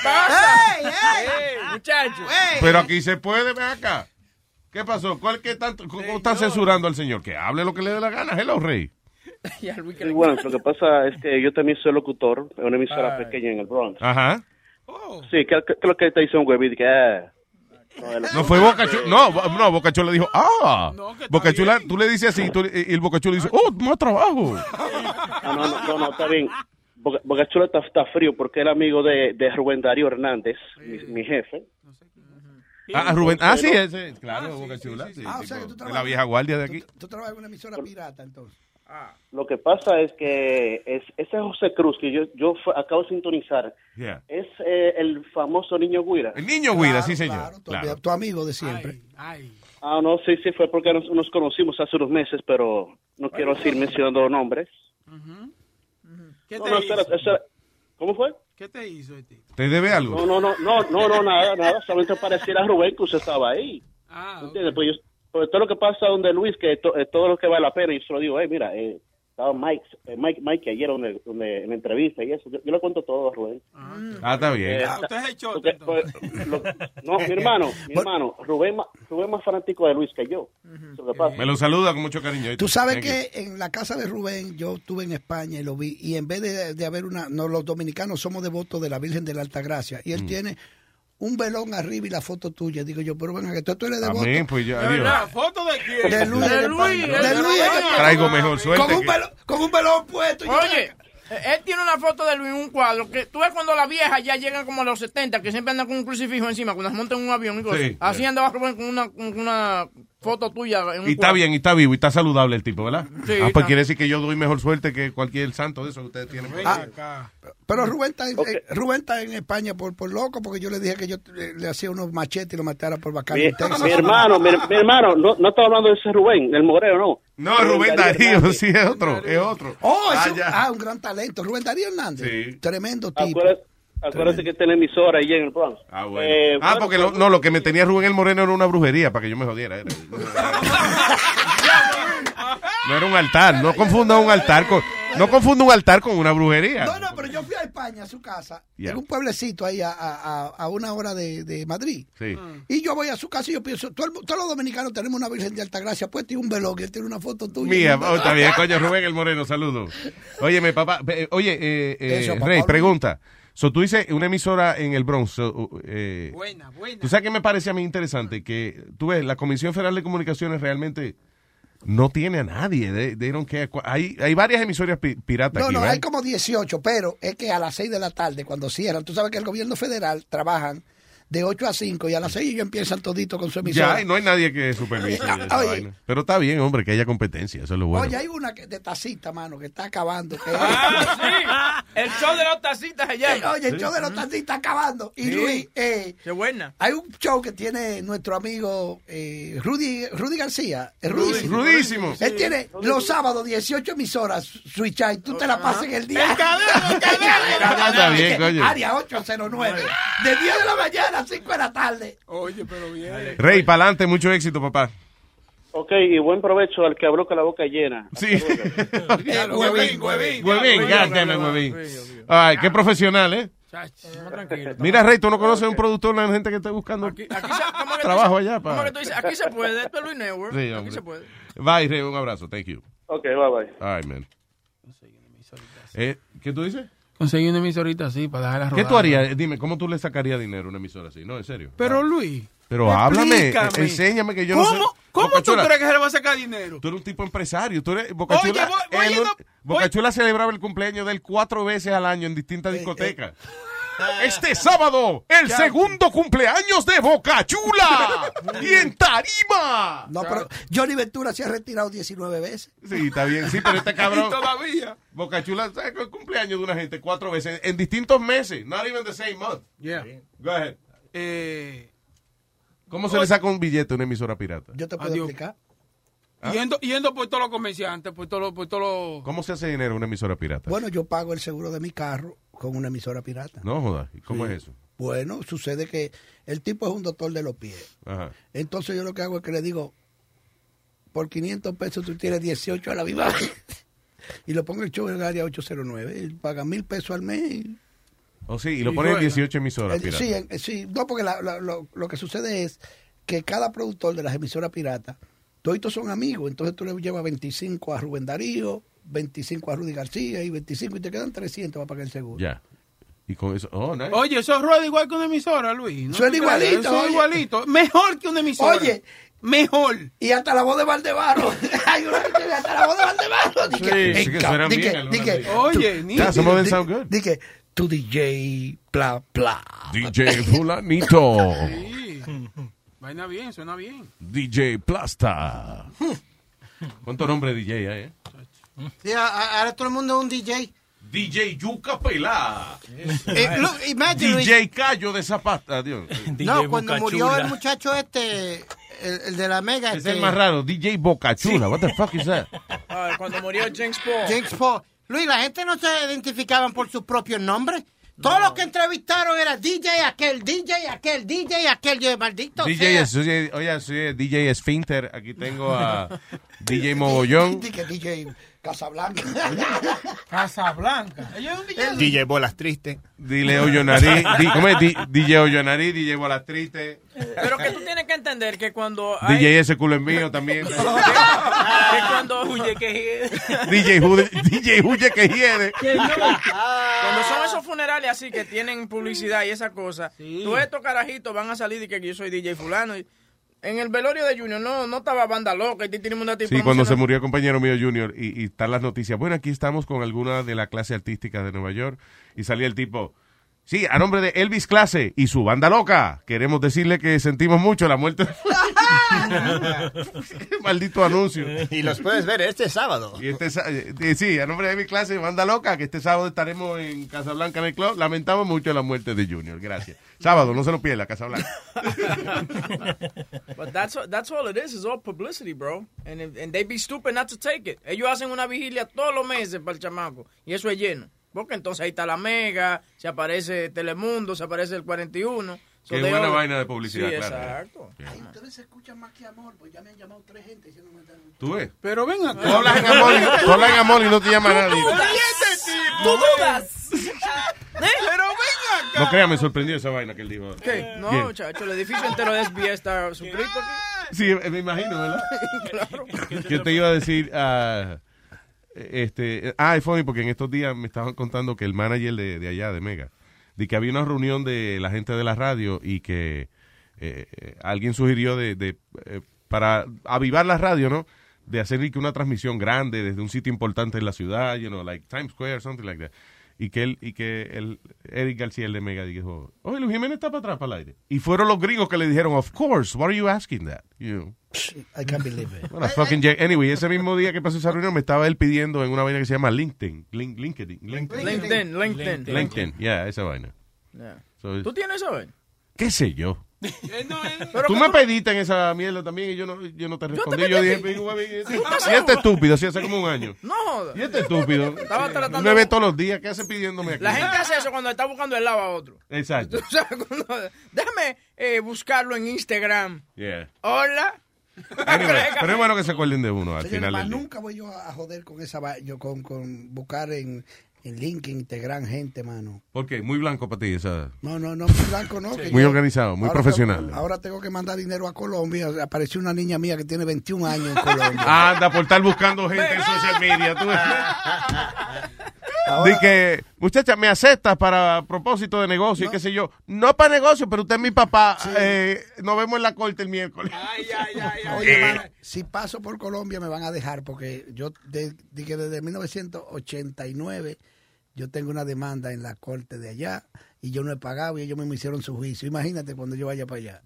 Speaker 5: pasa? ¡Ey, ey! muchacho!
Speaker 4: Pero aquí se puede, ven acá. ¿Qué pasó? ¿Cuál que tanto, cómo están censurando al señor? Que hable lo que le dé la gana. Hello, Rey.
Speaker 15: Sí, bueno, lo que pasa es que yo también soy locutor en una emisora
Speaker 5: Ay.
Speaker 15: pequeña en el Bronx.
Speaker 4: Ajá.
Speaker 15: Sí, ¿qué, qué, qué es lo que te hizo un huevito? Que, ah, no, él-
Speaker 4: No fue Boca Chula. No, no, Boca Chula dijo, ah. Boca Chula, tú le dices así tú- y el Boca Chula dice, oh, más trabajo.
Speaker 15: Ah, no, no, no, no, está bien. Boca, Boca Chula está, está frío porque era amigo de, de Rubén Darío Hernández, mi, mi jefe.
Speaker 4: Ah, Rubén. Ah, sí, ese. Claro, Boca Chula. sí,
Speaker 7: Ah, o sea que tú
Speaker 4: de la vieja guardia de aquí.
Speaker 7: Tú trabajas en una emisora pirata, entonces.
Speaker 15: Lo que pasa es que es, ese José Cruz que yo, yo acabo de sintonizar
Speaker 4: Yeah.
Speaker 15: es eh, el famoso niño Guira.
Speaker 4: El niño Guira, sí, señor.
Speaker 7: Tu,
Speaker 4: Claro.
Speaker 7: tu amigo de siempre.
Speaker 15: Ah, no, sí, sí, fue porque nos, nos conocimos hace unos meses, pero no quiero seguir mencionando nombres.
Speaker 11: ¿Qué
Speaker 15: No,
Speaker 11: te
Speaker 15: no,
Speaker 11: hizo?
Speaker 15: espera, espera. ¿Cómo fue?
Speaker 11: ¿Qué te hizo este?
Speaker 4: ¿Te debe algo?
Speaker 15: No, no, no, no, no, no, nada, nada, solamente para decir a Rubén que usted estaba ahí.
Speaker 11: Ah,
Speaker 15: ¿Entiendes? Pues, yo, pues todo lo que pasa donde Luis, que to- eh, todo lo que vale la pena, y se lo digo, eh, mira, eh, estaba Mike, eh, Mike, Mike ayer donde, donde, en la entrevista y eso, yo, yo le cuento todo a Rubén.
Speaker 4: Ah, está bien.
Speaker 15: Eh,
Speaker 11: usted es
Speaker 15: porque, pues, lo- no, mi hermano, mi hermano, Rubén, Rubén es más fanático de Luis que yo. Lo que pasa.
Speaker 4: Me lo saluda con mucho cariño.
Speaker 7: Tú sabes que en la casa de Rubén yo estuve en España y lo vi y en vez de, de haber una, no, los dominicanos somos devotos de la Virgen de la Altagracia y él
Speaker 4: Mm.
Speaker 7: tiene un velón arriba y la foto tuya. Digo yo, pero venga, que tú, tú eres devoto.
Speaker 4: Amén, pues ya,
Speaker 11: ¿De
Speaker 4: adiós.
Speaker 11: ¿Foto de quién?
Speaker 7: De Luis,
Speaker 5: De
Speaker 7: de
Speaker 5: Luis, de
Speaker 7: De Luis.
Speaker 4: Traigo mejor suerte.
Speaker 7: Con un,
Speaker 4: que-
Speaker 7: velón, con un velón puesto.
Speaker 5: Oye, él tiene una foto de Luis en un cuadro que tú ves cuando las viejas ya llegan como a los 70, que siempre andan con un crucifijo encima, cuando se montan en un avión y cosas.
Speaker 4: Sí,
Speaker 5: Así
Speaker 4: sí.
Speaker 5: andaba Rubén con una, con una foto tuya en un
Speaker 4: Y está
Speaker 5: cuadro.
Speaker 4: bien, y está vivo, y está saludable el tipo, ¿verdad?
Speaker 5: Sí,
Speaker 4: ah, pues quiere decir que yo doy mejor suerte que cualquier santo de eso que ustedes tienen.
Speaker 7: Ah, pero Rubén está, en, eh, Rubén está en España por, por loco porque yo le dije que yo eh, le hacía unos machetes y lo matara por bacán
Speaker 18: Mi, mi hermano, mi, mi hermano, no, no estaba hablando de ese Rubén, el Moreo, no.
Speaker 4: No, Rubén Darío, sí, es otro, es otro.
Speaker 7: Oh, es
Speaker 4: Ah,
Speaker 7: un, ah, un gran talento. Rubén Darío Hernández. Tremendo tipo.
Speaker 18: Acuérdate, acuérdate que tiene emisora ahí en el Bronx.
Speaker 4: Ah, bueno.
Speaker 18: Eh,
Speaker 4: ah,
Speaker 18: bueno,
Speaker 4: porque lo, no, lo que me tenía Rubén el Moreno era una brujería para que yo me jodiera. Era. No era un altar, no confunda un altar con, no confunda un altar con una brujería.
Speaker 7: No, no, pero yo fui a España, a su casa,
Speaker 4: Ya.
Speaker 7: en un pueblecito ahí a, a- a- una hora de, de Madrid.
Speaker 4: Sí.
Speaker 7: Y yo voy a su casa y yo pienso, todo todos los dominicanos tenemos una Virgen de Altagracia puesta y un velón, y él tiene una foto tuya.
Speaker 4: Mía, oh, está bien, coño, Rubén el Moreno, saludos. Oye, mi papá, oye, eh, eh,
Speaker 7: Eso, papá,
Speaker 4: Rey,
Speaker 7: Luis.
Speaker 4: So, tú dices una emisora en el Bronx. so, uh, eh,
Speaker 11: Buena, buena.
Speaker 4: ¿Tú sabes qué me parece a mí interesante? Que, tú ves, la Comisión Federal de Comunicaciones realmente no tiene a nadie. They, they don't care. Hay, hay varias emisoras pi- piratas
Speaker 7: No,
Speaker 4: aquí,
Speaker 7: no,
Speaker 4: ¿verdad?
Speaker 7: hay como 18, pero es que a las 6 de la tarde, cuando cierran, tú sabes que el gobierno federal trabajan de 8 a 5 y a las 6 ellos empiezan todito con su emisora.
Speaker 4: Ya, y no hay nadie que supervise
Speaker 7: Oye,
Speaker 4: esa
Speaker 7: oye.
Speaker 4: vaina. Pero está bien, hombre, que haya competencia. Eso es lo bueno.
Speaker 7: Oye, hay una que- de tacita, mano, que está acabando. que-
Speaker 5: Ah, sí. El show de las tacitas se llama.
Speaker 7: Oye, el show de los tacitas está acabando. Y
Speaker 5: Sí.
Speaker 7: Luis, eh,
Speaker 5: Qué buena.
Speaker 7: hay un show que tiene nuestro amigo eh, Rudy, Rudy García. Es
Speaker 4: Rudy.
Speaker 7: rudísimo.
Speaker 4: Rudísimo.
Speaker 7: Él tiene los sábados 18 emisoras, Switch y tú te la pasas en el día.
Speaker 11: En cadena, en cadena.
Speaker 4: Está bien, coño.
Speaker 7: Área 809. De 10 de la mañana a 5 de la tarde.
Speaker 11: Oye, pero bien.
Speaker 4: Rey, para adelante, mucho éxito, papá.
Speaker 18: Ok, y buen provecho al que habló con la boca llena.
Speaker 4: Sí.
Speaker 11: Huevín, huevín.
Speaker 4: Huevín, it, huevín. Ay, qué profesional, ¿eh? Mira, Rey, tú no conoces un productor, una gente que está buscando
Speaker 5: Aquí se- ¿cómo que tú
Speaker 4: trabajo allá.
Speaker 5: ¿Cómo
Speaker 4: Pa.
Speaker 5: que tú dices? Aquí se puede. Esto es Luis Network.
Speaker 4: Sí,
Speaker 5: aquí
Speaker 4: hombre.
Speaker 5: se puede.
Speaker 4: Bye, Rey, un abrazo. Thank you.
Speaker 18: Ok, bye bye.
Speaker 4: All right, man. Eh, ¿Qué tú dices?
Speaker 11: Conseguí una emisorita así para dejarla
Speaker 4: ¿Qué
Speaker 11: rodar.
Speaker 4: tú harías? Dime, ¿cómo tú le sacarías dinero a una emisora así? No, en serio.
Speaker 11: Pero Luis.
Speaker 4: Pero háblame,
Speaker 11: explícame.
Speaker 4: enséñame que yo no
Speaker 11: ¿Cómo,
Speaker 4: sé.
Speaker 11: ¿Cómo tú crees que se le va a sacar dinero?
Speaker 4: Tú eres un tipo empresario. Tú eres, Boca
Speaker 11: Oye,
Speaker 4: Chula,
Speaker 11: voy- voy
Speaker 4: en
Speaker 11: yendo-
Speaker 4: Boca Chula celebraba el cumpleaños de él cuatro veces al año en distintas discotecas. Este sábado, el segundo cumpleaños de Boca Chula. y en Tarima.
Speaker 7: No, pero Johnny Ventura se ha retirado 19 veces.
Speaker 4: Sí, está bien. Sí, pero este cabrón.
Speaker 11: Todavía.
Speaker 4: Boca Chula sabe el cumpleaños de una gente cuatro veces en distintos meses. Not even the same month.
Speaker 11: Yeah.
Speaker 4: Go ahead.
Speaker 11: Eh,
Speaker 4: ¿Cómo se le saca un billete a una emisora pirata?
Speaker 7: Yo te puedo
Speaker 11: Adiós.
Speaker 7: explicar.
Speaker 4: ¿Ah?
Speaker 11: yendo, yendo por todos los comerciantes, por todos los... Por todos los...
Speaker 4: ¿Cómo se hace dinero en una emisora pirata?
Speaker 7: Bueno, yo pago el seguro de mi carro con una emisora pirata.
Speaker 4: No jodas. ¿Y ¿Cómo
Speaker 7: Sí.
Speaker 4: es eso?
Speaker 7: Bueno, sucede que el tipo es un doctor de los pies.
Speaker 4: Ajá.
Speaker 7: Entonces yo lo que hago es que le digo, por 500 pesos tú tienes 18 a la viva. y lo pongo el show en el área 809. Él paga mil pesos al mes.
Speaker 4: Oh, sí, y lo
Speaker 7: Y
Speaker 4: ponen en
Speaker 7: juega.
Speaker 4: 18 emisoras piratas.
Speaker 7: sí, sí, no, porque la- la- lo, lo que sucede es que cada productor de las emisoras piratas, todos son amigos, entonces tú le llevas 25 a Rubén Darío, 25 a Rudy García y 25 y te quedan 300 para pagar el seguro.
Speaker 4: Ya. Y con eso. Oh, nice.
Speaker 11: Oye, eso rueda igual que una emisora, Luis. No
Speaker 7: Suena igualito,
Speaker 11: Eso es igualito. Mejor que una emisora.
Speaker 7: Oye,
Speaker 11: mejor.
Speaker 7: Y hasta la voz de Valdevaro. Hay una que tiene hasta la voz de Valdevaro. Di que,
Speaker 4: Sí, sí que
Speaker 7: di
Speaker 4: bien.
Speaker 11: Oye,
Speaker 7: tú-
Speaker 11: ni-
Speaker 4: Yeah, some of them
Speaker 7: di-
Speaker 4: sound good.
Speaker 7: di que, tu DJ, bla, bla.
Speaker 4: DJ Fulanito.
Speaker 11: Sí. Vaina bien, suena bien.
Speaker 4: DJ Plasta. ¿Cuánto nombre de DJ hay, eh?
Speaker 6: Sí, ahora todo el mundo es un DJ.
Speaker 4: DJ Yuca Pelá.
Speaker 6: Eh, look, imagine, Luis.
Speaker 4: DJ Cayo de Zapata. Adiós.
Speaker 6: No, cuando murió el muchacho este, el, el de la mega.
Speaker 4: Es
Speaker 6: este,
Speaker 4: el más raro. DJ Boca Chula. What the fuck is that?
Speaker 5: Ah, cuando murió James Paul.
Speaker 6: James Paul. Luis, la gente no se identificaban por sus propios nombres. Todos los que entrevistaron era DJ aquel, DJ aquel, DJ aquel. Yo, maldito
Speaker 4: DJ
Speaker 6: sea.
Speaker 4: es, oye, soy DJ Esfínter. Aquí tengo a DJ Mogollón.
Speaker 7: DJ Casablanca.
Speaker 11: Casablanca. DJ.
Speaker 13: Bolas Tristes.
Speaker 4: Dile Hoyo Nariz. DJ Hoyo Nariz, DJ Bolas Triste.
Speaker 5: Pero que tú tienes que entender que cuando hay...
Speaker 4: DJ Ese Culo es Mío también.
Speaker 5: que cuando...
Speaker 14: Huye que
Speaker 4: DJ Jude, DJ Huye que hiede.
Speaker 5: Cuando son esos funerales así que tienen publicidad y esa cosa, todos estos carajitos van a salir y que yo soy DJ fulano. Y en el velorio de Junior no, no estaba banda loca y tenemos una
Speaker 4: Sí, cuando se murió el compañero mío Junior y, y están las noticias. Bueno, aquí estamos con alguna de la clase artística de Nueva York y salía el tipo. Sí, a nombre de Elvis Clase y su banda loca, queremos decirle que sentimos mucho la muerte. Maldito anuncio.
Speaker 13: Y los puedes ver este sábado.
Speaker 4: Y este, sa- eh, sí, a nombre de mi clase, Banda Loca, que este sábado estaremos en Casablanca en el club. Lamentamos mucho la muerte de Junior. Gracias. Sábado, no se lo pierda, Casablanca.
Speaker 5: But that's that's all it is. It's all publicity, bro. And if- and they be stupid not to take it. Ellos hacen una vigilia todos los meses para el chamaco y eso es lleno. Porque entonces ahí está la Mega, se aparece Telemundo, se aparece el 41. So
Speaker 4: Qué buena vaina de publicidad,
Speaker 5: Sí,
Speaker 4: claro.
Speaker 5: exacto.
Speaker 7: Ustedes se escuchan más que amor, pues ya me han llamado tres gente diciendo
Speaker 4: ¿Tú ves?
Speaker 7: Pero ven
Speaker 4: Tú hablas en amor, y- tú hablas en amor y no te llama nadie.
Speaker 5: ¿Tú dudas?
Speaker 11: Pero ven acá.
Speaker 4: No creas, me sorprendió esa vaina que él dijo.
Speaker 5: ¿Qué? No,
Speaker 4: Bien.
Speaker 5: muchacho, el edificio entero de SBS está suscrito aquí.
Speaker 4: Sí, me imagino, ¿verdad? Yo te iba a decir, ah, este, ah, es funny porque en estos días me estaban contando que el manager de, de allá, de Mega, de que había una reunión de la gente de la radio y que eh, eh, alguien sugirió de, de, eh, para avivar la radio, ¿no? De hacer una transmisión grande desde un sitio importante en la ciudad, you like Times Square, something like that. Y que él, y que el Eric García, el de Mega, dijo, oye, Luis Jiménez está para atrás, para el aire. Y fueron los gringos que le dijeron, of course, what are you asking that? You know.
Speaker 7: I can't believe it.
Speaker 4: Bueno, fucking Jack. Anyway, ese mismo día que pasó esa reunión me estaba él pidiendo en una vaina que se llama LinkedIn. Link- LinkedIn. LinkedIn.
Speaker 5: LinkedIn, LinkedIn.
Speaker 4: LinkedIn. Yeah, esa vaina.
Speaker 5: Yeah.
Speaker 4: So,
Speaker 5: ¿Tú tienes eso, ven?
Speaker 4: ¿Qué sé yo?
Speaker 5: Pero
Speaker 4: Tú
Speaker 5: que
Speaker 4: me
Speaker 5: tú-
Speaker 4: pediste en esa mierda también y yo no, yo no te respondí. Yo, dije,
Speaker 5: a ti.
Speaker 4: "Venga, güey, y
Speaker 5: ¿Tú estás
Speaker 4: este estúpido, sí, hace como un año.
Speaker 5: No jodas.
Speaker 4: Y este estúpido.
Speaker 5: Estaba tratando-
Speaker 4: Me ve todos los días. ¿Qué hace pidiéndome aquí?
Speaker 5: La gente hace eso cuando está buscando el lado a otro.
Speaker 4: Exacto.
Speaker 5: O sea, cuando- déjame eh, buscarlo en Instagram.
Speaker 4: Yeah.
Speaker 5: Hola.
Speaker 4: Anyway, pero es bueno que se acuerden de uno al final
Speaker 7: más
Speaker 4: del día.
Speaker 7: nunca voy yo a joder con esa va- yo con, con buscar en, en LinkedIn integrar gente, mano.
Speaker 4: ¿Por qué? Muy blanco para ti. Esa...
Speaker 7: No, no, no, muy blanco, no. que
Speaker 4: Muy
Speaker 7: yo-
Speaker 4: organizado, muy
Speaker 7: ahora
Speaker 4: profesional.
Speaker 7: tengo- ahora tengo que mandar dinero a Colombia. Apareció una niña mía que tiene 21 años en Colombia.
Speaker 4: Anda, por estar buscando gente en social media. Tú
Speaker 7: Ahora-
Speaker 4: Di que, muchacha, me aceptas para propósito de negocio y qué sé yo. No para negocio, pero usted es mi papá. Eh, nos vemos en la corte el miércoles.
Speaker 7: Oye,
Speaker 4: Eh.
Speaker 7: mano, si paso por Colombia me van a dejar porque yo de, di que desde 1989 yo tengo una demanda en la corte de allá y yo no he pagado y ellos mismos hicieron su juicio. Imagínate cuando yo vaya para allá.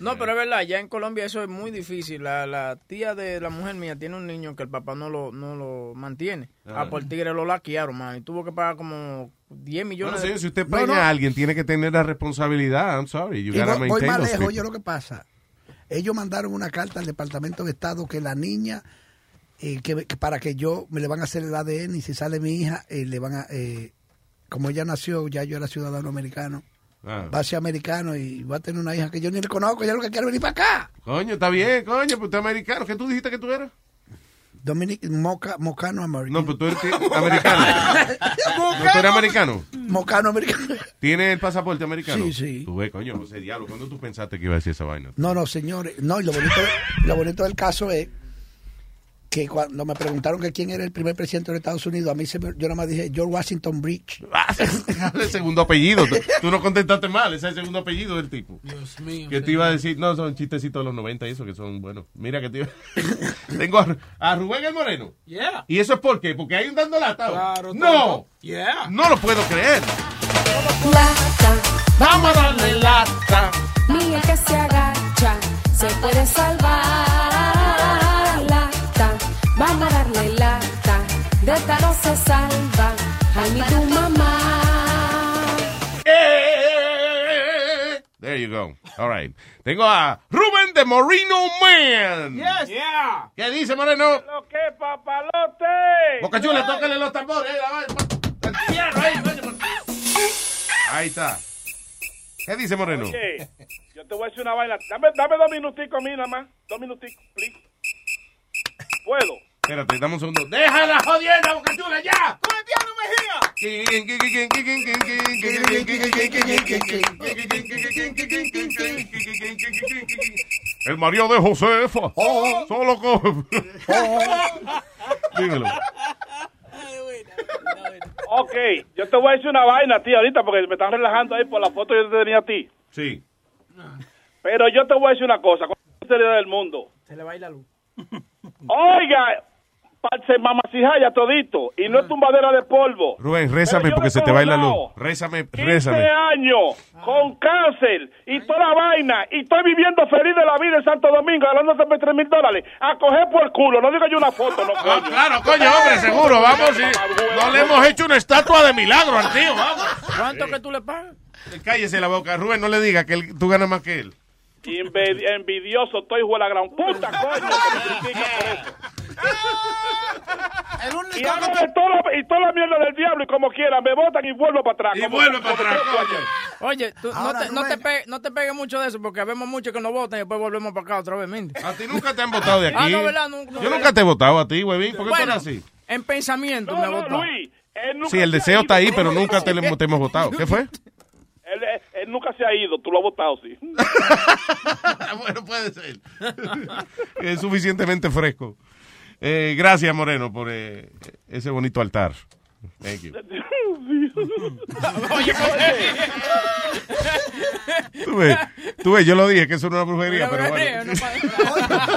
Speaker 5: No, pero es verdad, ya en Colombia eso es muy difícil. La, la tía de la mujer mía tiene un niño que el papá no lo, no lo mantiene.
Speaker 4: Ah.
Speaker 5: Ah, por tigre lo laquearon, man. Y tuvo que pagar como 10 millones
Speaker 4: Bueno,
Speaker 5: de
Speaker 4: señor, si usted
Speaker 7: No, no.
Speaker 4: a alguien, tiene que tener la responsabilidad. I'm sorry. You
Speaker 7: Y
Speaker 4: gotta
Speaker 7: voy, voy más lejos, yo lo que pasa. Ellos mandaron una carta al Departamento de Estado que la niña, eh, que, que para que yo, me le van a hacer el ADN y si sale mi hija, eh, le van a, eh, como ella nació, ya yo era ciudadano americano,
Speaker 4: Ah.
Speaker 7: va a ser americano y va a tener una hija que yo ni le conozco, ella lo que quiere venir para acá.
Speaker 4: Coño, está bien, coño, pues usted es americano. ¿Qué tú dijiste que tú eras?
Speaker 7: Dominic, moca, mocano americano.
Speaker 4: No, pues tú eres americano. ¿No tú eres americano?
Speaker 7: Mocano americano.
Speaker 4: ¿Tiene el pasaporte americano?
Speaker 7: Sí, sí.
Speaker 4: Tú ves, coño, José Diablo, ¿cuándo tú pensaste que iba a decir esa vaina?
Speaker 7: No, no, señores. No, y lo bonito, lo bonito del caso es que cuando me preguntaron que quién era el primer presidente de los Estados Unidos, a mí se me- yo nada más dije George Washington Bridge.
Speaker 4: el segundo apellido. Tú, tú no contestaste mal, ese es el segundo apellido del tipo.
Speaker 7: Dios mío.
Speaker 4: Que te iba a decir, no, son chistecitos de los 90 y eso que son buenos. Mira que te iba... Tengo a, a Rubén el Moreno.
Speaker 11: Yeah.
Speaker 4: ¿Y eso es por qué? Porque hay un dando lata.
Speaker 11: Claro,
Speaker 4: no.
Speaker 11: Yeah.
Speaker 4: no lo puedo creer.
Speaker 21: Lata,
Speaker 4: vamos a darle lata.
Speaker 21: El que se agacha se puede salvar. Vamos a darle lata. De esta no se salva. Ay, ni tu mamá.
Speaker 4: There you go. All right. Tengo a Rubén de Moreno Man.
Speaker 11: Yes. Yeah.
Speaker 4: ¿Qué dice Moreno?
Speaker 20: Lo que papalote.
Speaker 4: Boca Chula, tócale los tambores. ahí, Ahí está. ¿Qué dice Moreno?
Speaker 20: Oye, yo te voy a decir una vaina. Dame, dame dos minuticos a mí nada más. Dos minuticos, please. ¿Puedo?
Speaker 4: Espérate, dame un segundo. ¡Deja la jodienda, Boca Chula, ya!
Speaker 11: ¡Con el piano,
Speaker 4: El marido de Josefa. Solo con... Dímelo.
Speaker 20: Ok, yo te voy a decir una vaina, tío, ahorita porque me están relajando ahí por la foto que yo te tenía a ti.
Speaker 4: Sí.
Speaker 20: Pero yo te voy a decir una cosa, con la sinceridad del mundo.
Speaker 5: Se le va a ir la luz.
Speaker 20: Oiga,
Speaker 12: parce mamacijaya todito. Y no es tumbadera de polvo.
Speaker 4: Rubén, rézame porque se te va la luz. Rézame,
Speaker 12: 15
Speaker 4: rézame.
Speaker 12: años, con cáncer y toda la vaina, y estoy viviendo feliz de la vida en Santo Domingo, ganándose 3 mil dólares. A coger por el culo, no digo yo una foto, no coño.
Speaker 2: Claro, coño, hombre, seguro, vamos. sí. No le hemos hecho una estatua de milagro al tío, vamos.
Speaker 5: ¿Cuánto que tú le pagas?
Speaker 4: Cállese la boca. Rubén, no le diga que él- tú ganas más que él.
Speaker 12: Envidioso, estoy hijo de la gran puta, coño, que me por eso. Y hago de todo, y toda la mierda del diablo, y como quiera, me botan y vuelvo para atrás.
Speaker 2: Y
Speaker 12: como-
Speaker 2: vuelve para atrás.
Speaker 5: Oye, tú, no, te, no, te no pegues mucho de eso porque vemos muchos que nos votan y después volvemos para acá otra vez, Mindy.
Speaker 4: A ti nunca te han votado de aquí.
Speaker 5: Ah, no, ¿verdad? No, no,
Speaker 4: Yo nunca te he votado a ti, huevín. ¿Por qué
Speaker 5: Bueno,
Speaker 4: tú eres así?
Speaker 5: En pensamiento
Speaker 12: No,
Speaker 5: me
Speaker 12: no,
Speaker 5: votó.
Speaker 12: Luis, él nunca
Speaker 4: Sí, el deseo está ahí, pero nunca te, le- te hemos votado. ¿Qué fue?
Speaker 12: Él, él nunca se ha ido, tú lo has votado, sí.
Speaker 4: bueno, puede ser. es suficientemente fresco. Eh, gracias, Moreno, por eh, ese bonito altar. Thank you.
Speaker 5: Oye,
Speaker 4: Tú ves, tú ves, yo lo dije que eso no es una brujería, pero bueno.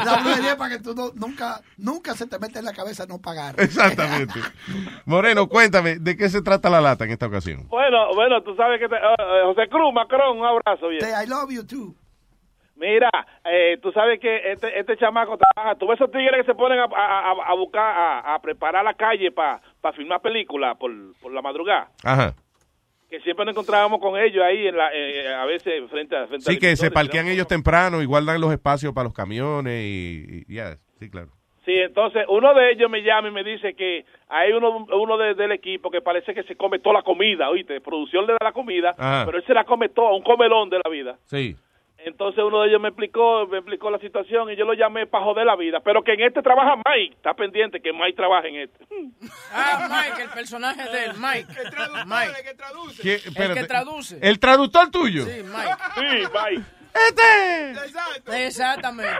Speaker 7: La brujería es para que tú no- nunca, nunca se te mete en la cabeza no pagar.
Speaker 4: Exactamente. Moreno, cuéntame, ¿de qué se trata la lata en esta ocasión?
Speaker 12: Bueno, bueno, tú sabes que... te- eh, eh, José Cruz, Macron, un abrazo, bien.
Speaker 7: I love you too.
Speaker 12: Mira, eh, tú sabes que este, este chamaco trabaja. Tú ves esos tigres que se ponen a, a- a- buscar, a, a preparar la calle para filmar películas por, por la madrugada.
Speaker 4: Ajá.
Speaker 12: Que siempre nos encontrábamos con ellos ahí, en la, eh, a veces frente a. Frente
Speaker 4: Sí, que se parquean ellos temprano y guardan los espacios para los camiones y, y- ya, sí, claro.
Speaker 12: Sí, entonces uno de ellos me llama y me dice que hay uno, uno de- del equipo que parece que se come toda la comida, oíste, producción le da la comida,
Speaker 4: Ajá.
Speaker 12: pero él se la come toda, un comelón de la vida.
Speaker 4: Sí.
Speaker 12: Entonces uno de ellos me explicó, me explicó la situación y yo lo llamé para joder la vida, pero que en este trabaja Mike, está pendiente que Mike trabaje en este.
Speaker 5: Ah, Mike, el personaje de él, Mike. Mike.
Speaker 4: ¿Qué?
Speaker 5: El
Speaker 4: Espérate.
Speaker 5: que traduce.
Speaker 4: ¿El traductor tuyo?
Speaker 5: Sí, Mike.
Speaker 12: Sí, Mike.
Speaker 4: ¡Este!
Speaker 5: Exactamente.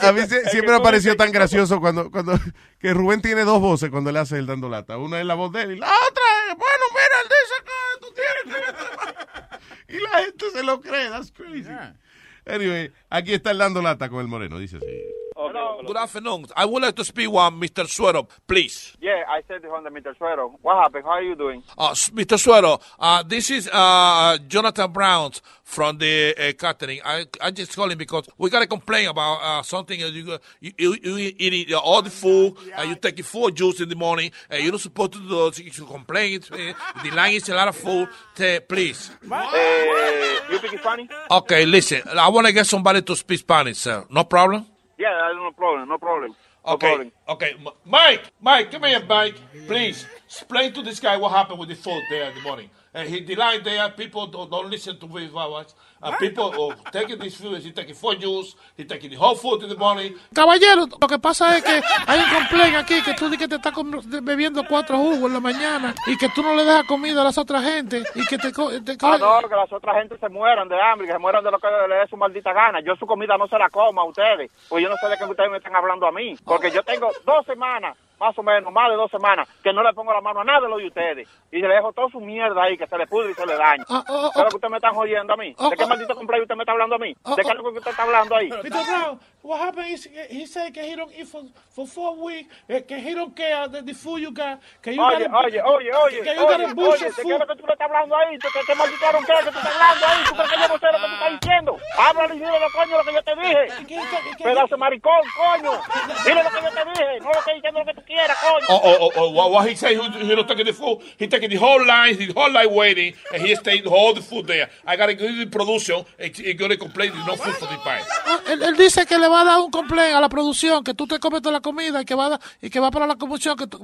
Speaker 4: A mí se- siempre me pareció tan gracioso cuando, cuando que Rubén tiene dos voces cuando le hace el dando lata. Una es la voz de él y la otra es, bueno, mira, él dice que tú tienes que-". Y la gente se lo cree, that's crazy. Anyway, aquí está el dando lata con el moreno, dice así.
Speaker 22: Good afternoon. I would like to speak with Mr. Suero, please.
Speaker 23: Yeah, I said this on the Mr. Suero. What happened? How are you doing?
Speaker 22: Uh, Mr. Suero, uh, this is uh, Jonathan Brown from the uh, catering. I I just calling because we got a complaint about uh, something. uh, You, you, you, you eating all the food, uh, you taking four juice in the morning, and you're not supposed to do this. You complain. Uh, the line is a lot of food. T- please.
Speaker 23: Uh, you speak Spanish?
Speaker 22: Okay, listen. I want to get somebody to speak Spanish, sir. No problem?
Speaker 23: Yeah, no problem, no problem. No
Speaker 22: Okay,
Speaker 23: problem.
Speaker 22: okay. Mike, Mike, come here, Mike. Please explain to this guy what happened with the food there in the morning. And he the line there, people don't, don't listen to his voice. Uh, people oh, taking this food, he taking four juice, he taking the whole food in the morning.
Speaker 11: Caballero, lo que pasa es que hay un complaint aquí que tú dices que te estás bebiendo cuatro jugos en la mañana y que tú no le dejas comida a las otras gente y que te, co- te
Speaker 23: Ah, no, que las otras gente se mueran de hambre, que se mueran de lo que le dé su maldita gana. Yo su comida no se la como a ustedes, pues yo no sé de qué ustedes me están hablando a mí, porque yo tengo dos semanas, más o menos, más de dos semanas, que no le pongo la mano a nada de lo de ustedes. Y le dejo toda su mierda ahí, que se le pudre y se le daña.
Speaker 11: Ah, oh,
Speaker 23: ¿Qué es lo que ustedes me están jodiendo a mí? ¿De qué maldito cumpleaños usted me está hablando a mí? ¿De qué es lo que usted está hablando ahí?
Speaker 11: Mr. Brown, what happened is he said que he don't eat for, for four weeks, eh, que he don't care the, the food you got, que you
Speaker 23: Oye,
Speaker 11: got
Speaker 23: oye, oye, oye,
Speaker 11: que you got
Speaker 23: oye,
Speaker 11: a bush
Speaker 23: oye,
Speaker 11: of
Speaker 23: ¿de qué es lo
Speaker 11: food.
Speaker 23: que tú le estás hablando ahí? ¿De qué te malditaron qué? ¿Qué tú estás hablando ahí? ¿Tú crees que yo no sé lo que tú estás diciendo? Háblale y dile lo coño lo que yo te dije. Pedazo de maricón, coño. Dile lo que yo te dije. No lo estoy diciendo lo que tú quieras, coño.
Speaker 22: Oh, oh, oh, oh what, what he say? He, he not taking the food. He taking the whole line, the whole line waiting, and he staying all the food there. I gotta go to the production and he gonna complain there's no food for the pie.
Speaker 11: Ah, Él, él dice que le va a dar un complaint a la producción, que tú te comes toda la comida y que va, a y que va para la producción, que tú,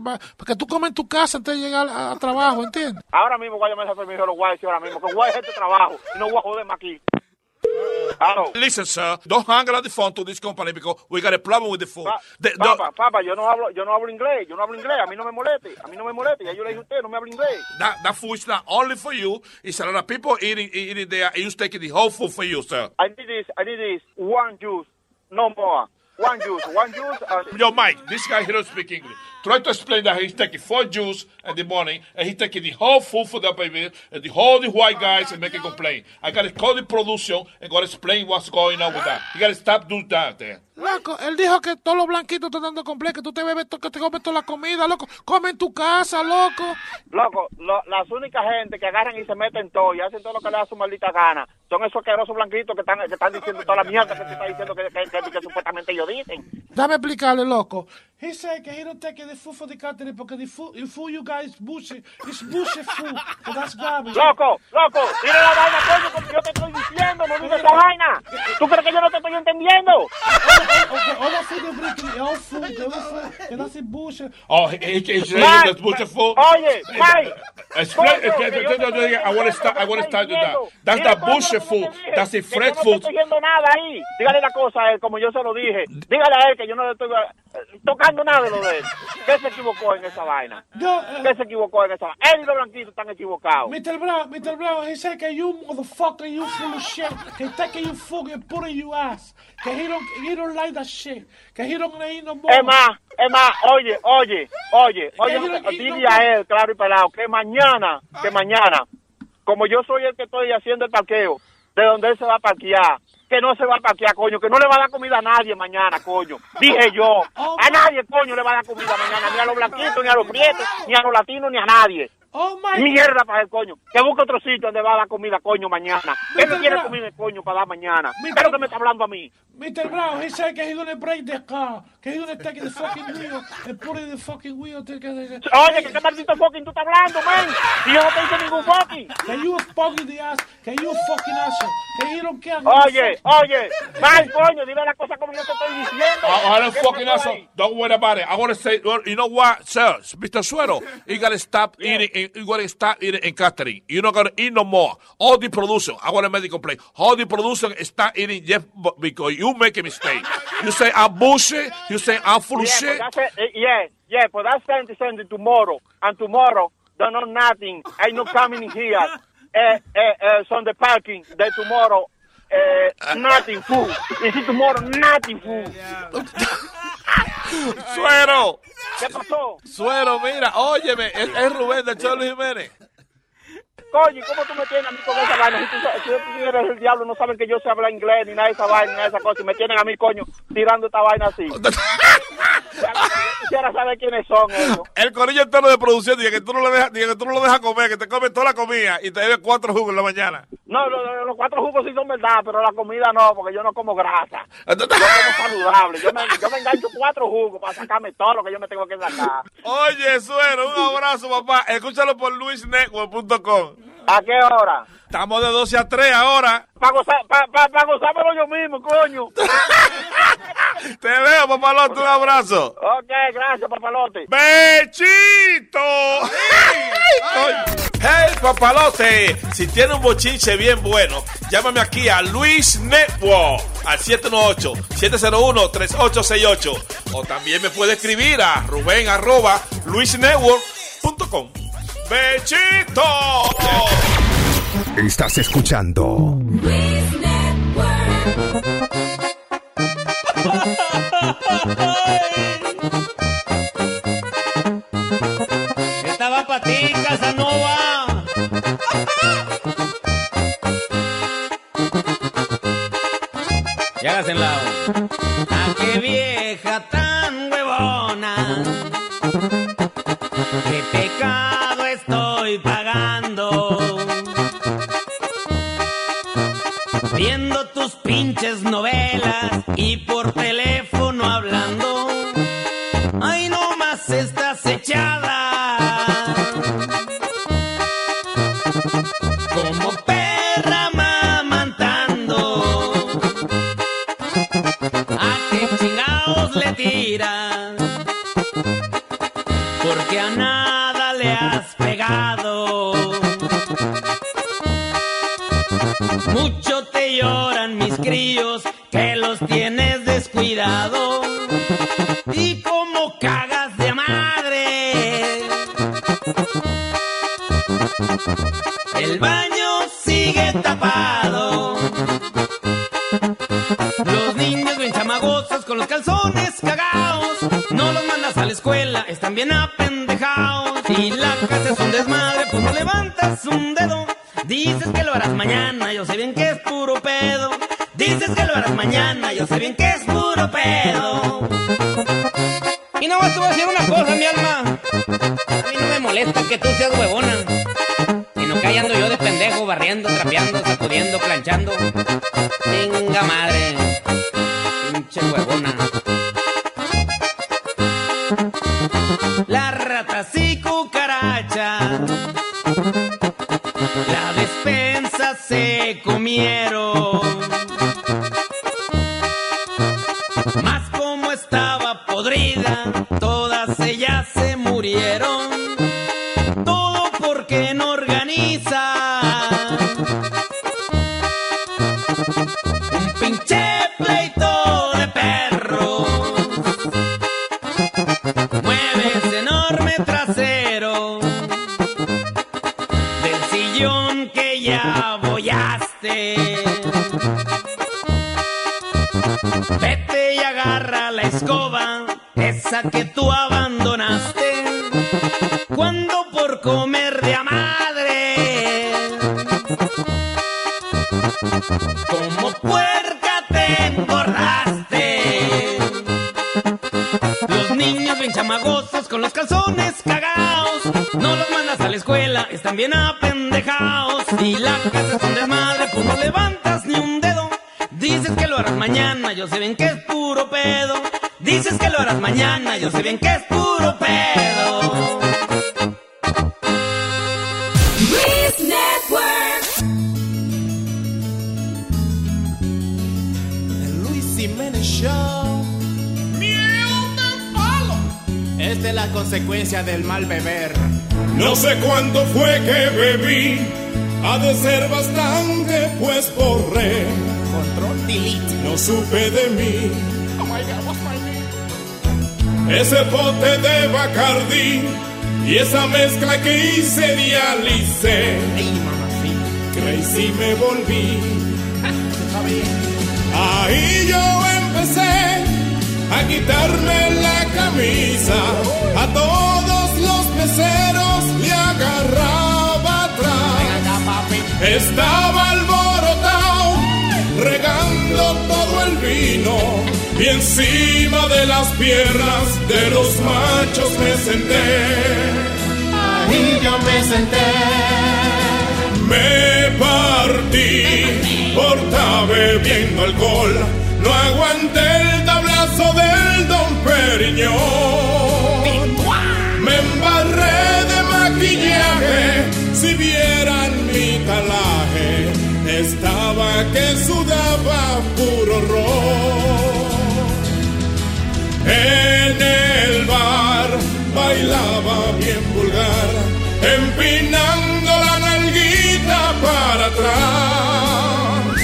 Speaker 11: que tú comes en tu casa antes de llegar a, a trabajo, ¿entiendes?
Speaker 23: Ahora mismo voy a llamar a permiso a los guayos ahora mismo, que voy a hacer este trabajo y no voy a joderme aquí. Claro.
Speaker 22: Listen, sir, don't hang on the phone to this company because we got a problem with the food. The- the-
Speaker 23: Papá, papá, yo no hablo, yo no hablo inglés, yo no hablo inglés, a mí no me moleste, a mí no me moleste, ya yo le dije a usted, no me hablo inglés.
Speaker 22: that, that food is not only for you. It's a lot of people eating eating there. And you taking the whole food for you, sir.
Speaker 23: I need this, I need this, one juice, no more. One juice, one juice, and
Speaker 22: Yo, Mike, this guy he don't speak English. Try to explain that he's taking four juice in the morning and he's taking the whole food for the baby and the whole the white guys and make a complaint. I gotta call the production and gotta explain what's going on with that. You gotta stop doing that there.
Speaker 11: Loco, él dijo que todos los blanquitos están dando complejo, que tú te bebes, que te comes toda la comida, loco. Come en tu casa, loco.
Speaker 23: Loco, lo- las únicas gente que agarran y se meten todo y hacen todo lo que le da su maldita gana son esos asquerosos blanquitos que están, que están diciendo toda la mierda que te está diciendo que, que, que- que supuestamente ellos dicen.
Speaker 11: Dame explicarle, loco. He said que he don't take the food for the country porque the food, the food you guys bullshit. It's bullshit food. So that's garbage.
Speaker 23: Loco, loco, dile la vaina, coño, porque yo te estoy diciendo, no digas esa vaina. ¿Tú crees que yo no te estoy entendiendo?
Speaker 11: Okay, all the food they bring, all food, the all food, that's bullshit.
Speaker 22: Oh, he, he, he's saying
Speaker 23: Mike,
Speaker 22: that's bullshit fool.
Speaker 23: Oye, Mike.
Speaker 22: Explain,
Speaker 23: Coño,
Speaker 22: I want to start. I want to start with that. That's the bullshit
Speaker 23: dije,
Speaker 22: That's the freak
Speaker 23: yo no estoy diciendo nada ahí. Dígale la cosa a él, como yo se lo dije. Dígale a él que yo no le estoy eh, tocando nada de lo de él. Que se equivocó en esa vaina.
Speaker 11: No, eh,
Speaker 23: Que se equivocó en esa vaina. Él y los blanquitos están equivocados.
Speaker 11: Mr. Brown, Mr. Brown, he said que you motherfucker, you full of shit. Que take you fuck and put in your ass. Que he don't, he don't like that shit. Que he don't eat no more.
Speaker 23: Es más, es más, oye, oye, oye, oye, dile
Speaker 11: no-
Speaker 23: a él, claro y pelado, que mañana, que mañana, como yo soy el que estoy haciendo el parqueo, de donde él se va a parquear, que no se va a parquear, coño, que no le va a dar comida a nadie mañana, coño. Dije yo, a nadie, coño, le va a dar comida mañana, ni a los blanquitos, ni a los prietos, ni a los latinos, ni a nadie.
Speaker 11: Oh my
Speaker 23: Mierda para el coño. Que busque otro sitio donde va a dar comida, coño, mañana. Él no quiere
Speaker 11: Brown.
Speaker 23: comida, coño, para dar mañana.
Speaker 11: Mr.
Speaker 23: Pero que me está hablando a mí.
Speaker 11: Mr. Brown, he said que he gonna break the car. Que he gonna take the fucking wheel and put it in the fucking wheel. Take
Speaker 23: Oye, que qué maldito fucking tú estás hablando, man. Y yo no te hice ningún fucking.
Speaker 11: Que you fucking the ass. Que you fucking asshole. Que he don't care.
Speaker 23: Oye, oye, mal coño, dile la cosa como yo te estoy diciendo.
Speaker 22: I, I don't
Speaker 23: ¿Qué
Speaker 22: fucking asshole. Don't worry about it. I want to say, well, you know what, sir, Mr. Suero, you gotta stop eating. In- You gotta stop eating in catering. You're not gonna eat no more. All the production, I want to make a complaint. All the production start eating just b- because you make a mistake. You say I'm bullshit. You say I'm full of
Speaker 23: Yeah,
Speaker 22: shit.
Speaker 23: but that's it. Yeah, yeah, but that's Sunday, Sunday tomorrow. And tomorrow, don't know nothing. I no coming here. Eh, eh, eh, on the parking. Then tomorrow, eh, nothing food. Is it tomorrow, nothing food.
Speaker 22: Suero.
Speaker 23: ¿Qué pasó?
Speaker 22: Suero, mira, óyeme, es, es Rubén del Cholo Jiménez.
Speaker 23: ¿Y ¿cómo tú me tienes a mí con esa vaina? Si tú, si tú eres el diablo, no saben que yo sé hablar inglés, ni nada de esa vaina, ni nada de esa cosa, y me tienen a mí, coño, tirando esta vaina así. Quisiera saber quiénes son ellos.
Speaker 22: El corillo entero de producción dice que tú no lo dejas, que tú no lo dejas comer, que te comes toda la comida y te bebes cuatro jugos en la mañana.
Speaker 23: No, lo- lo- los cuatro jugos sí son verdad, pero la comida no, porque yo no como grasa. Yo como saludable. Yo me, yo me engancho cuatro jugos para sacarme todo lo que yo me tengo que sacar.
Speaker 22: Oye, Suero, un abrazo, papá. Escúchalo por luisnetwork.com.
Speaker 23: ¿A qué hora?
Speaker 22: Estamos de 12 a 3 ahora.
Speaker 23: Para gozar, pa, pa, pa gozármelo yo mismo, coño.
Speaker 22: Te veo, papalote, un abrazo.
Speaker 23: Ok, gracias, papalote.
Speaker 22: ¡Bechito! Hey, papalote, si tiene un bochinche bien bueno, llámame aquí a Luis Network al 718-701-3868. O también me puede escribir a Rubén arroba luisnetwork.com. ¡Bechito!
Speaker 24: Estás escuchando
Speaker 25: Estaba para ti, Casanova. Y hágase en lado. ¡Ah, qué vieja tan huevona! Pinches novelas y por teléfono hablando. ¡Ay, no más estás echada! Como perra mamantando. ¿A qué chingados le tiras? Porque a nada que los tienes descuidado. Y como cagas de madre. El baño sigue tapado. Los niños bien chamagosos con los calzones cagados. No los mandas a la escuela, están bien apendejados. Y la casa es un desmadre, pues no levantas un dedo. Dices que lo harás mañana, yo sé bien que es puro pedo. Dices que lo harás mañana, yo sé bien que es puro pedo. Y no te voy a decir una cosa, mi alma. A mí no me molesta que tú seas huevona. Sino que ahí ando yo de pendejo, barriendo, trapeando, sacudiendo, planchando. Venga madre. Pinche huevona. Las ratas y cucarachas. La despensa se comieron. Bien que es puro pedo.
Speaker 24: Esta es la consecuencia del mal beber.
Speaker 8: No sé cuánto fue que bebí, ha de ser bastante, pues borré.
Speaker 24: Control delete.
Speaker 8: No supe de mí.
Speaker 24: Oh my god, what's my name?
Speaker 8: Ese bote de Bacardi y esa mezcla que hice dialicé. Crazy me volví. Ahí yo empecé a quitarme la camisa. A todos los meseros le agarraba atrás. Estaba alborotado, regando todo el vino. Y encima de las piernas de los machos me senté.
Speaker 24: Ahí yo me senté.
Speaker 8: Me partí por estar bebiendo alcohol. No aguanté el tablazo del Don Periñón. Me embarré de maquillaje. Si vieran mi talaje, estaba que sudaba puro ron. En el bar bailaba bien vulgar, empinando la nalguita para atrás.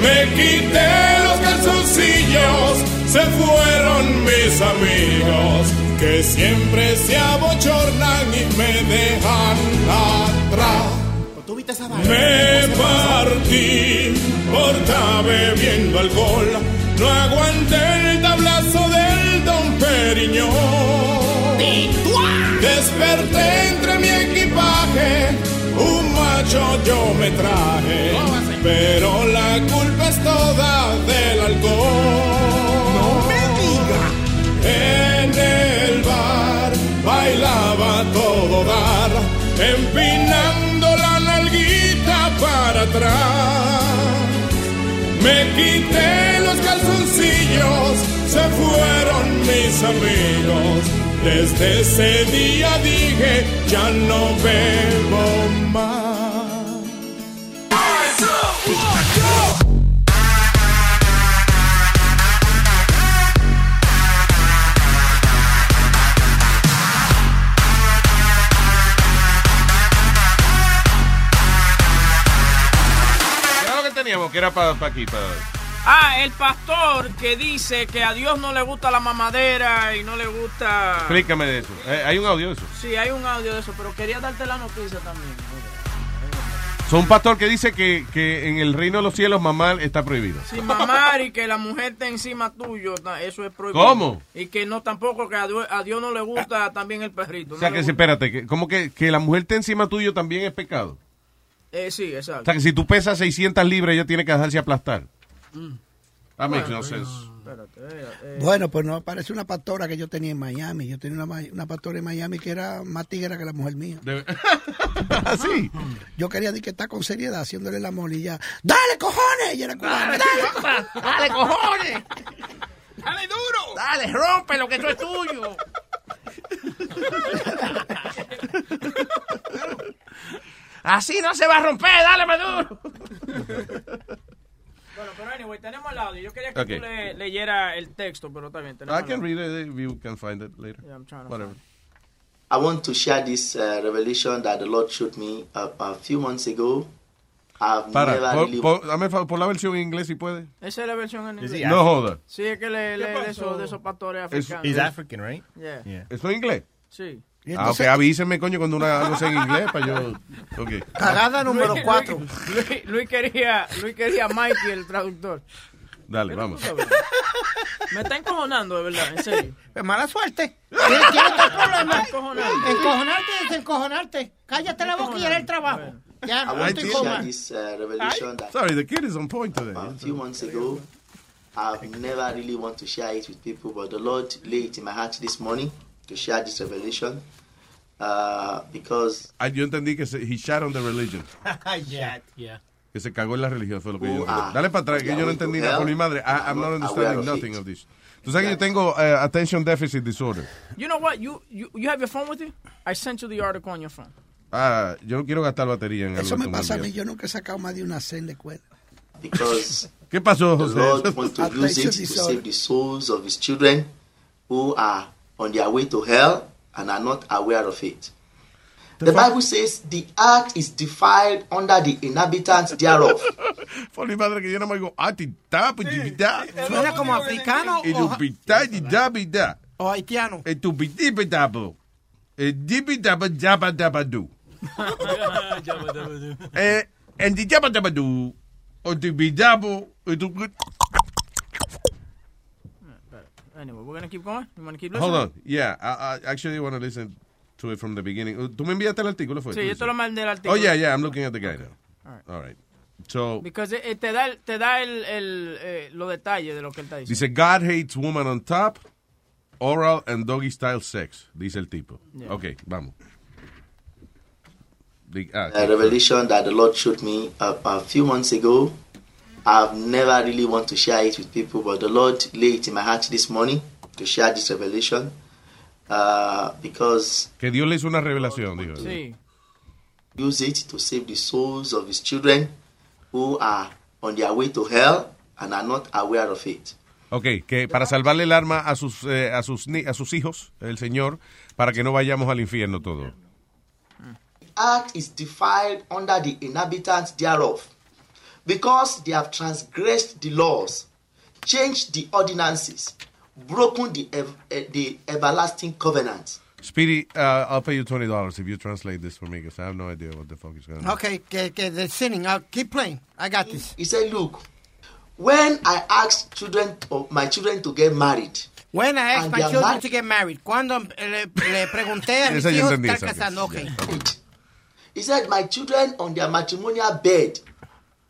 Speaker 8: Me quité los calzoncillos, se fueron mis amigos, que siempre se abochornan y me dejan atrás.
Speaker 24: ¿Tú viste esa
Speaker 8: Me partí por bebiendo alcohol. No aguanté el tablazo del Don Periñón. Desperté entre mi equipaje. Un macho yo me traje. Pero la culpa es toda del alcohol. No me diga. En el bar bailaba todo dar. Empinando la nalguita para atrás. Me quité los calzoncillos, fueron mis amigos. Desde ese día dije, ya no bebo más.
Speaker 4: ¿Qué era lo que teníamos? Que era para aquí, para...
Speaker 5: Ah, el pastor que dice que a Dios no le gusta la mamadera y no le gusta...
Speaker 4: Explícame de eso. Eh, ¿Hay un audio de eso?
Speaker 5: Sí, hay un audio de eso, pero quería darte la noticia también.
Speaker 4: Son un pastor que dice que, que en el reino de los cielos mamar está prohibido.
Speaker 5: Sin mamar y que la mujer esté encima tuyo, eso es prohibido.
Speaker 4: ¿Cómo?
Speaker 5: Y que no tampoco, que a Dios, a Dios no le gusta también el perrito.
Speaker 4: O sea,
Speaker 5: no
Speaker 4: que sí, espérate, que, ¿cómo que, que la mujer esté encima tuyo también es pecado?
Speaker 5: Eh, sí,
Speaker 4: O
Speaker 5: exacto.
Speaker 4: sea, que si tú pesas 600 libras, ella tiene que dejarse aplastar. That makes no sense.
Speaker 7: Bueno, pues no, parece una pastora que yo tenía en Miami. Yo tenía una, pastora en Miami que era más tigra que la mujer mía.
Speaker 4: Así.
Speaker 7: Yo quería decir que está con seriedad haciéndole y ya. ¡Dale, cojones! Y era cubana. ¡Dale,
Speaker 5: Dale, cojones. Dale duro. Dale, rompe lo que eso es tuyo. Así no se va a romper, dale más duro. Bueno, pero anyway, tenemos el audio. Yo quería que
Speaker 4: Okay.
Speaker 5: tú le, leyera el texto, pero también tenemos
Speaker 4: I can read it if you can find it later.
Speaker 5: Yeah, I'm trying to
Speaker 4: Whatever.
Speaker 26: I want to share this uh, revelation that the Lord showed me a, a few months ago. I've
Speaker 4: Para,
Speaker 26: never
Speaker 4: por,
Speaker 26: really.
Speaker 4: por- dame favor, por la versión en inglés si puede.
Speaker 5: Esa es la versión en inglés.
Speaker 4: No joda.
Speaker 5: Sí, es que le, le de, esos, de esos pastores africanos.
Speaker 13: He's African, right?
Speaker 5: Yeah.
Speaker 4: ¿Eso en inglés?
Speaker 5: Sí.
Speaker 4: Ah, ok, avísenme, coño, cuando una algo sea en inglés para yo... Ok.
Speaker 6: Cagada número
Speaker 5: Luis-
Speaker 6: cuatro.
Speaker 5: Luis, Luis quería, Luis quería a Mikey, el traductor.
Speaker 4: Dale, vamos.
Speaker 5: Me está encojonando, de verdad, en serio.
Speaker 6: Pues mala suerte. ¿Tienes otro problema? Encojonarte y desencojonarte. Cállate la boca y era el trabajo. Ya,
Speaker 26: I
Speaker 6: no
Speaker 26: want
Speaker 6: estoy
Speaker 26: to
Speaker 6: coma.
Speaker 26: uh, revelation that
Speaker 4: Sorry, the kid is on point today.
Speaker 26: a few months ago. I've never really want to share it with people, but the Lord laid it in my heart this morning to share this revelation uh, because
Speaker 4: Ah, yo entendí que se, he shot on the religion.
Speaker 14: yeah. Yeah.
Speaker 4: Que se cagó en la religión, fue lo que yo entendí.
Speaker 26: Ah.
Speaker 4: Dale para atrás, que yo no entendí nada por mi madre. I, I'm not understanding nothing of this. Tú sabes que yo tengo eh, attention deficit disorder.
Speaker 5: You know what? You, you you have your phone with you? I sent you the article on your phone.
Speaker 4: Ah, yo no quiero gastar batería en algo
Speaker 7: Eso
Speaker 4: que
Speaker 7: me pasa a mí. Yo nunca he sacado más de una C en la escuela.
Speaker 26: because
Speaker 4: ¿Qué pasó,
Speaker 26: the
Speaker 4: José?
Speaker 26: Lord wants to use it to save the souls of His children who are on their way to hell and are not aware of it. The Bible says the earth is defiled under the inhabitants thereof.
Speaker 4: Por mi madre que yo no me digo, ah, ti, ta, pi, ti, ta.
Speaker 6: ¿Suena como africano
Speaker 4: Y tu
Speaker 6: o,
Speaker 4: pi, ta, ti, ta, pi, ta.
Speaker 6: o haitiano?
Speaker 4: Y tu pi, ti, pi, ta, po. Y
Speaker 5: Anyway, we're gonna keep going. You wanna keep listening?
Speaker 4: Hold on. Yeah, I, I actually want to listen to it from the beginning. Uh, ¿Tú me enviaste el artículo? Fue?
Speaker 5: Sí, yo te lo mandé el artículo.
Speaker 4: Oh, yeah, yeah, I'm looking at the guy now.
Speaker 5: All right.
Speaker 4: All right. So,
Speaker 5: Because it, it te da, te da el, el, eh, los detalles de lo que él está diciendo.
Speaker 4: dice, God hates woman on top, oral and doggy style sex, dice el tipo.
Speaker 26: Yeah.
Speaker 4: Ok, vamos. Di- ah,
Speaker 26: a revelation that the Lord showed me a, a few months ago. I've never really want to share it with people, but the Lord laid it in my heart this morning to share this revelation uh, because
Speaker 4: que Dios le hizo una revelación, dijo.
Speaker 5: Sí.
Speaker 26: use it to save the souls of His children who are on their way to hell and are not aware of it.
Speaker 4: Ok, que para salvarle el arma a sus, eh, a sus, a sus hijos, el Señor, para que no vayamos al infierno todo.
Speaker 26: earth is defiled under the inhabitants thereof, because they have transgressed the laws, changed the ordinances, broken the, ev- eh, the everlasting covenant.
Speaker 4: Speedy, uh, I'll pay you $20 if you translate this for me, because I have no idea what the fuck is going on.
Speaker 6: Okay, que, que they're sinning. I'll keep playing. I got this.
Speaker 26: He said, Look, when I asked children of my children to get married,
Speaker 6: When I asked my children
Speaker 26: married.
Speaker 6: to get married. Cuando le, le pregunté a mis hijos
Speaker 26: entendí,
Speaker 6: estar
Speaker 26: esa.
Speaker 6: casando. Okay.
Speaker 26: he said, My children on their matrimonial bed,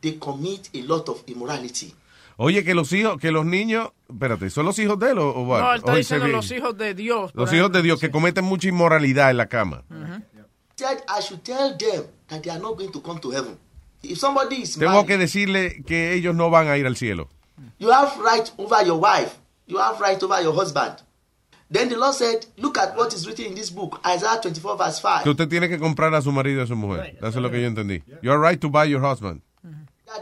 Speaker 26: they commit a lot of immorality.
Speaker 4: Oye, que los hijos, que los niños, espérate, ¿son los hijos de él o, o?
Speaker 5: No, él está
Speaker 4: O
Speaker 5: diciendo los hijos de Dios.
Speaker 4: los hijos de. Dios que cometen mucha inmoralidad en la cama.
Speaker 26: I should tell them that they are not going to come to heaven. If somebody is
Speaker 4: Tengo
Speaker 26: married,
Speaker 4: que decirle que ellos no van a ir al cielo.
Speaker 26: you have right over your wife, you have right over your husband. Then the Lord said, Look at what is written in this book, Isaiah 24, verse 5.
Speaker 4: Que usted tiene que comprar a su marido y a su mujer. Eso es lo que yo entendí. You are right to buy your husband.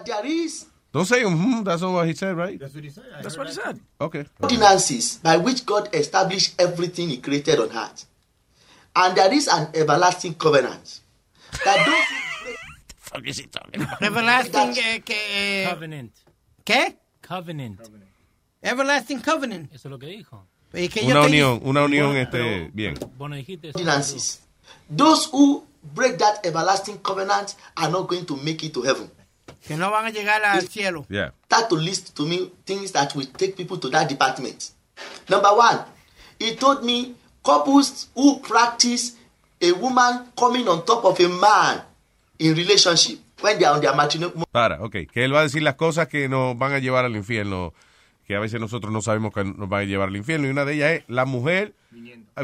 Speaker 26: That there is
Speaker 4: Don't say, mm, that's not what he said, right?
Speaker 26: That's what he said.
Speaker 5: That's what he said.
Speaker 4: Okay.
Speaker 26: ordinances by which God established everything He created on earth. And there is an everlasting covenant. That those
Speaker 14: fuck is he talking about?
Speaker 6: Everlasting que, eh,
Speaker 14: Covenant.
Speaker 6: ¿Qué?
Speaker 14: Covenant.
Speaker 6: Everlasting covenant.
Speaker 14: Eso es lo que dijo.
Speaker 6: Y que yo
Speaker 4: Una unión, una unión, este, bien.
Speaker 14: Bueno, dijiste
Speaker 26: ordinances. Those who break that everlasting covenant are not going to make it to heaven.
Speaker 6: Que no van a llegar al cielo.
Speaker 4: Yeah.
Speaker 26: Start to list to me things that will take people to that department. Number one, he told me couples who practice a woman coming on top of a man in relationship. when they are on their matrimonial
Speaker 4: Para, ok. Que él va a decir las cosas que nos van a llevar al infierno, que a veces nosotros no sabemos que nos van a llevar al infierno. Y una de ellas es la mujer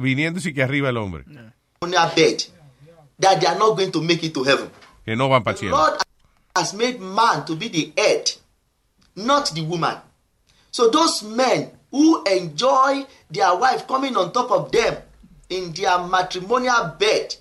Speaker 4: viniendo y sí que arriba el hombre.
Speaker 26: bed, that they are not going to make it to heaven.
Speaker 4: Que no van para el cielo.
Speaker 26: Has made man to be the head, not the woman. So those men who enjoy their wife coming on top of them in their matrimonial bed,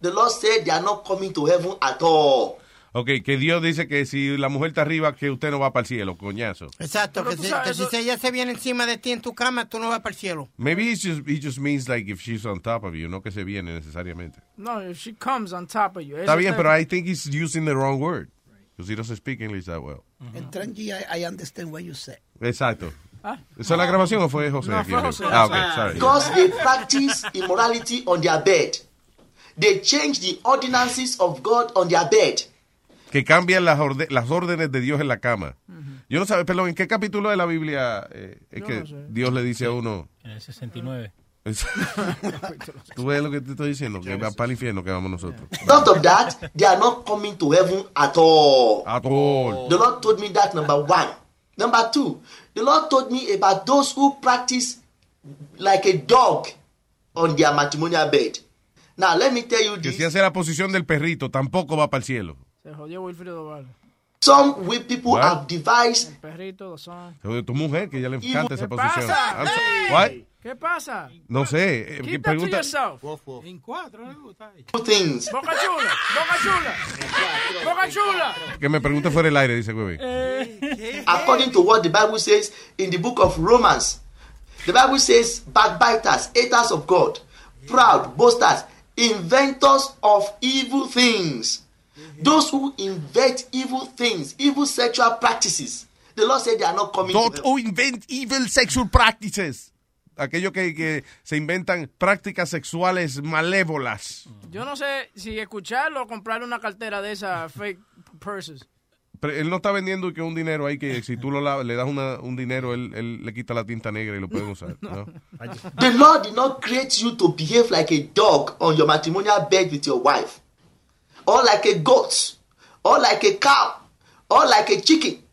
Speaker 26: the Lord said they are not coming to heaven at all.
Speaker 4: Ok, que Dios dice que si la mujer está arriba, que usted no va para el cielo, coñazo.
Speaker 6: Exacto, que,
Speaker 5: tú
Speaker 6: si,
Speaker 5: sabes,
Speaker 6: que si
Speaker 5: eso-
Speaker 6: ella se viene encima de ti en tu cama, tú no vas para el cielo.
Speaker 4: Maybe it's just, it just means like if she's on top of you, no que se viene necesariamente.
Speaker 5: No, if she comes on top of you.
Speaker 4: Está bien, pero I think he's using the wrong word. Because he doesn't speak English that well.
Speaker 7: En Tranqui, I, I understand what you say.
Speaker 4: Exacto.
Speaker 5: Ah.
Speaker 4: ¿Esa es la grabación o fue José?
Speaker 7: No,
Speaker 4: aquí?
Speaker 7: fue José.
Speaker 4: Ah, ok, sorry.
Speaker 26: Because they practice immorality on their bed. They change the ordinances of God on their bed.
Speaker 4: Que cambian las, orde- las órdenes de Dios en la cama. Yo no sé, perdón, ¿en qué capítulo de la Biblia eh, es
Speaker 14: Yo
Speaker 4: que
Speaker 14: no sé.
Speaker 4: Dios le dice a uno...
Speaker 14: En el 69.
Speaker 4: Tú ves lo que te estoy diciendo, que va para el infierno que vamos nosotros.
Speaker 26: Not of that, they are not coming to heaven at all.
Speaker 4: At all.
Speaker 26: The Lord told me that number one. Number two, the Lord told me about those who practice like a dog on their matrimonial bed. Now, let me tell you
Speaker 4: Que
Speaker 26: this.
Speaker 4: si hace la posición del perrito, tampoco va para el cielo.
Speaker 5: Se jodió Wilfrido Vargas.
Speaker 26: Some we people
Speaker 4: What?
Speaker 26: have devised
Speaker 5: El perrito, los son.
Speaker 4: De tu mujer, que ya le encanta esa
Speaker 5: ¿Qué
Speaker 4: posición.
Speaker 5: pasa?
Speaker 4: I'm so-
Speaker 5: Hey.
Speaker 4: What?
Speaker 5: ¿Qué pasa?
Speaker 4: No sé. eh,
Speaker 5: Keep
Speaker 4: ¿qué
Speaker 5: that to
Speaker 4: pregunta?
Speaker 5: yourself.
Speaker 11: En cuatro, le gusta.
Speaker 26: things.
Speaker 5: Boca chula, boca chula. Boca chula.
Speaker 4: Que me pregunte fuera del aire, dice güey.
Speaker 26: according to what the Bible says in the book of Romans. The Bible says, backbiters, haters of God, proud, boasters, inventors of evil things. Those who invent evil things, evil sexual practices. The Lord said they are not coming to
Speaker 4: Don't invent evil sexual practices. Aquellos que, que se inventan prácticas sexuales malévolas.
Speaker 5: Yo no sé si escucharlo o comprar una cartera de esas fake purses.
Speaker 4: Pero él no está vendiendo que un dinero ahí que si tú lo lavas, le das una- un dinero, él, él le quita la tinta negra y lo pueden usar. ¿no?
Speaker 26: The Lord did not create you to behave like a dog on your matrimonial bed with your wife, or like a goat, or like a cow, or like a chicken.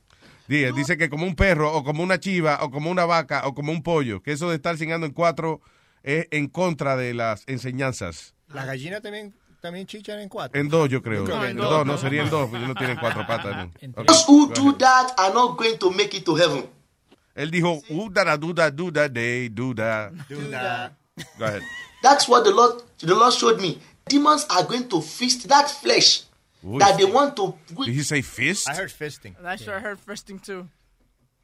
Speaker 4: Dice, dice que como un perro, o como una chiva, o como una vaca, o como un pollo, que eso de estar cingando en cuatro es en contra de las enseñanzas.
Speaker 13: La gallina también, también chichan en cuatro.
Speaker 4: En dos, yo creo.
Speaker 13: Que
Speaker 4: En
Speaker 13: en
Speaker 4: dos,
Speaker 13: dos.
Speaker 4: no, sería en dos, porque no tienen cuatro patas. ¿no?
Speaker 26: Those who do that are not going to make it to heaven.
Speaker 4: Él dijo, "Uh, da, da, do, da, do, da, day, do, da. Go ahead.
Speaker 26: That's what the Lord the Lord showed me. Demons are going to feast that flesh
Speaker 4: Uy.
Speaker 26: that they want to.
Speaker 4: Did he say fist?
Speaker 13: I heard fisting.
Speaker 5: That's sure I heard fisting too.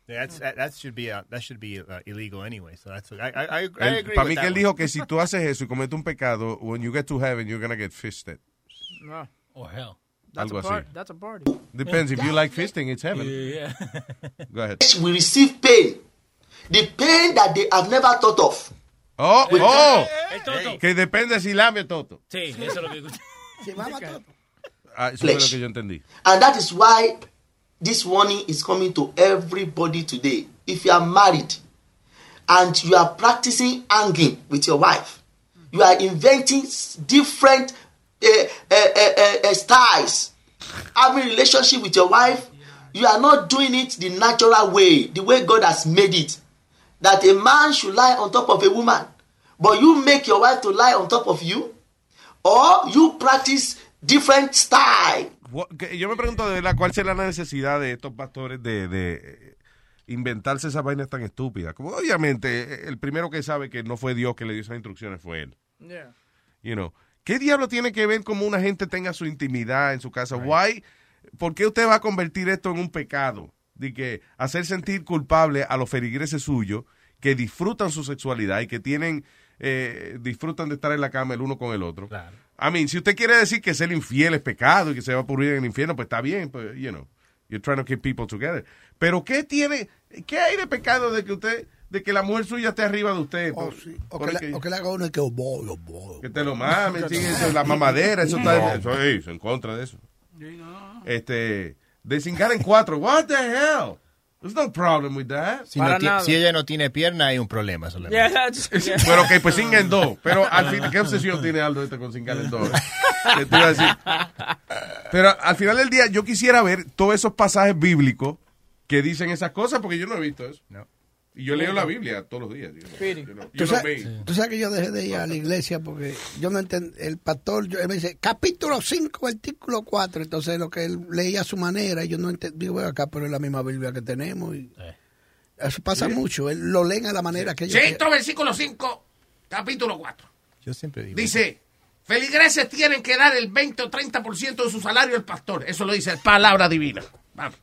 Speaker 13: Yeah, that's, that, that should be uh, that should be uh, illegal anyway. So that's I I, I, I
Speaker 4: Él-
Speaker 13: agree.
Speaker 4: Para mí
Speaker 13: that
Speaker 4: que él
Speaker 13: one.
Speaker 4: dijo que si tú haces eso y cometes un pecado, when you get to heaven, you're gonna get fisted.
Speaker 5: No.
Speaker 14: Or hell.
Speaker 5: That's
Speaker 4: Algo
Speaker 5: a
Speaker 4: así.
Speaker 5: part, That's a party.
Speaker 4: Depends. If you like fisting, it's heaven.
Speaker 14: Yeah. yeah.
Speaker 4: Go ahead.
Speaker 26: will receive pain, the pain that they have never thought of.
Speaker 4: Oh, oh.
Speaker 14: El toto.
Speaker 4: Que depende si lame o toto.
Speaker 14: Sí, eso es lo que escuché.
Speaker 7: Si mama todo.
Speaker 4: Ah, eso es lo que yo entendí.
Speaker 26: And that is why this warning is coming to everybody today. If you are married and you are practicing hanging with your wife, you are inventing different uh, uh, uh, uh, uh, styles. Having relationship with your wife, you are not doing it the natural way, the way God has made it. That a man should lie on top of a woman, but you make your wife to lie on top of you, or you practice different style.
Speaker 4: Yo me pregunto de verdad cuál será la necesidad de estos pastores de, de eh, inventarse esas vainas tan estúpidas. Como obviamente el primero que sabe que no fue Dios que le dio esas instrucciones fue él.
Speaker 5: Yeah.
Speaker 4: You know, ¿qué diablo tiene que ver cómo una gente tenga su intimidad en su casa? Why? ¿Por qué usted va a convertir esto en un pecado? De que hacer sentir culpable a los feligreses suyos que disfrutan su sexualidad y que tienen eh, disfrutan de estar en la cama el uno con el otro. I mean, si usted quiere decir que ser infiel es pecado y que se va a pudrir en el infierno, pues está bien, pues, you know, you're trying to keep people together. Pero ¿qué tiene, qué hay de pecado de que usted, de que la mujer suya esté arriba de usted?
Speaker 7: O,
Speaker 4: Por-
Speaker 7: sí, o, que le, o que le haga uno y que oh, boy, oh, boy.
Speaker 4: que te lo sí, eso, la mamadera, eso está eso, en contra de eso. Este, de cingar en cuatro, what the hell? There's no problem with that.
Speaker 13: Si, no ti- si ella no tiene pierna, hay un problema solamente.
Speaker 5: Yeah, that's, yeah.
Speaker 4: Pero ok, pues cinga en dos. Pero al fin, ¿qué obsesión tiene Aldo este con cingar en dos? ¿Qué te iba a decir? Pero al final del día yo quisiera ver todos esos pasajes bíblicos que dicen esas cosas porque yo no he visto eso. Y yo leo la Biblia todos los días. yo yo no- yo
Speaker 7: ¿Tú
Speaker 4: no
Speaker 7: sabes,
Speaker 4: veo.
Speaker 7: tú sabes que yo dejé de ir a la iglesia porque yo no entendí. El pastor yo- él me dice capítulo 5, artículo 4. Entonces lo que él leía a su manera, y yo no entendí. Digo, "Ven acá, pero es la misma Biblia que tenemos. Y Eso pasa mucho. Él lo leen a la manera que ellos.
Speaker 27: Sexto versículo 5, capítulo 4.
Speaker 13: Yo siempre digo.
Speaker 27: Dice, feligreses tienen que dar el 20 o 30% de su salario al pastor. Eso lo dice palabra divina. Vamos.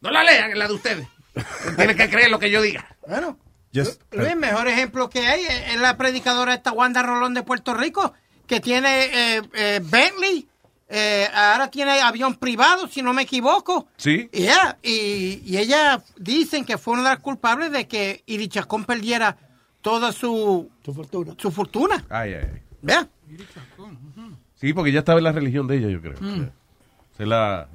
Speaker 27: No la lean, la de ustedes. Tienen que creer lo que yo diga.
Speaker 6: Bueno,
Speaker 13: Just-
Speaker 6: Luis, mejor ejemplo que hay es la predicadora esta Wanda Rolón de Puerto Rico, que tiene eh, eh, Bentley, eh, ahora tiene avión privado, si no me equivoco.
Speaker 4: Sí.
Speaker 6: Yeah, y, y ella dicen que fue una de las culpables de que Iri Chacón perdiera toda su,
Speaker 7: fortuna.
Speaker 6: Su fortuna.
Speaker 4: Ay, ay, ay.
Speaker 6: Vea.
Speaker 4: Sí, porque ya estaba en la religión de ella, yo creo.
Speaker 5: Mm.
Speaker 4: Se la,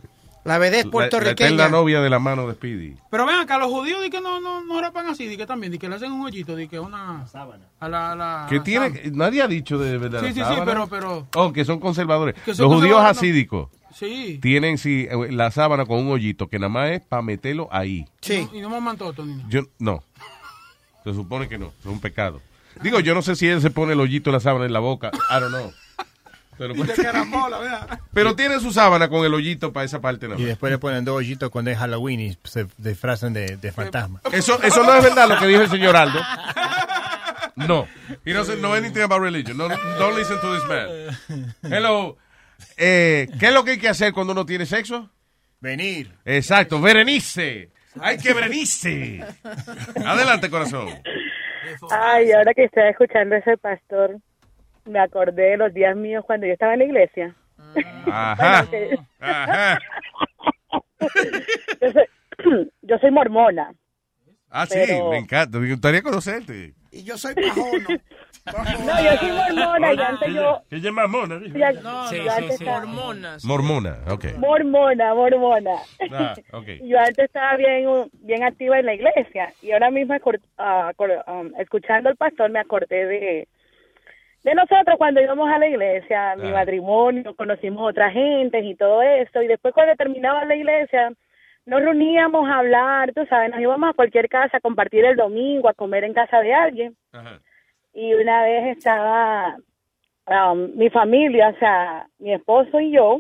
Speaker 6: La vedette
Speaker 4: la, la
Speaker 6: puertorriqueña.
Speaker 4: eterna novia de la mano de Speedy.
Speaker 11: Pero ven acá, los judíos di que no, no, no rapan así, di que también, di que le hacen un hoyito, di que una sábana. A la, a la,
Speaker 4: Que
Speaker 11: la
Speaker 4: tiene,
Speaker 11: sábana.
Speaker 4: nadie ha dicho de verdad.
Speaker 11: Sí,
Speaker 4: la
Speaker 11: sí, sí,
Speaker 4: sábana.
Speaker 11: pero- pero-
Speaker 4: Oh, que son conservadores.
Speaker 11: Que son
Speaker 4: Los judíos
Speaker 11: conservadores, no. Sí.
Speaker 4: tienen sí la sábana con un hoyito que nada más es para meterlo ahí.
Speaker 6: Sí.
Speaker 11: Y no me mantoto ni nada.
Speaker 4: Yo no. Se supone que no, es un pecado. Digo, yo no sé si él se pone el hoyito de la sábana en la boca. I don't know. Pero, pero tiene su sábana con el hoyito para esa parte nada
Speaker 13: Y
Speaker 4: más.
Speaker 13: después le ponen dos hoyitos cuando es Halloween y se disfrazan de, de fantasma.
Speaker 4: Eso, eso no es verdad lo que dijo el señor Aldo. No. He doesn't know anything about religion. No, don't listen to this man. Hello. Eh, ¿Qué es lo que hay que hacer cuando uno tiene sexo?
Speaker 13: Venir.
Speaker 4: Exacto, Berenice. Hay que Berenice. Adelante, corazón.
Speaker 28: Ay, ahora que estaba escuchando a ese pastor, me acordé de los días míos cuando yo estaba en la iglesia.
Speaker 4: Ajá.
Speaker 28: Bueno,
Speaker 4: Ajá.
Speaker 28: yo, soy, yo soy mormona.
Speaker 4: Ah, sí,
Speaker 28: Pero-
Speaker 4: me encanta. Me gustaría conocerte.
Speaker 7: Y yo soy pajono.
Speaker 28: No, yo soy mormona y antes yo...
Speaker 4: ¿Qué llama mona?
Speaker 28: ya-
Speaker 5: No,
Speaker 28: yo
Speaker 5: no,
Speaker 28: antes estaba-
Speaker 5: Hormonas.
Speaker 4: Mormona, ok.
Speaker 28: Mormona, mormona.
Speaker 4: Ah, ok.
Speaker 28: Yo antes estaba bien, bien activa en la iglesia y ahora mismo um, escuchando al pastor me acordé de, de nosotros cuando íbamos a la iglesia, mi
Speaker 4: Ah.
Speaker 28: matrimonio, conocimos otra gente y todo esto y después cuando terminaba la iglesia nos reuníamos a hablar, tú sabes, nos íbamos a cualquier casa a compartir el domingo, a comer en casa de alguien y una vez estaba um, mi familia, o sea, mi esposo y yo,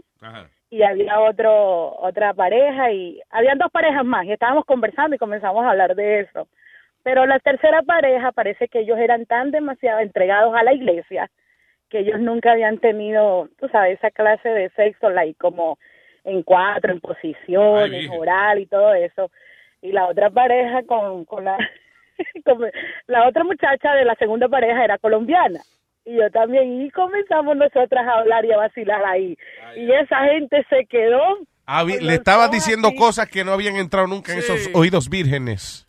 Speaker 28: y había otro otra pareja y habían dos parejas más y estábamos conversando y comenzamos a hablar de eso. Pero la tercera pareja parece que ellos eran tan demasiado entregados a la iglesia que ellos nunca habían tenido, tú sabes, esa clase de sexo like como en cuatro, en posiciones,
Speaker 29: Virgen.
Speaker 28: oral y todo eso. Y la otra pareja con, con la con la otra muchacha de la segunda pareja era colombiana y yo también y comenzamos nosotras a hablar y a vacilar ahí y esa gente se quedó
Speaker 4: Ah, le estabas diciendo
Speaker 28: así.
Speaker 4: cosas que no habían entrado nunca en esos oídos vírgenes.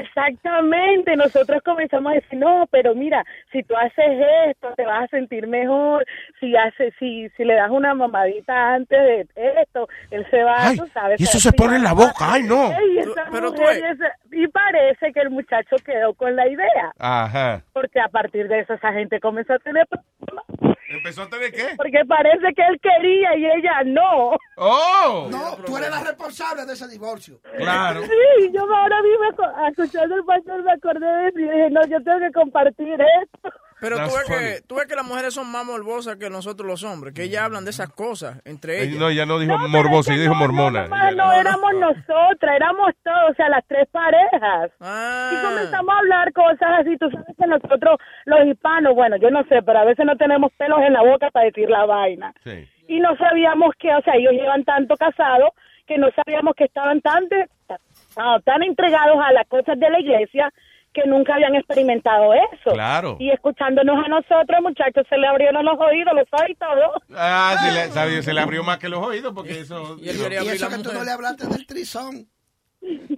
Speaker 28: Exactamente, nosotros comenzamos a decir, no, pero mira, si tú haces esto, te vas a sentir mejor, si hace, si, si le das una mamadita antes de esto, él se va,
Speaker 4: Ay,
Speaker 28: tú sabes.
Speaker 4: y eso
Speaker 28: a
Speaker 4: se pone en la
Speaker 28: explicar.
Speaker 4: boca, ay, no.
Speaker 28: Ey, esa
Speaker 5: Pero tú
Speaker 28: y y parece que el muchacho quedó con la idea,
Speaker 4: Ajá.
Speaker 28: porque a partir de eso esa gente comenzó a tener
Speaker 4: ¿Empezó a tener qué?
Speaker 28: porque parece que él quería y ella no.
Speaker 4: ¡Oh!
Speaker 7: No, tú eres la responsable de ese divorcio.
Speaker 4: Claro.
Speaker 28: Sí, yo ahora mismo escuchando el pastor me acordé de eso y dije, no, yo tengo que compartir esto.
Speaker 5: Pero tú ves, que, tú ves que las mujeres son más morbosas que nosotros los hombres, que ellas hablan de esas cosas entre ellas.
Speaker 4: No, ya no dijo morbosa, y dijo mormona.
Speaker 28: Ah, no, éramos nosotras, éramos todos, o sea, las tres parejas.
Speaker 5: Ah.
Speaker 28: Y comenzamos a hablar cosas así. Tú sabes que nosotros, los hispanos, bueno, yo no sé, pero a veces no tenemos pelos en la boca para decir la vaina. Y no sabíamos que, o sea, ellos llevan tanto casados que no sabíamos que estaban tan, de- tan entregados a las cosas de la iglesia que nunca habían experimentado eso.
Speaker 4: Claro.
Speaker 28: Y escuchándonos a nosotros, muchachos, se le abrieron los oídos, los oídos y todo.
Speaker 4: Ah, se le, sabe, se le abrió más que los oídos porque eso...
Speaker 7: Y eso que tú no le hablaste del trizón.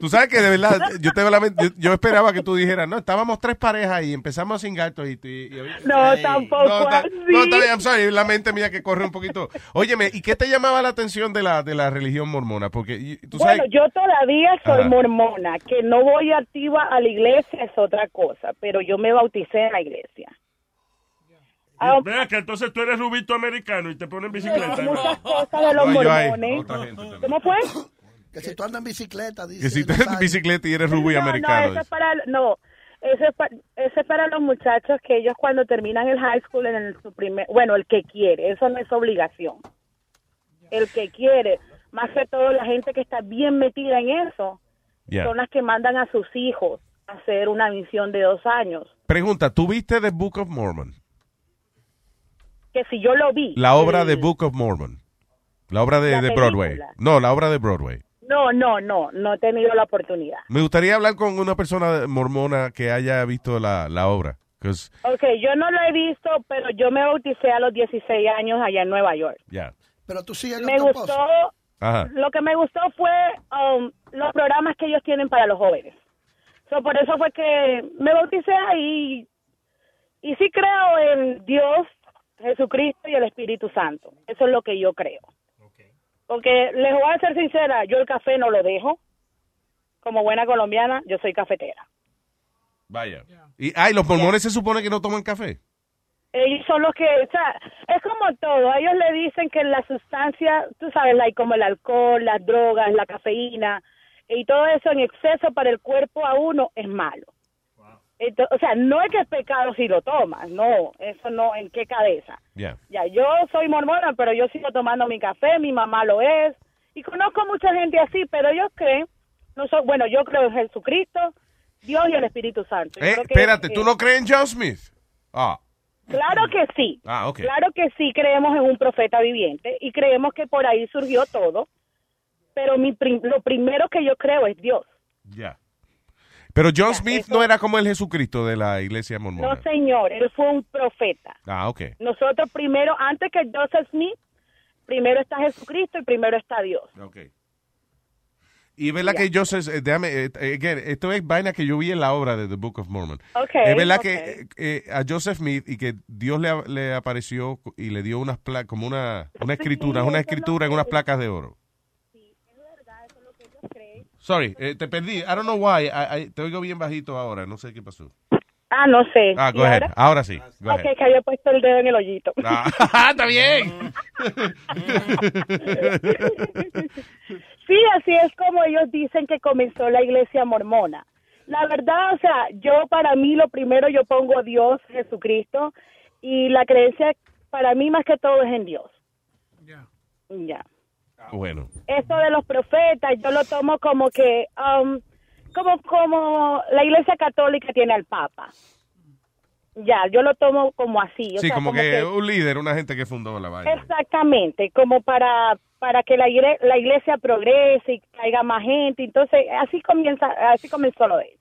Speaker 4: Tú sabes que de verdad, yo, te, yo, yo esperaba que tú dijeras, no, estábamos tres parejas y empezamos a cingar y, y, y-
Speaker 28: No, tampoco
Speaker 4: no,
Speaker 28: así.
Speaker 4: no, I'm sorry, la mente mía que corre un poquito. Óyeme, ¿y qué te llamaba la atención de la, de la religión mormona? Porque tú sabes...
Speaker 28: Bueno, yo todavía soy
Speaker 4: Ajá.
Speaker 28: mormona, que no voy activa a la iglesia es otra cosa, pero yo me bauticé en la iglesia. Ah,
Speaker 30: Vea que entonces tú eres rubito americano y te ponen bicicleta.
Speaker 28: muchas cosas de los
Speaker 4: No,
Speaker 28: mormones. ¿Cómo fue?
Speaker 7: Que si tú andas en bicicleta, dice.
Speaker 4: Que si tú eres en bicicleta y eres rubio
Speaker 28: no,
Speaker 4: americano.
Speaker 28: No, eso es para, no, eso es, pa- eso es para los muchachos que ellos cuando terminan el high school en el, su primer, bueno, el que quiere, eso no es obligación. El que quiere, más que todo la gente que está bien metida en eso,
Speaker 4: Yeah.
Speaker 28: son las que mandan a sus hijos a hacer una misión de dos años.
Speaker 4: Pregunta, ¿tú viste The Book of Mormon?
Speaker 28: Que si yo lo vi.
Speaker 4: La obra de Book of Mormon. La obra de,
Speaker 28: La
Speaker 4: de Broadway. No, la obra de Broadway.
Speaker 28: No, no, no, no he tenido la oportunidad.
Speaker 4: Me gustaría hablar con una persona mormona que haya visto la, la obra. 'Cause,
Speaker 28: Ok, yo no lo he visto, pero yo me bauticé a los 16 años allá en Nueva York.
Speaker 4: ya.
Speaker 7: Pero tú sigues
Speaker 28: Me gustó,
Speaker 4: Ajá.
Speaker 28: lo que me gustó fue um, los programas que ellos tienen para los jóvenes. So, por eso fue que me bauticé ahí y sí creo en Dios, Jesucristo y el Espíritu Santo. Eso es lo que yo creo. Porque les voy a ser sincera, yo el café no lo dejo. Como buena colombiana, yo soy cafetera.
Speaker 4: Vaya. Y, ay, los mormones se supone que no toman café.
Speaker 28: ellos son los que, o sea, es como todo, a ellos le dicen que la sustancia, tú sabes, like, como el alcohol, las drogas, la cafeína y todo eso en exceso para el cuerpo a uno es malo. Ento- o sea, no es que es pecado si lo tomas, no, eso no, ¿en qué cabeza?
Speaker 4: Ya.
Speaker 28: Ya, yo soy mormona, pero yo sigo tomando mi café, mi mamá lo es, y conozco mucha gente así, pero ellos creen, no so- bueno, yo creo en Jesucristo, Dios y el Espíritu Santo.
Speaker 4: Eh, espérate,
Speaker 28: que-
Speaker 4: ¿tú no crees en John Smith? Ah,
Speaker 28: Claro que sí.
Speaker 4: ah, ok.
Speaker 28: Claro que sí creemos en un profeta viviente y creemos que por ahí surgió todo, pero mi prim- lo primero que yo creo es Dios.
Speaker 4: Ya. Pero John Smith no era como el Jesucristo de la iglesia mormona.
Speaker 28: No, señor, él fue un profeta.
Speaker 4: Ah, ok.
Speaker 28: Nosotros primero, antes que Joseph Smith, primero está Jesucristo y primero está Dios.
Speaker 4: Ok. Y es verdad que Joseph, eh, déjame, eh, eh, again, esto es vaina que yo vi en la obra de The Book of Mormon.
Speaker 28: Ok,
Speaker 4: es verdad que eh, a Joseph Smith y que Dios le, le apareció y le dio unas placas, como una, una escritura, una escritura en unas placas de oro. Sorry, eh, te perdí. I don't know why. I- I- te oigo bien bajito ahora. No sé qué pasó.
Speaker 28: Ah, no sé.
Speaker 4: Ah,
Speaker 28: ¿Y
Speaker 4: go ahead.
Speaker 28: ahora?
Speaker 4: Ahora sí. Go
Speaker 28: Ok,
Speaker 4: ahead.
Speaker 28: que había puesto el dedo en el hoyito.
Speaker 4: Ah, está bien.
Speaker 28: Sí, así es como ellos dicen que comenzó la iglesia mormona. La verdad, o sea, yo para mí lo primero yo pongo a Dios, Jesucristo, y la creencia para mí más que todo es en Dios. Ya.
Speaker 4: Bueno.
Speaker 28: Esto de los profetas, yo lo tomo como que, um, como, como la iglesia católica tiene al Papa. Ya, yo lo tomo como así. o
Speaker 4: Sí,
Speaker 28: sea,
Speaker 4: como, que, un líder, una gente que fundó la vaina.
Speaker 28: Exactamente, como para para que la, igre- la iglesia progrese y caiga más gente. Entonces, así comienza, así comenzó lo de él.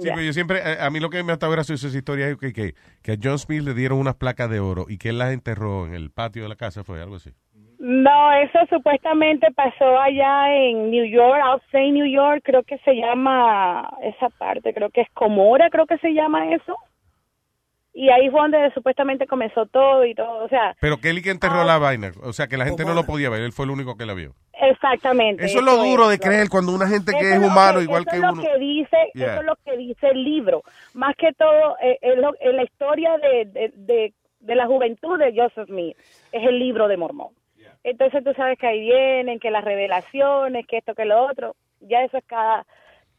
Speaker 4: Sí, pero yo siempre, a, a mí lo que me ha estado gracioso esa historia es que, que, que a John Smith le dieron unas placas de oro y que él las enterró en el patio de la casa, fue algo así.
Speaker 28: No, eso supuestamente pasó allá en New York, outside New York, creo que se llama esa parte, creo que es Comora, creo que se llama eso. Y ahí fue donde supuestamente comenzó todo y todo, o sea,
Speaker 4: Pero que él y que enterró
Speaker 28: Ah.
Speaker 4: la vaina, o sea, que la gente no lo podía ver, él fue el único que la vio.
Speaker 28: exactamente.
Speaker 4: Eso es lo duro de creer cuando una gente que es humano
Speaker 28: que-
Speaker 4: igual
Speaker 28: eso
Speaker 4: que
Speaker 28: es lo
Speaker 4: uno.
Speaker 28: que dice,
Speaker 4: Yeah.
Speaker 28: eso es lo que dice el libro. Más que todo, eh, lo- eh, la historia de, de, de, de la juventud de Joseph Smith es el libro de Mormón. Entonces tú sabes que ahí vienen, que las revelaciones, que esto, que lo otro. Ya eso es cada,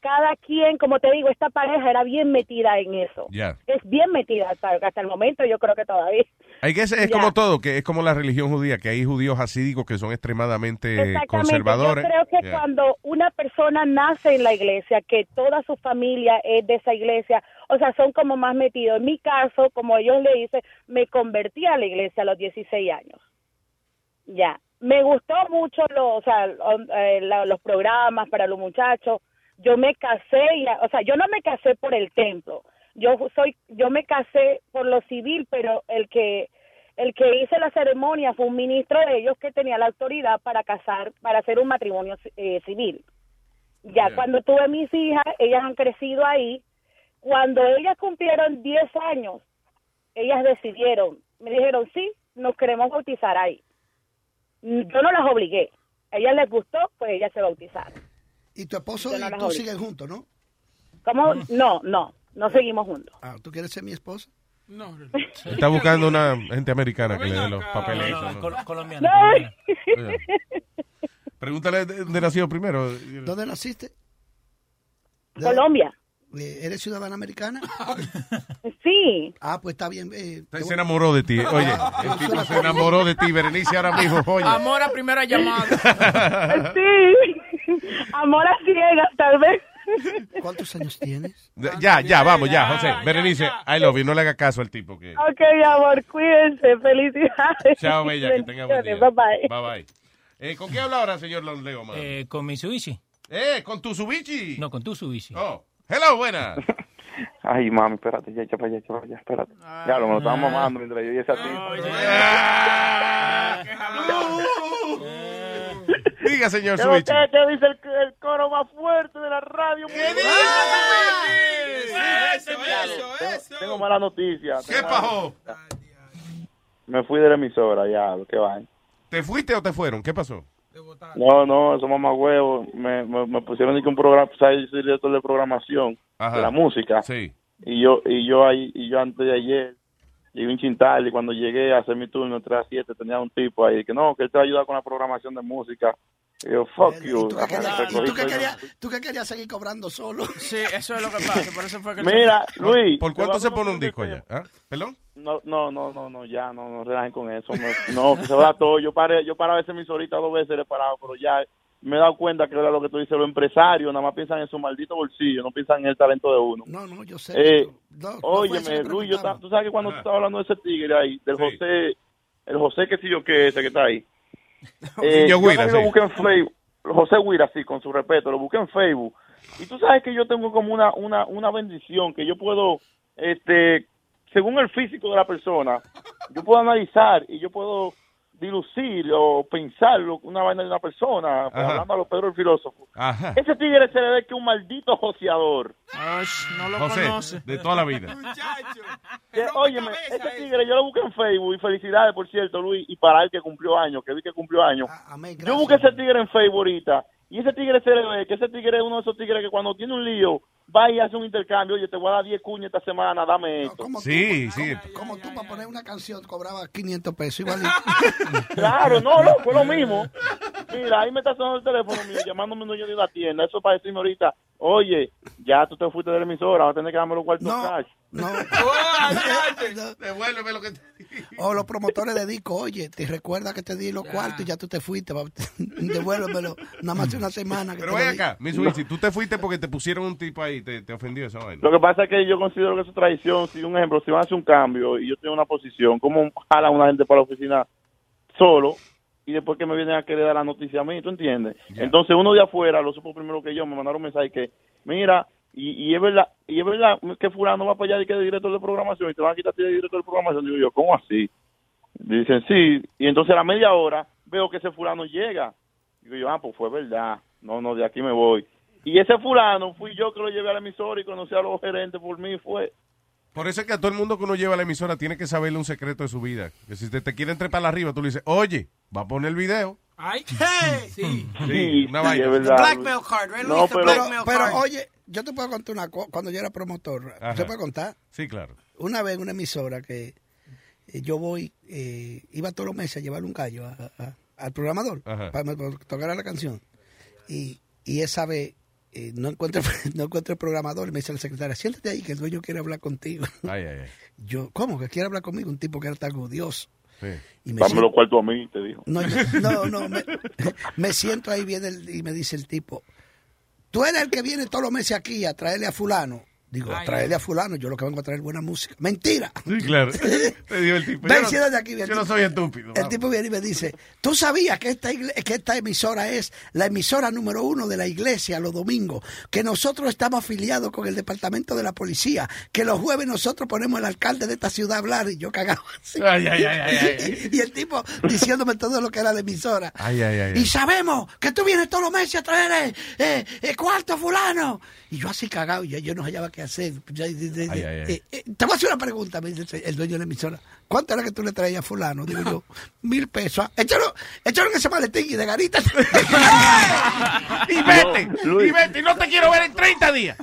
Speaker 28: cada quien, como te digo, esta pareja era bien metida en eso.
Speaker 4: Ya.
Speaker 28: Es bien metida hasta, hasta el momento, yo creo que todavía.
Speaker 4: Hay que es, como todo, que es como la religión judía, que hay judíos asídicos que son extremadamente conservadores.
Speaker 28: Yo creo que
Speaker 4: Yeah.
Speaker 28: cuando una persona nace en la iglesia, que toda su familia es de esa iglesia, o sea, son como más metidos. En mi caso, como ellos le dicen, me convertí a la iglesia a los 16 años. Ya. Me gustó mucho lo, o sea, eh, la- los programas para los muchachos. Yo me casé, y, o sea, yo no me casé por el templo. Yo soy, yo me casé por lo civil, pero el que el que hizo la ceremonia fue un ministro de ellos que tenía la autoridad para casar, para hacer un matrimonio eh, civil. Ya cuando tuve mis hijas, ellas han crecido ahí. Cuando ellas cumplieron 10 años, ellas decidieron, me dijeron, sí, nos queremos bautizar ahí. Yo no las obligué. A ellas les gustó, pues ellas se bautizaron.
Speaker 7: Y tu esposo
Speaker 28: Yo no
Speaker 7: y tú
Speaker 28: obligué.
Speaker 7: siguen juntos, ¿no?
Speaker 28: ¿Cómo? No, no, no seguimos juntos.
Speaker 7: Ah, ¿tú quieres ser mi esposa?
Speaker 4: Él Está buscando una gente americana que le dé los papelitos. ¿no?
Speaker 14: Col-.
Speaker 28: No.
Speaker 4: Pregúntale de- dónde nació primero.
Speaker 7: ¿Dónde naciste?
Speaker 28: Colombia.
Speaker 7: ¿Eres ciudadana americana?
Speaker 28: Sí.
Speaker 7: Ah, pues está bien. eh, te
Speaker 4: Se enamoró de ti. Oye, el tipo se enamoró de ti, Berenice, ahora mismo. Oye.
Speaker 5: Amor a primera llamada.
Speaker 28: Sí. Amor a ciegas, tal vez.
Speaker 7: ¿Cuántos años tienes?
Speaker 4: Ya, ya, vamos, ya, José. Berenice, I love you. No le haga caso al tipo. que
Speaker 28: Ok, amor, cuídense. Felicidades.
Speaker 4: Chao, bella, que tenga buen día.
Speaker 28: Bye bye.
Speaker 4: Bye, bye. Eh, ¿Con qué habla ahora, señor Leo?
Speaker 14: Eh, con Mitsubishi.
Speaker 4: Eh, con tu Subichi.
Speaker 14: No, con tu Subishi.
Speaker 4: Oh, hello, buenas.
Speaker 31: Ay, mami, espérate, ya echa para allá, echa para allá, espérate. Ya, lo me lo estaban mamando mientras yo y esa
Speaker 4: Diga, señor
Speaker 31: ¿Qué
Speaker 4: Subichi.
Speaker 31: que dice el, el coro más fuerte de la radio? ¿Qué Tengo, tengo mala noticia.
Speaker 4: ¿Qué pasó?
Speaker 31: noticia. Me fui de la emisora, ya, qué va.
Speaker 4: ¿Te fuiste o te fueron? ¿Qué pasó?
Speaker 31: No, no, eso mamá huevo. Me, me, me pusieron que un programa, soy director de programación
Speaker 4: Ajá.
Speaker 31: de la música.
Speaker 4: Sí.
Speaker 31: Y yo, y yo ahí, y yo antes de ayer, llegué un chintal y cuando llegué a hacer mi turno 3 a 7 tenía un tipo ahí que no, que él te va a ayudar con la programación de música. Y yo, fuck you.
Speaker 7: ¿Y tú qué querías, y tú qué querías- tú qué querías seguir cobrando solo?
Speaker 5: Sí, eso es lo que pasa. Por eso fue que
Speaker 31: Mira, Luis.
Speaker 4: ¿Por cuánto
Speaker 31: a
Speaker 4: se pone
Speaker 31: un
Speaker 4: disco allá? ¿Ah? ¿Perdón?
Speaker 31: No, no, no, no, no, ya, no, no relajen con eso. me- no, que se va todo. Yo paré, yo paraba ese emisorita dos veces le he parado, pero ya me he dado cuenta que era lo que tú dices, los empresarios nada más piensan en su maldito bolsillo, no piensan en el talento de uno.
Speaker 7: No, no, yo sé.
Speaker 31: Eh,
Speaker 7: No, no
Speaker 31: óyeme, Luis, yo tú sabes que cuando tú estabas hablando de ese tigre ahí, del José, el José que sí yo que ese que está ahí. Eh, yo
Speaker 4: Guira,
Speaker 31: ahí lo
Speaker 4: sí.
Speaker 31: busqué en Facebook, José Guira, sí, con su respeto, lo busqué en Facebook. Y tú sabes que yo tengo como una, una, una bendición, que yo puedo, este, según el físico de la persona, yo puedo analizar y yo puedo dilucir o pensar lo- una vaina de una persona,
Speaker 4: Ajá.
Speaker 31: hablando a los Pedro el filósofo.
Speaker 4: Ajá.
Speaker 31: Ese tigre se le ve que un maldito joseador.
Speaker 5: no lo
Speaker 4: José,
Speaker 5: conoce.
Speaker 4: de toda la vida.
Speaker 31: Que, óyeme, ese tigre yo lo busqué en Facebook y felicidades, por cierto, Luis, y para él que cumplió años, que vi que cumplió años. yo busqué ese tigre en Facebook ahorita y ese tigre se le ve que ese tigre es uno de esos tigres que cuando tiene un lío va y hace un intercambio, oye, te voy a dar 10 cuñas esta semana, dame esto.
Speaker 4: Sí, sí.
Speaker 7: Como tú para poner una canción cobraba 500 pesos igual.
Speaker 31: Claro, no, no, fue lo mismo. Mira, ahí me está sonando el teléfono mío, llamándome un dueño de una tienda. Eso para decirme ahorita, oye, ya tú te fuiste de la emisora, vas a tener que darme los cuartos cash.
Speaker 7: No.
Speaker 32: Devuélveme lo que te
Speaker 7: O los promotores de disco, oye, te recuerda que te di los cuartos y ya tú te fuiste. Devuélvemelo. Nada más una semana. Que
Speaker 4: Pero ven acá, Mitsubishi, tú te fuiste porque te pusieron un tipo ahí, te, te ofendió esa vaina.
Speaker 31: Lo que pasa es que yo considero que eso es tradición. Si un ejemplo, si van a hacer un cambio y yo tengo una posición, ¿cómo jala una gente para la oficina solo? Y después que me vienen a querer dar la noticia a mí, ¿tú entiendes? Entonces uno de afuera lo supo primero que yo, me mandaron un mensaje que, mira, y, y es verdad y es verdad que fulano va para allá y que es director de programación y te van a quitar de director de programación. Digo yo, ¿cómo así? Dicen, sí. Y entonces a la media hora veo que ese fulano llega. Digo yo, ah, pues fue verdad. No, no, de aquí me voy. Y ese fulano fui yo que lo llevé a la emisora y conocí a los gerentes por mí, fue.
Speaker 4: Por eso es que a todo el mundo que uno lleva a la emisora tiene que saberle un secreto de su vida. Que si te, te quieren trepar arriba, tú le dices, oye, va a poner el video.
Speaker 6: Ay, hey. Sí.
Speaker 4: Sí, una vaina.
Speaker 31: es verdad.
Speaker 6: Blackmail card, right?
Speaker 7: No, pero,
Speaker 6: blackmail
Speaker 7: pero,
Speaker 6: card.
Speaker 7: oye, yo te puedo contar una cosa. Cuando yo era promotor,
Speaker 4: Ajá.
Speaker 7: ¿se puede contar?
Speaker 4: Sí, claro.
Speaker 7: Una vez en una emisora que eh, yo voy, eh, iba todos los meses a llevarle un gallo a- a- al programador
Speaker 4: Ajá.
Speaker 7: para, para tocar la canción. Y, y esa vez eh, no, encuentro, no encuentro el programador y me dice la secretaria, siéntate ahí que el dueño quiere hablar contigo.
Speaker 4: Ay, ay, ay.
Speaker 7: Yo, ¿cómo? ¿Que quiere hablar conmigo? Un tipo que era tan odioso.
Speaker 4: Sí.
Speaker 7: Y me
Speaker 31: Dame
Speaker 7: siento-
Speaker 31: los cuartos a mí, te dijo.
Speaker 7: no, yo- no, no, me, me siento ahí viene el- y me dice el tipo, tú eres el que viene todos los meses aquí a traerle a fulano. Digo, a traerle a fulano, yo lo que vengo a traer es buena música. Mentira.
Speaker 4: Sí, claro. Te dijo el tipo.
Speaker 7: Ven,
Speaker 4: yo no-
Speaker 7: siéntate aquí.
Speaker 4: yo no soy estúpido.
Speaker 7: El
Speaker 4: vamos.
Speaker 7: tipo viene y me dice, ¿tú sabías que esta, que esta emisora es la emisora número uno de la iglesia los domingos? Que nosotros estamos afiliados con el departamento de la policía. Que los jueves nosotros ponemos al alcalde de esta ciudad a hablar y yo cagado así.
Speaker 4: Ay, ay, ay, ay, ay.
Speaker 7: Y el tipo diciéndome todo lo que era la emisora.
Speaker 4: Ay, ay, ay.
Speaker 7: Y sabemos que tú vienes todos los meses a traer eh, eh, eh, cuarto fulano. Y yo así cagado, y yo, yo no hallaba qué hacer. Ya, de- de-
Speaker 33: Ay, ay, ay.
Speaker 7: eh, eh, te voy a hacer una pregunta, me dice el dueño de la emisora. ¿Cuánto era que tú le traías a fulano? Digo yo, mil pesos. Ah, Échalo, échalo en ese maletín y de garita.
Speaker 4: Y vete, y vete, y no te quiero ver en 30 días.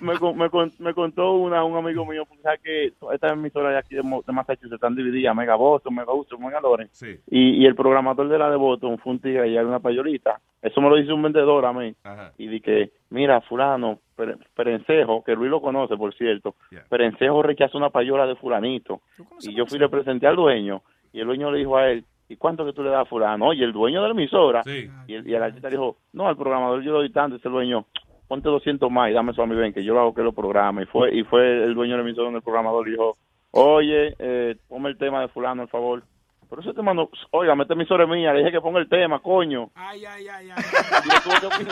Speaker 31: me, me, con- me contó una, un amigo mío, porque sabe que estas emisoras de aquí de, de Massachusetts están divididas, Mega Boston, Mega Houston, Mega Lawrence. Y, y el programador de la de Boston fue un tigre y era una payolita. Eso me lo dice un vendedor a mí. Y dije, mira, fulano, Pere- Perencejo, que Luis lo conoce, por cierto, Perencejo rechazó una payola de fulanito. Y yo fui y le presenté al dueño, y el dueño le dijo a él, ¿y cuánto que tú le das a fulano? Oye, el dueño de la emisora. Y, el, y el artista dijo, no, al programador yo le doy tanto, ese dueño, ponte 200 más y dame eso a mi ven, que yo lo hago que lo programa. Y fue, y fue el dueño de la emisora donde el programador le dijo, oye, eh, ponme el tema de fulano, por favor. Pero ese tema no, oiga, esta emisora es mía, le dije que ponga el tema, coño.
Speaker 7: Ay, ay, ay,
Speaker 31: Y lo tuvo que,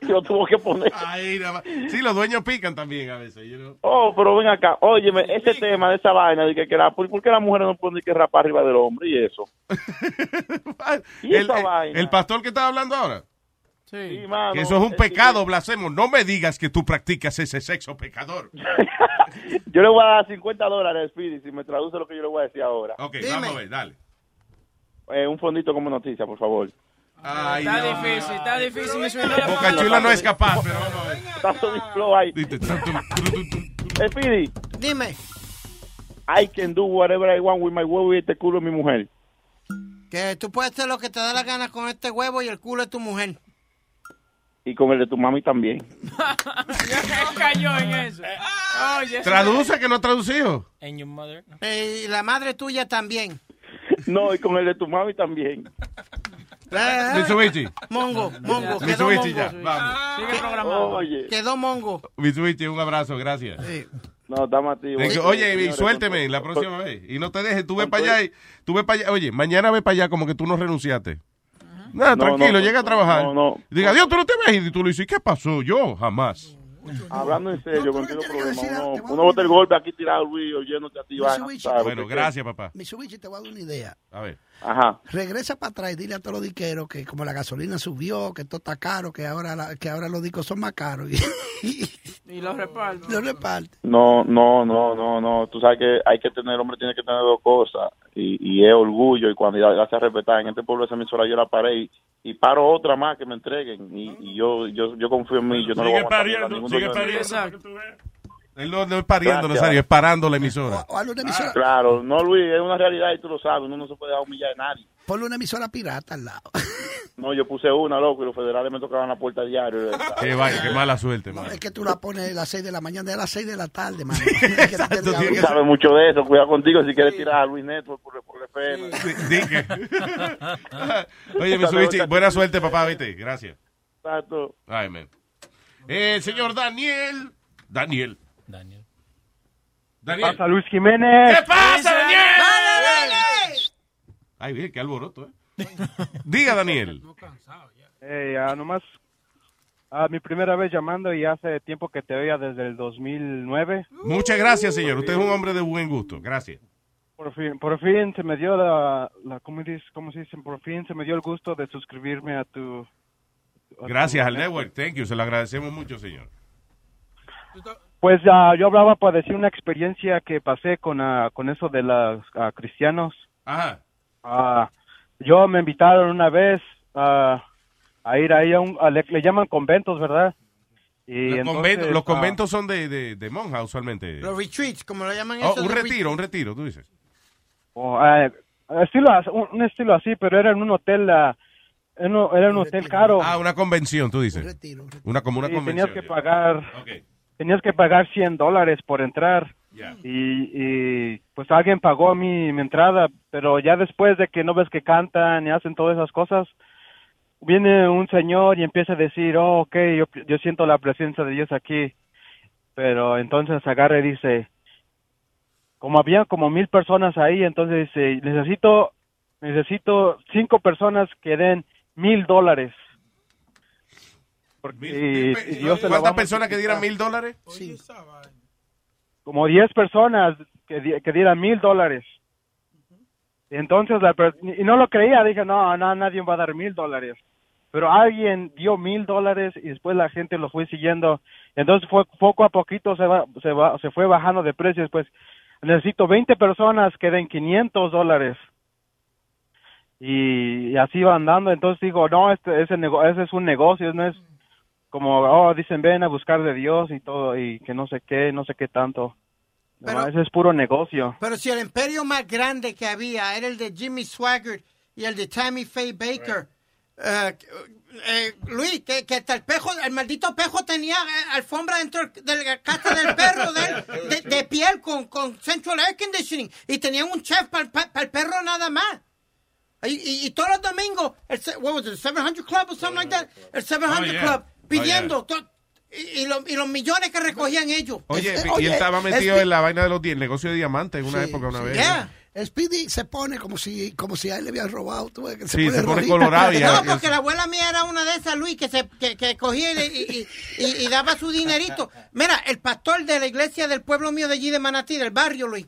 Speaker 31: y lo tuvo que poner.
Speaker 4: Ay, nada más. Sí, los dueños pican también a veces. you know.
Speaker 31: Oh, pero ven acá, óyeme, ese tema de esa vaina, de que, que la, ¿por, por qué las mujeres no pueden que rapar arriba del hombre y eso? ¿Y
Speaker 4: El,
Speaker 31: esa
Speaker 4: el-
Speaker 31: vaina?
Speaker 4: el pastor que está hablando ahora.
Speaker 31: Sí, mano,
Speaker 4: Que eso es un pecado, blasfemo. No me digas que tú practicas ese sexo pecador.
Speaker 31: Yo le voy a dar 50 dólares, Speedy, si me traduce lo que yo le voy a decir ahora.
Speaker 4: Ok, vamos a ver, dale.
Speaker 31: Eh, un fondito como noticia, por favor.
Speaker 4: Ay,
Speaker 5: está
Speaker 4: no.
Speaker 5: difícil, está difícil.
Speaker 4: Boca Chula no es capaz, pero vamos a ver.
Speaker 31: Está. Speedy,
Speaker 6: Dime,
Speaker 31: I can do whatever I want with my huevo y este culo de mi mujer.
Speaker 6: que tú puedes hacer lo que te da la gana con este huevo y el culo de tu mujer.
Speaker 31: Y con el de tu mami también.
Speaker 5: Él cayó en eso. Oye,
Speaker 4: Traduce que no ha traducido.
Speaker 14: And your mother.
Speaker 6: Eh, y la madre tuya también.
Speaker 31: No, y con el de tu mami también.
Speaker 6: Eh,
Speaker 4: Mitsubishi.
Speaker 6: Mongo, Mongo, quedó
Speaker 4: Mitsubishi
Speaker 6: Mongo.
Speaker 4: ya, vamos.
Speaker 5: Sigue programado.
Speaker 31: Oye.
Speaker 6: Quedó Mongo.
Speaker 4: Mitsubishi, un abrazo, gracias.
Speaker 31: No, estamos a ti.
Speaker 4: Thank you. Oye, y suélteme la próxima vez. Y no te dejes, tú ve para allá y tú ve para allá. Oye, mañana ve para allá como que tú no renunciaste. Nada,
Speaker 31: No,
Speaker 4: tranquilo,
Speaker 31: no,
Speaker 4: llega a trabajar.
Speaker 31: no, no.
Speaker 4: Diga, Dios, tú no te ves y tú le dices, ¿qué pasó? Yo, jamás.
Speaker 31: Hablando en serio, contigo problema. Uno, uno bota el golpe aquí tirado, Luis, oyéndote a ti.
Speaker 4: Bueno, gracias, papá.
Speaker 7: Mitsubishi, te voy a dar una idea.
Speaker 4: A ver.
Speaker 31: Ajá.
Speaker 7: Regresa para atrás y dile a todos los diqueros que como la gasolina subió, que todo está caro, que ahora la- que ahora los discos son más caros.
Speaker 5: Y lo reparto.
Speaker 7: Lo reparte.
Speaker 31: No, no, no, no, no. Tú sabes que hay que tener, el hombre tiene que tener dos cosas. Y, y es orgullo y cuando ya, ya se respetar. En este pueblo esa emisora yo la paré y, y paro otra más que me entreguen. Y, y yo, yo, yo confío en mí. Yo no lo voy a
Speaker 30: Sigue pariendo,
Speaker 31: ningún
Speaker 30: sigue pariendo.
Speaker 5: Exacto.
Speaker 4: Él no, no es pariendo,
Speaker 31: Gracias.
Speaker 4: Nazario, es parando la emisora.
Speaker 7: O hazle una emisora,
Speaker 31: Claro, no, Luis, es una realidad y tú lo sabes. Uno no se puede dejar humillar a nadie.
Speaker 7: ponle una emisora pirata al lado.
Speaker 31: No, yo puse una, loco, y los federales me tocaban la puerta diario.
Speaker 4: Qué vaya, qué mala suerte, man.
Speaker 7: Es que tú la pones a las 6 de la mañana, de las 6 de la tarde, mano.
Speaker 31: Tú sabes mucho de eso. Cuidado contigo si quieres tirar a Luis Network por, por FM.
Speaker 4: Dije. Oye, Mitsubishi, buena suerte, papá, viste. Gracias.
Speaker 31: Exacto.
Speaker 4: Ay, man. Eh, el señor Daniel. Daniel.
Speaker 14: Daniel.
Speaker 4: Daniel.
Speaker 34: pasa, Luis Jiménez?
Speaker 4: ¿Qué pasa, Daniel? Ay, bien, qué alboroto, ¿eh? Diga, Daniel.
Speaker 34: Eh, ah, nomás, ah, mi primera vez llamando y hace tiempo que te veía desde el 2009.
Speaker 4: Muchas gracias, señor. Usted es un hombre de buen gusto. Gracias.
Speaker 34: Por fin, por fin se me dio la, la ¿cómo, dice, ¿cómo se dice? Por fin se me dio el gusto de suscribirme a tu... a tu
Speaker 4: Gracias al network. Thank you. Se lo agradecemos mucho, señor.
Speaker 34: Pues ah, yo hablaba para decir una experiencia que pasé con, ah, con eso de los ah, cristianos.
Speaker 4: Ajá.
Speaker 34: Ah, yo me invitaron una vez a ir ahí a un, a- le, le llaman conventos, ¿verdad? Y
Speaker 4: Los,
Speaker 34: entonces,
Speaker 4: conventos, los conventos son de, de, de monja, usualmente.
Speaker 6: Los retreats, como lo llaman
Speaker 4: Oh,
Speaker 6: eso.
Speaker 4: un retiro, un retiro, tú dices.
Speaker 34: oh, estilo, un, un estilo así, pero era en un hotel, ah, un- era un hotel caro.
Speaker 4: Ah, una convención, tú dices. Una como una
Speaker 34: Sí,
Speaker 4: convención.
Speaker 34: tenías que pagar,
Speaker 4: Ok.
Speaker 34: Tenías que pagar 100 dólares por entrar. Y, y, pues alguien pagó mi, mi entrada, pero ya después de que no ves que cantan y hacen todas esas cosas, viene un señor y empieza a decir, oh, ok, yo, yo siento la presencia de Dios aquí. Pero entonces agarra y dice, como había como mil personas ahí, entonces dice, necesito, necesito cinco personas que den mil dólares. Porque Dios se va a
Speaker 4: ¿Cuántas personas que dieran mil dólares?
Speaker 7: Sí.
Speaker 34: como 10 personas que, di- que dieran mil dólares. Y entonces, la y no lo creía, dije, no, no, nadie va a dar mil dólares. pero alguien dio mil dólares y después la gente lo fue siguiendo. Entonces fue poco a poquito se, va, se, va, se fue bajando de precio. Después necesito 20 personas que den 500 dólares. Y, y así va andando. Entonces digo, no, este, ese, ese es un negocio, no es como, oh, dicen, ven a buscar de Dios y todo, y que no sé qué, no sé qué tanto. No,
Speaker 6: Pero-
Speaker 34: ese es puro negocio.
Speaker 6: Pero si el imperio más grande que había era el de Jimmy Swaggart y el de Tammy Faye Baker. eh, eh, Luis, que, que hasta el pejo, el maldito pejo tenía eh, alfombra dentro de la casa del perro de, él, de, de piel con, con central air conditioning y tenían un chef para el perro nada más. Y, y, y todos los domingos, el, what was it, el 700 Club o something like that, el 700
Speaker 4: Oh, yeah.
Speaker 6: Club, pidiendo y, y los, y los millones que recogían ellos.
Speaker 4: Oye,
Speaker 6: Es-
Speaker 4: y él estaba metido
Speaker 7: es-
Speaker 4: en la vaina de los el negocio de diamantes en una
Speaker 7: Sí,
Speaker 4: época, una
Speaker 7: sí.
Speaker 4: vez.
Speaker 6: Yeah.
Speaker 7: Speedy se pone como si, como si a él le habían robado. tú que
Speaker 4: Sí, se pone colorado
Speaker 6: No, porque la abuela mía era una de esas, Luis, que, se, que, que cogía y- y daba su dinerito. Mira, el pastor de la iglesia del pueblo mío de allí de Manatí, del barrio, Luis.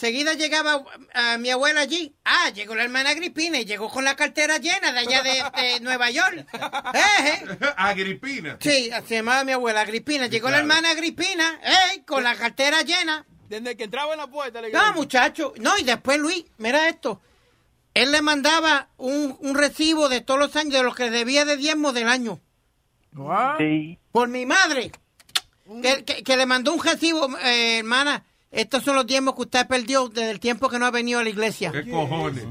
Speaker 6: Seguida llegaba a mi abuela allí. Ah, llegó la hermana Agripina y llegó con la cartera llena de allá de, de Nueva York. Eh, eh.
Speaker 4: Agripina.
Speaker 6: Sí, se llamaba mi abuela Agripina. Llegó la hermana Agripina, eh, con la cartera llena.
Speaker 11: Desde que entraba en la puerta. le
Speaker 6: No, muchacho. No, y después, Luis, mira esto. Él le mandaba un, un recibo de todos los años de lo que debía de diezmo del año. Por mi madre. Que, que- que le mandó un recibo, eh, hermana. Estos son los diezmos que usted perdió desde el tiempo que no ha venido a la iglesia.
Speaker 4: ¿Qué cojones?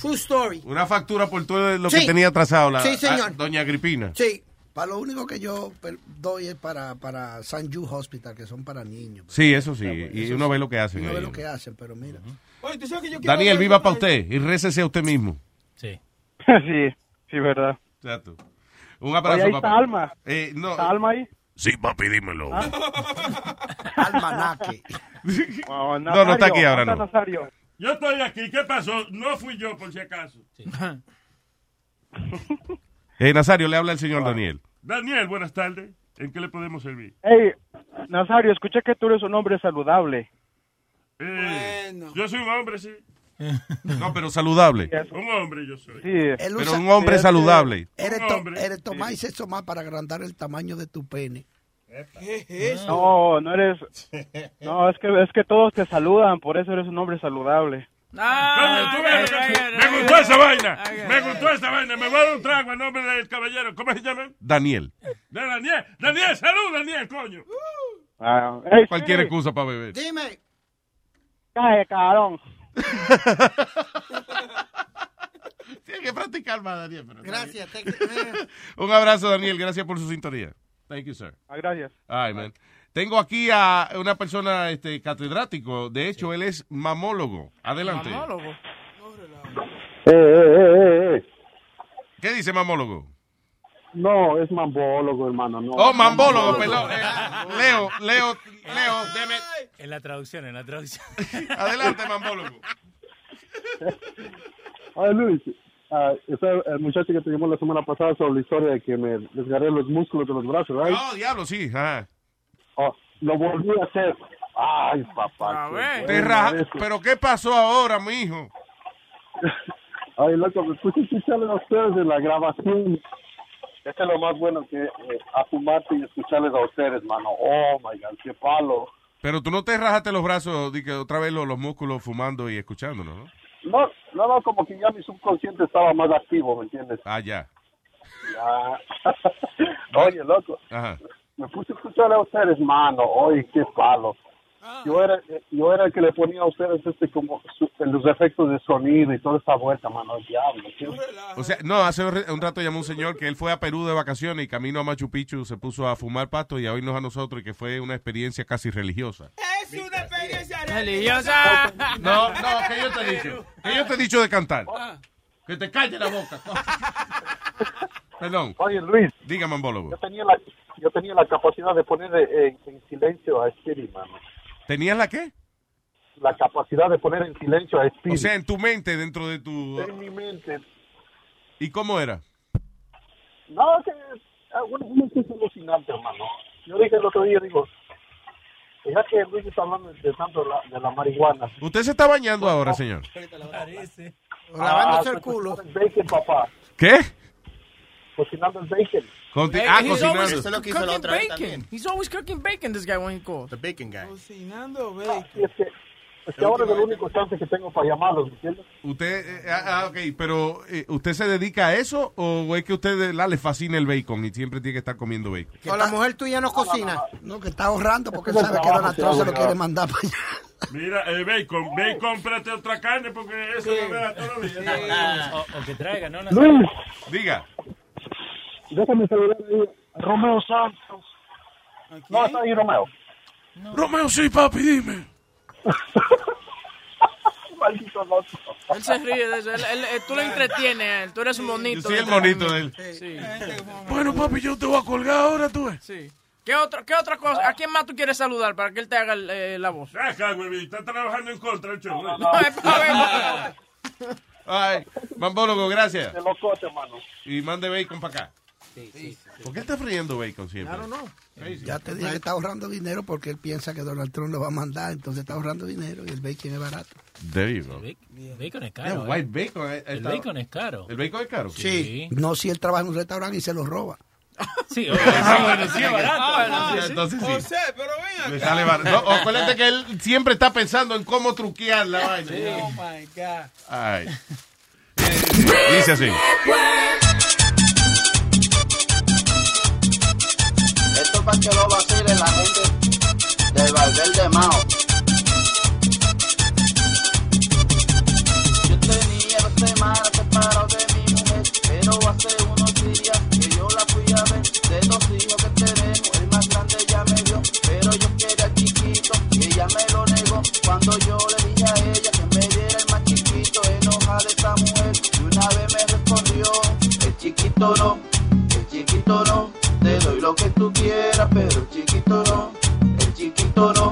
Speaker 6: True story.
Speaker 4: Una factura por todo lo
Speaker 6: Sí.
Speaker 4: que tenía atrasado la
Speaker 6: Sí, señor.
Speaker 4: doña Agripina.
Speaker 6: Sí.
Speaker 7: Para lo único que yo doy es para, para San Jude Hospital, que son para niños.
Speaker 4: Sí, eso sí. Y
Speaker 7: Eso
Speaker 4: uno
Speaker 7: sí.
Speaker 4: ve lo que hacen.
Speaker 7: Uno ve lo que hacen, pero mira.
Speaker 11: Oye, ¿tú sabes que yo quiero
Speaker 4: Daniel, viva para usted y récese a usted mismo.
Speaker 14: Sí.
Speaker 34: sí, sí, verdad.
Speaker 4: Exacto. Un abrazo,
Speaker 34: Oye, ahí
Speaker 4: papá.
Speaker 34: está Alma.
Speaker 4: Eh, no.
Speaker 34: ¿Está Alma ahí?
Speaker 4: Sí, papi, dímelo.
Speaker 7: Almanaque.
Speaker 34: Oh,
Speaker 4: No, no está aquí ahora,
Speaker 34: ¿dónde
Speaker 4: no.
Speaker 34: Nazario?
Speaker 30: Yo estoy aquí. ¿Qué pasó? No fui yo, por si acaso.
Speaker 4: Eh, Nazario, le habla el señor Daniel.
Speaker 30: Daniel, buenas tardes. ¿En qué le podemos servir?
Speaker 34: Hey, Nazario, escuché que tú eres un hombre saludable.
Speaker 30: Eh, Yo soy un hombre, sí.
Speaker 4: No, pero saludable.
Speaker 30: Un hombre yo soy.
Speaker 34: Sí.
Speaker 4: Pero
Speaker 7: usa-
Speaker 4: un hombre saludable.
Speaker 7: Eres, to- eres tomar y sexo más para agrandar el tamaño de tu pene.
Speaker 11: ¿Qué es eso?
Speaker 34: No, no eres. No, es que, es que todos te saludan, por eso eres un hombre saludable.
Speaker 11: Ah,
Speaker 30: Coño, tú ves, me gustó esa vaina. Me gustó esa vaina. Me voy a dar un trago en nombre del caballero. ¿Cómo se llama?
Speaker 4: Daniel.
Speaker 30: De Daniel. Daniel, salud, Daniel, coño.
Speaker 34: Ah, hey,
Speaker 4: Cualquier
Speaker 34: sí.
Speaker 4: excusa para beber.
Speaker 6: Dime.
Speaker 34: Cae, cabrón.
Speaker 4: Tiene que practicar más, Daniel. pero
Speaker 6: Gracias. te- eh.
Speaker 4: Un abrazo, Daniel. Gracias por su sintonía. Thank you, sir.
Speaker 34: Ah, gracias.
Speaker 4: Ay, man. Tengo aquí a una persona este, catedrático. De hecho, él es mamólogo. Adelante.
Speaker 11: Mamólogo.
Speaker 35: Eh, eh, eh, eh.
Speaker 4: ¿Qué dice mamólogo?
Speaker 35: No, es mambólogo, hermano. No.
Speaker 4: Oh, mambólogo, perdón. Eh, Leo, Leo, Leo, deme.
Speaker 14: En la traducción, en la traducción.
Speaker 4: Adelante, mambólogo.
Speaker 35: Oye, Luis, ah, ese, el muchacho que te llamó la semana pasada sobre la historia de que me desgarré los músculos de los brazos, ¿right?
Speaker 4: Oh, diablo, sí. ajá.
Speaker 35: Oh, lo volví a hacer. Ay, papá.
Speaker 11: A
Speaker 35: qué
Speaker 11: ver.
Speaker 4: Te raja-. ¿Pero qué pasó ahora, mijo?
Speaker 35: Ay, loco, me puse a escucharles a ustedes en la grabación. Este es lo más bueno que eh, a fumarte y escucharles a ustedes, mano. Oh, my God, qué palo.
Speaker 4: Pero tú no te rajaste los brazos, di que otra vez los, los músculos fumando y escuchándonos, ¿no?
Speaker 35: No, no, no, como que ya mi subconsciente estaba más activo, ¿me entiendes?
Speaker 4: Ah, ya.
Speaker 35: Ya. Oye, loco,
Speaker 4: Ajá.
Speaker 35: me puse a escuchar a ustedes, mano. Oye, qué palo. Yo era, yo era el que le ponía a ustedes este como su- los efectos de sonido y toda esa vuelta, mano. Diablo. qué-
Speaker 4: O sea, no, hace un rato llamó un señor que él fue a Perú de vacaciones y camino a Machu Picchu se puso a fumar pasto y a oírnos a nosotros y que fue una experiencia casi religiosa.
Speaker 11: Es una experiencia religiosa.
Speaker 4: No, no, que yo te he dicho. Que yo te he dicho de cantar. Que te calle la boca. Perdón.
Speaker 35: Oye, Luis,
Speaker 4: Dígame, ambólogo.
Speaker 35: yo tenía la, yo tenía la capacidad de poner eh, en, silencio a Speedy, mano.
Speaker 4: ¿Tenías la qué?
Speaker 35: La capacidad de poner en silencio a Speedy.
Speaker 4: O sea, en tu mente, dentro de tu...
Speaker 35: en mi mente.
Speaker 4: ¿Y cómo era?
Speaker 35: No, que ah, bueno, es alucinante, hermano. Yo dije el otro día, digo, ya que Luis está hablando de tanto de la, de la marihuana.
Speaker 4: ¿Usted se está bañando ahora, señor?
Speaker 35: Lavándose el culo. Bacon, papá.
Speaker 4: ¿Qué?
Speaker 35: Cocinando el bacon.
Speaker 2: Conti-
Speaker 5: Hey,
Speaker 2: ah,
Speaker 5: he's
Speaker 2: cocinando.
Speaker 5: always
Speaker 2: Eso es lo que hizo
Speaker 5: cooking
Speaker 2: la otra vez
Speaker 5: bacon.
Speaker 2: también.
Speaker 5: He's always cooking bacon, this guy, when he calls.
Speaker 13: The bacon guy.
Speaker 5: Cocinando
Speaker 35: Sí, es que, es que ahora es el único chance que tengo para llamarlos, ¿me entiendes?
Speaker 2: Usted, eh, ah, ah, ok, pero eh, ¿usted se dedica a eso o es que a usted de verdad, le fascina el bacon y siempre tiene que estar comiendo bacon?
Speaker 6: O la mujer tuya no cocina.
Speaker 7: No, que está ahorrando porque sabe que Donald
Speaker 30: se
Speaker 7: Trump se lo quiere mandar para allá.
Speaker 30: Mira, eh, bacon, bacon, cómprate otra carne porque eso no me da todos los días.
Speaker 14: O, o que traiga, ¿no?
Speaker 35: Luis,
Speaker 2: Diga.
Speaker 35: Déjame saludar a Romeo Santos. No, está ahí Romeo.
Speaker 30: Romeo, sí, papi, dime.
Speaker 35: Maldito loco.
Speaker 5: Él se ríe de eso. Él, él- él- tú lo entretienes a él. Tú eres un monito.
Speaker 2: Yo soy el monito de él.
Speaker 5: Sí.
Speaker 30: Bueno, papi, yo te voy a colgar ahora, tú ves.
Speaker 5: Sí. ¿Qué otra, ¿Qué otra cosa? ¿A quién más tú quieres saludar para que él te haga el, eh, la voz?
Speaker 30: Acá, güey, está trabajando en contra del show.
Speaker 5: No, es para ver.
Speaker 2: Ay, Mambólogo, gracias.
Speaker 35: De locote, mano.
Speaker 2: Y mande bacon para acá. ¿Por qué está friendo bacon siempre?
Speaker 5: Claro, no.
Speaker 7: Ya te dije que está ahorrando dinero porque él piensa que Donald Trump lo va a mandar, entonces está ahorrando dinero y el bacon es barato.
Speaker 2: There you go.
Speaker 14: Bacon es caro. ¿eh?
Speaker 2: white bacon. eh,
Speaker 14: El
Speaker 2: está-
Speaker 14: bacon es caro.
Speaker 2: ¿El bacon es caro?
Speaker 14: Sí.
Speaker 7: No si él trabaja en un restaurante y se lo roba.
Speaker 14: Sí, sí, bueno, sí, es barato.
Speaker 2: Ah, Entonces sí.
Speaker 27: José, pero ven
Speaker 2: Le
Speaker 27: acá.
Speaker 2: sale barato. No, acuérdate que él siempre está pensando en cómo truquear la vaina.
Speaker 27: Oh my God.
Speaker 2: Ay. Eh, Dice así.
Speaker 36: Para que lo vacile la gente del Valverde Mao. Yo tenía dos semanas separado de mi mujer, pero hace unos días que yo la fui a ver. De dos hijos que tenemos, el más grande ya me dio, pero yo quería el chiquito y ella me lo negó. Cuando yo le dije a ella que me diera el más chiquito, enojada esta mujer, y una vez me respondió, el chiquito no, el chiquito no, doy lo que tú quieras, pero el chiquito no, el chiquito no,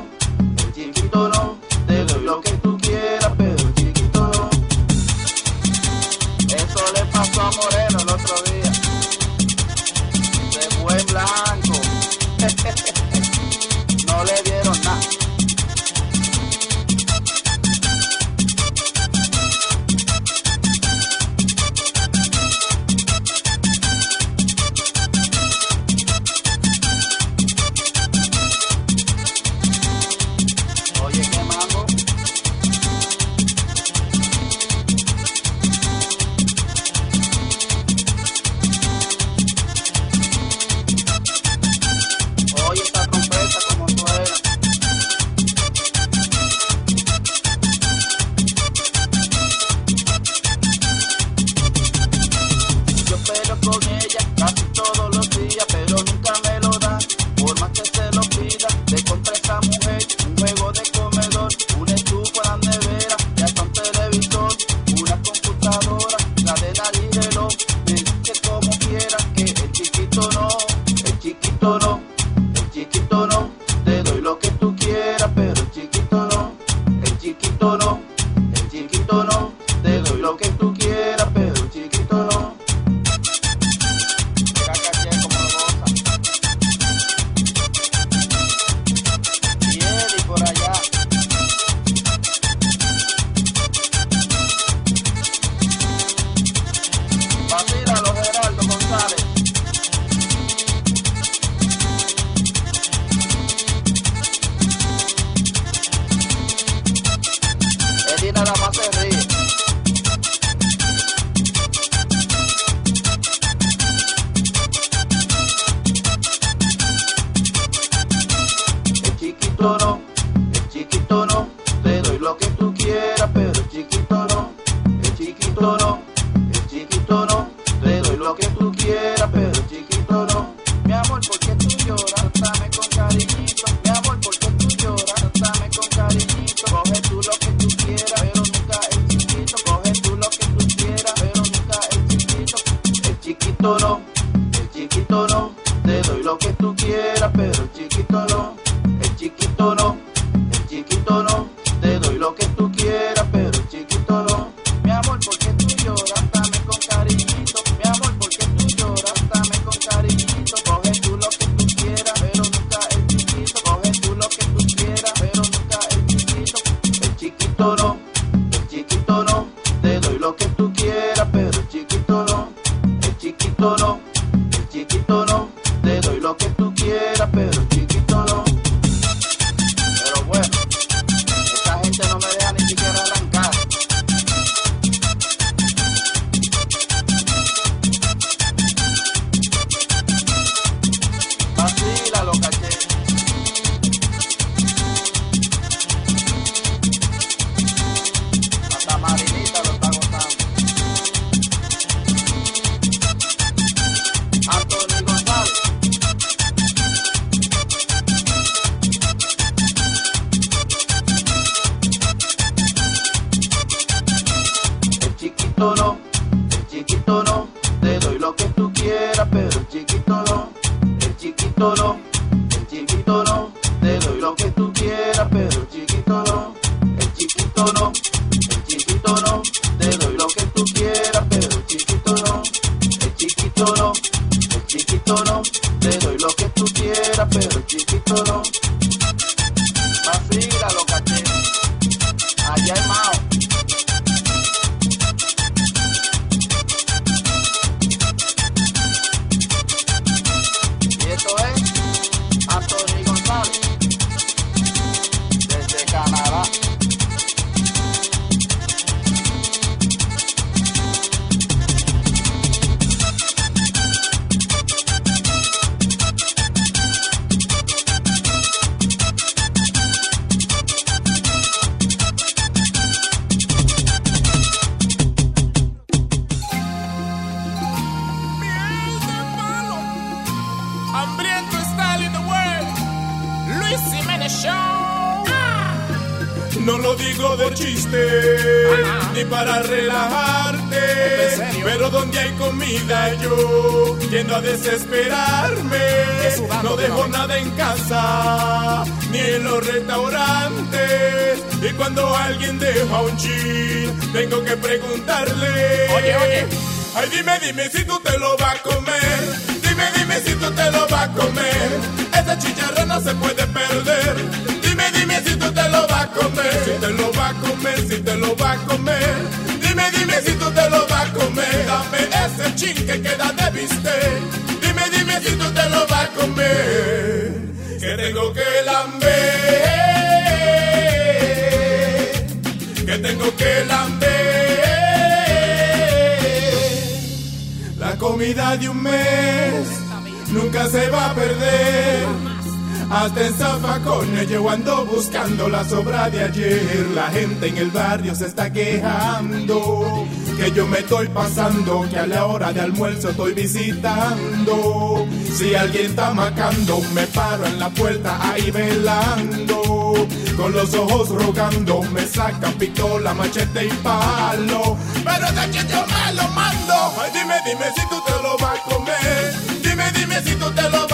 Speaker 36: que a la
Speaker 8: hora de almuerzo estoy visitando. Si alguien está macando, me paro en la puerta ahí velando. Con los ojos rogando, me sacan pistola, machete y palo. Pero de que yo me lo mando. Ay, dime, dime si tú te lo vas a comer. Dime, dime si tú te lo vas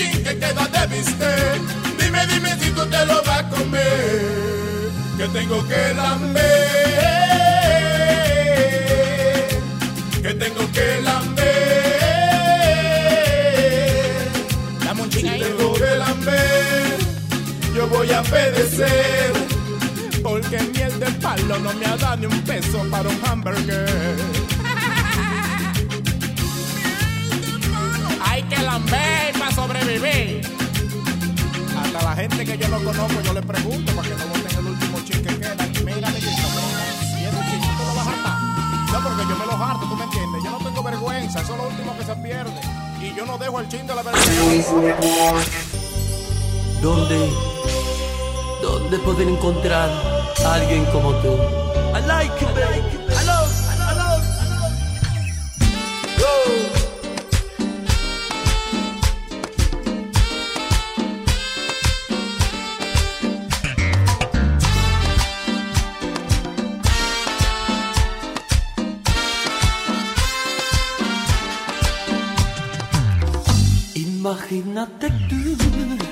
Speaker 8: chin que queda de bistec. Dime, dime si tú te lo vas a comer. Que tengo que lamber. Que tengo que lamber.
Speaker 37: Dame un
Speaker 8: Si tengo que lamber, yo voy a pedecer. Porque miel de palo no me ha dado ni un peso para un hamburger.
Speaker 37: Que
Speaker 27: no conozco, yo le pregunto para que no voten el último chin que queda. Mira, amiguito, mira, y ese chin tú lo vas a hartar. No, porque yo me lo harto, ¿tú me entiendes? Yo no tengo vergüenza, eso es lo último que se pierde. Y yo no dejo el chin de la vergüenza.
Speaker 35: ¿Dónde? ¿Dónde poder encontrar a alguien como tú? I like you, baby. Imagínate tú.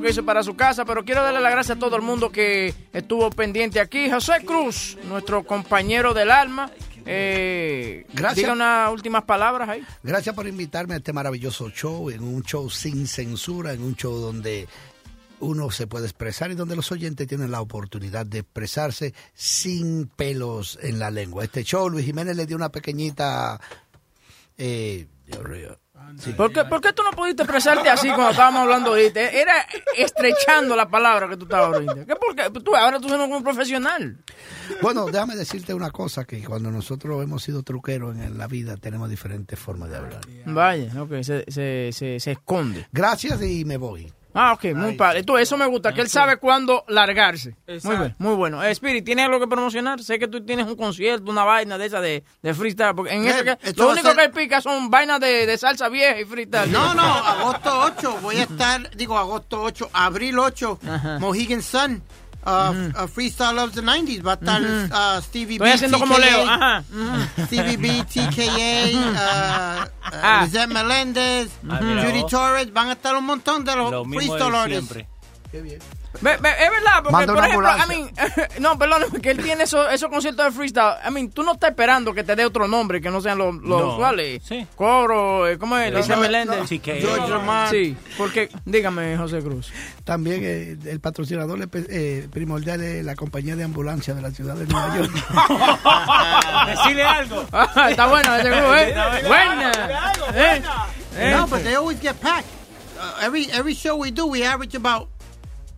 Speaker 35: Que
Speaker 5: irse para su casa. Pero quiero darle las gracias a todo el mundo que estuvo pendiente aquí. José Cruz, nuestro compañero del alma. Eh,
Speaker 7: Gracias.
Speaker 5: Diga unas últimas palabras ahí.
Speaker 7: Gracias por invitarme a este maravilloso show, en un show sin censura, en un show donde uno se puede expresar y donde los oyentes tienen la oportunidad de expresarse sin pelos en la lengua. Este show, Luis Jiménez le dio una pequeñita... Eh, Dios mío. Sí.
Speaker 5: ¿Por qué, por qué tú no pudiste expresarte así cuando estábamos hablando ahorita? Era estrechando la palabra que tú estabas ahorita. ¿Qué por qué? Tú, ahora tú eres un profesional.
Speaker 7: Bueno, déjame decirte una cosa, que cuando nosotros hemos sido truqueros en la vida tenemos diferentes formas de hablar.
Speaker 5: Vaya, ok, se, se, se, se esconde.
Speaker 7: Gracias y me voy.
Speaker 5: Ah, ok, muy padre. Tú, eso me gusta, que él sabe cuándo largarse. Muy bien, muy bueno. Eh, Spirit, ¿tienes algo que promocionar? Sé que tú tienes un concierto, una vaina de esa de, de freestyle. Porque en
Speaker 6: Eh,
Speaker 5: ese que,
Speaker 6: esto
Speaker 5: lo único
Speaker 6: ser-
Speaker 5: que él pica son vainas de, de salsa vieja y freestyle.
Speaker 6: No, no, agosto 8 voy a estar, digo agosto 8, abril 8, Mohegan Sun. Uh, uh, Freestyle of the 90s va a estar uh, Stevie
Speaker 5: Estoy
Speaker 6: B,
Speaker 5: haciendo como
Speaker 6: TKA,
Speaker 5: Leo, ajá.
Speaker 6: Stevie B, TKA, uh, uh,
Speaker 5: Ah.
Speaker 6: Lizette Meléndez,
Speaker 5: Ah,
Speaker 6: Judy. Torres, van a estar un montón de los
Speaker 14: Lo mismo
Speaker 5: Ve- ve- es verdad, porque
Speaker 7: Manda
Speaker 5: por ejemplo, I mean, no, perdón, que él tiene esos, esos conciertos de freestyle. I mean, tú no estás esperando que te dé otro nombre que no sean los, los
Speaker 14: No.
Speaker 5: usuales.
Speaker 14: Sí.
Speaker 5: Coro, eh, ¿cómo es?
Speaker 14: No,
Speaker 5: Lizette
Speaker 14: no,
Speaker 5: Meléndez.
Speaker 14: TKA.
Speaker 6: George Lamar.
Speaker 5: Sí, porque, dígame, José Cruz.
Speaker 7: También eh, el patrocinador eh, primordial es la compañía de ambulancia de la ciudad de Nueva York.
Speaker 14: Decirle algo.
Speaker 5: Ah, está bueno ese grupo, ¿eh? Buena. Eh, eh.
Speaker 6: No, but they always get packed. Uh, every every show we do, we average about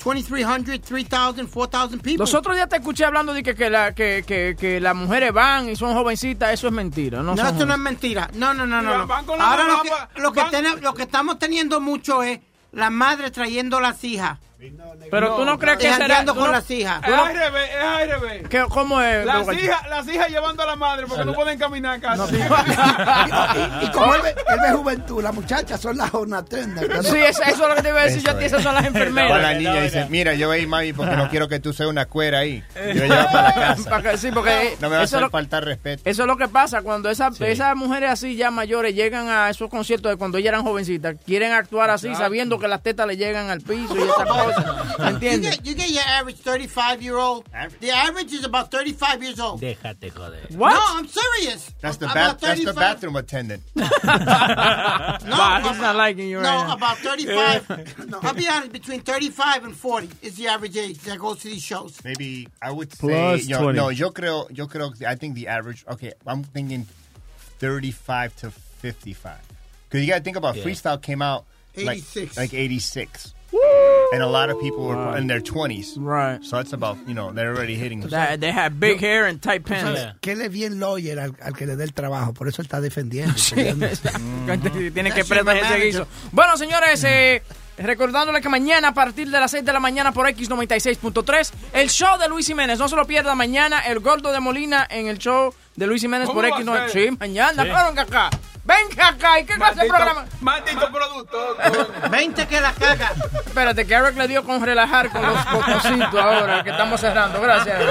Speaker 6: 2,300, 3,000, 4,000 people.
Speaker 5: Los otros días te escuché hablando de que, que, la, que, que, que las mujeres van y son jovencitas. Eso es mentira. No,
Speaker 6: No, esto no es mentira. No, no, no, no. no.
Speaker 23: van con la
Speaker 6: Ahora lo que, lo, que tene- lo que estamos teniendo mucho es la madre trayendo las hijas.
Speaker 5: Pero tú no crees que será...
Speaker 6: con
Speaker 5: no-
Speaker 6: las hijas.
Speaker 23: Es al revés, es al revés.
Speaker 5: ¿Qué- ¿Cómo es?
Speaker 23: Las hijas, las hijas llevando a la madre porque no pueden caminar casi.
Speaker 7: y como él ve, él ve juventud, las muchachas son las jornatendas.
Speaker 5: Sí, eso, eso es lo que te iba a decir yo a ti. Esas son las
Speaker 38: Toda la
Speaker 5: enfermeras.
Speaker 38: niña dice, mira, yo voy a ir, mami, porque no quiero que tú seas una cuera ahí. Yo voy a llevar para la casa.
Speaker 5: Sí, porque
Speaker 38: No me vas a faltar respeto.
Speaker 5: Eso es lo que pasa cuando esas, esas mujeres así ya mayores llegan a esos conciertos de cuando ellas eran jovencitas, quieren actuar así sabiendo que las tetas le llegan al piso y esas cosas. ¿Me
Speaker 6: You
Speaker 5: entiendes?
Speaker 6: get, you get your average 35 year old. The average is about 35 years old.
Speaker 14: Déjate joder.
Speaker 5: What?
Speaker 6: No, I'm serious.
Speaker 38: That's the,
Speaker 6: About
Speaker 38: that's the
Speaker 6: 35
Speaker 38: bathroom attendant.
Speaker 6: No,
Speaker 5: Wow, he's not liking you
Speaker 6: no,
Speaker 5: right now.
Speaker 6: about 35. no, I'll be honest, between 35 and 40 is the average age that goes to these shows.
Speaker 38: Maybe I would say,
Speaker 14: Plus
Speaker 38: yo,
Speaker 14: 20.
Speaker 38: no, yo creo, yo creo, I think the average, okay, I'm thinking 35 to 55. Because you got to think about
Speaker 14: Yeah.
Speaker 38: freestyle came out like,
Speaker 6: 86.
Speaker 38: like 86. And a lot of people were
Speaker 5: Right.
Speaker 38: in their 20s.
Speaker 5: Right.
Speaker 38: So it's about, you know, they're already hitting.
Speaker 5: They, they have big hair and tight pants.
Speaker 7: Que él es bien lawyer al, al que le dé el trabajo, por eso él está defendiendo.
Speaker 5: Tiene que prestar ese guiso. Bueno, señores, eh, recordándole que mañana a partir de las 6 de la mañana por X96.3, el show de Luis Jiménez. No se lo pierda mañana, el gordo de Molina en el show de Luis Jiménez
Speaker 24: ¿Cómo
Speaker 5: por
Speaker 24: va a
Speaker 5: X96.
Speaker 24: ser?
Speaker 5: Sí, mañana.
Speaker 24: Sí.
Speaker 5: Venga acá. ¿Y qué clase de programa?
Speaker 24: Maldito producto.
Speaker 6: 20 que la caga.
Speaker 5: Espérate, que Eric le dio con relajar con los botoncitos ahora que estamos cerrando. Gracias.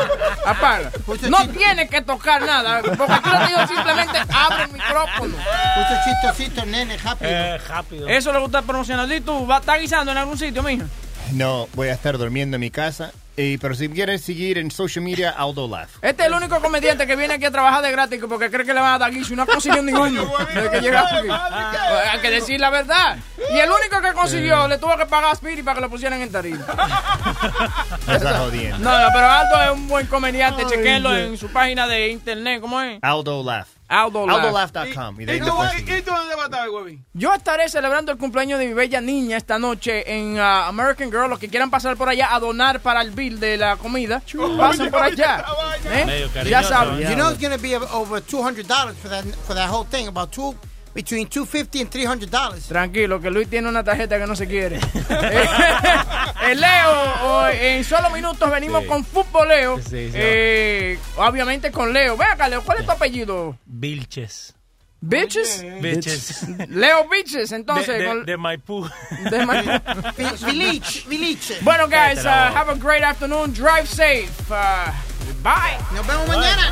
Speaker 5: Apaga. No tiene que tocar nada, porque aquí lo digo simplemente abre el micrófono.
Speaker 6: Puso chistosito, nene, rápido.
Speaker 14: Eh, rápido.
Speaker 5: Eso le gusta promocionar. ¿Y tú vas a estar guisando en algún sitio, mija?
Speaker 38: No, voy a estar durmiendo en mi casa. Y, pero si quieres seguir en social media, Aldo Laugh.
Speaker 5: Este es el único comediante que viene aquí a trabajar de gratis porque cree que le van a dar guiso y no ha conseguido ninguno que aquí. Hay que decir la verdad. Y el único que consiguió le tuvo que pagar a Spirit para que lo pusieran en tarima. No, no, pero Aldo es un buen comediante. Chequenlo en su página de internet. ¿Cómo es?
Speaker 38: Aldo Laugh.
Speaker 5: Aldo Laugh.
Speaker 38: AldoLaugh.com. Y
Speaker 5: ¿Y y- tú dónde vas a estar, huevín? Yo estaré celebrando el cumpleaños de mi bella niña esta noche en ah, American Girl. Los que quieran pasar por allá a donar para el bill de la comida, pasen por allá. ¿Eh? Ya saben.
Speaker 6: You know it's going to be over $200 for that, for that whole thing. About two, between $250 and $300.
Speaker 5: Tranquilo, que Luis tiene una tarjeta que no se quiere. Eh, Leo, o- en solo minutos venimos
Speaker 14: Sí.
Speaker 5: con Futboleo.
Speaker 14: Sí, sí.
Speaker 5: Eh, obviamente con Leo. Ve acá, Leo, ¿cuál es tu apellido?
Speaker 14: Vilches.
Speaker 5: ¿Bitches?
Speaker 14: Bitches.
Speaker 5: Leo Bitches, entonces.
Speaker 14: De, de,
Speaker 5: con-
Speaker 14: de Maipú.
Speaker 5: de Ma-
Speaker 6: Vilich, Vilich.
Speaker 5: Bueno, guys, uh, have a great afternoon. Drive safe. Uh, bye.
Speaker 6: Nos vemos mañana.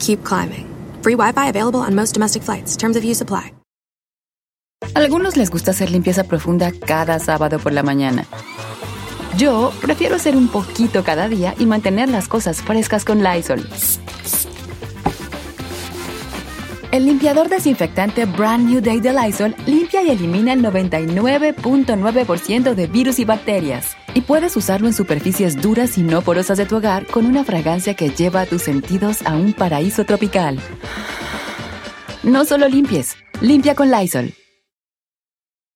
Speaker 39: Keep climbing. Free Wi Fi available on most domestic flights. Terms of use apply.
Speaker 40: Algunos les gusta hacer limpieza profunda cada sábado por la mañana. Yo prefiero hacer un poquito cada día y mantener las cosas frescas con Lysol. El limpiador desinfectante Brand New Day de Lysol limpia y elimina el 99.9% de virus y bacterias. Y puedes usarlo en superficies duras y no porosas de tu hogar con una fragancia que lleva a tus sentidos a un paraíso tropical. No solo limpies, limpia con Lysol.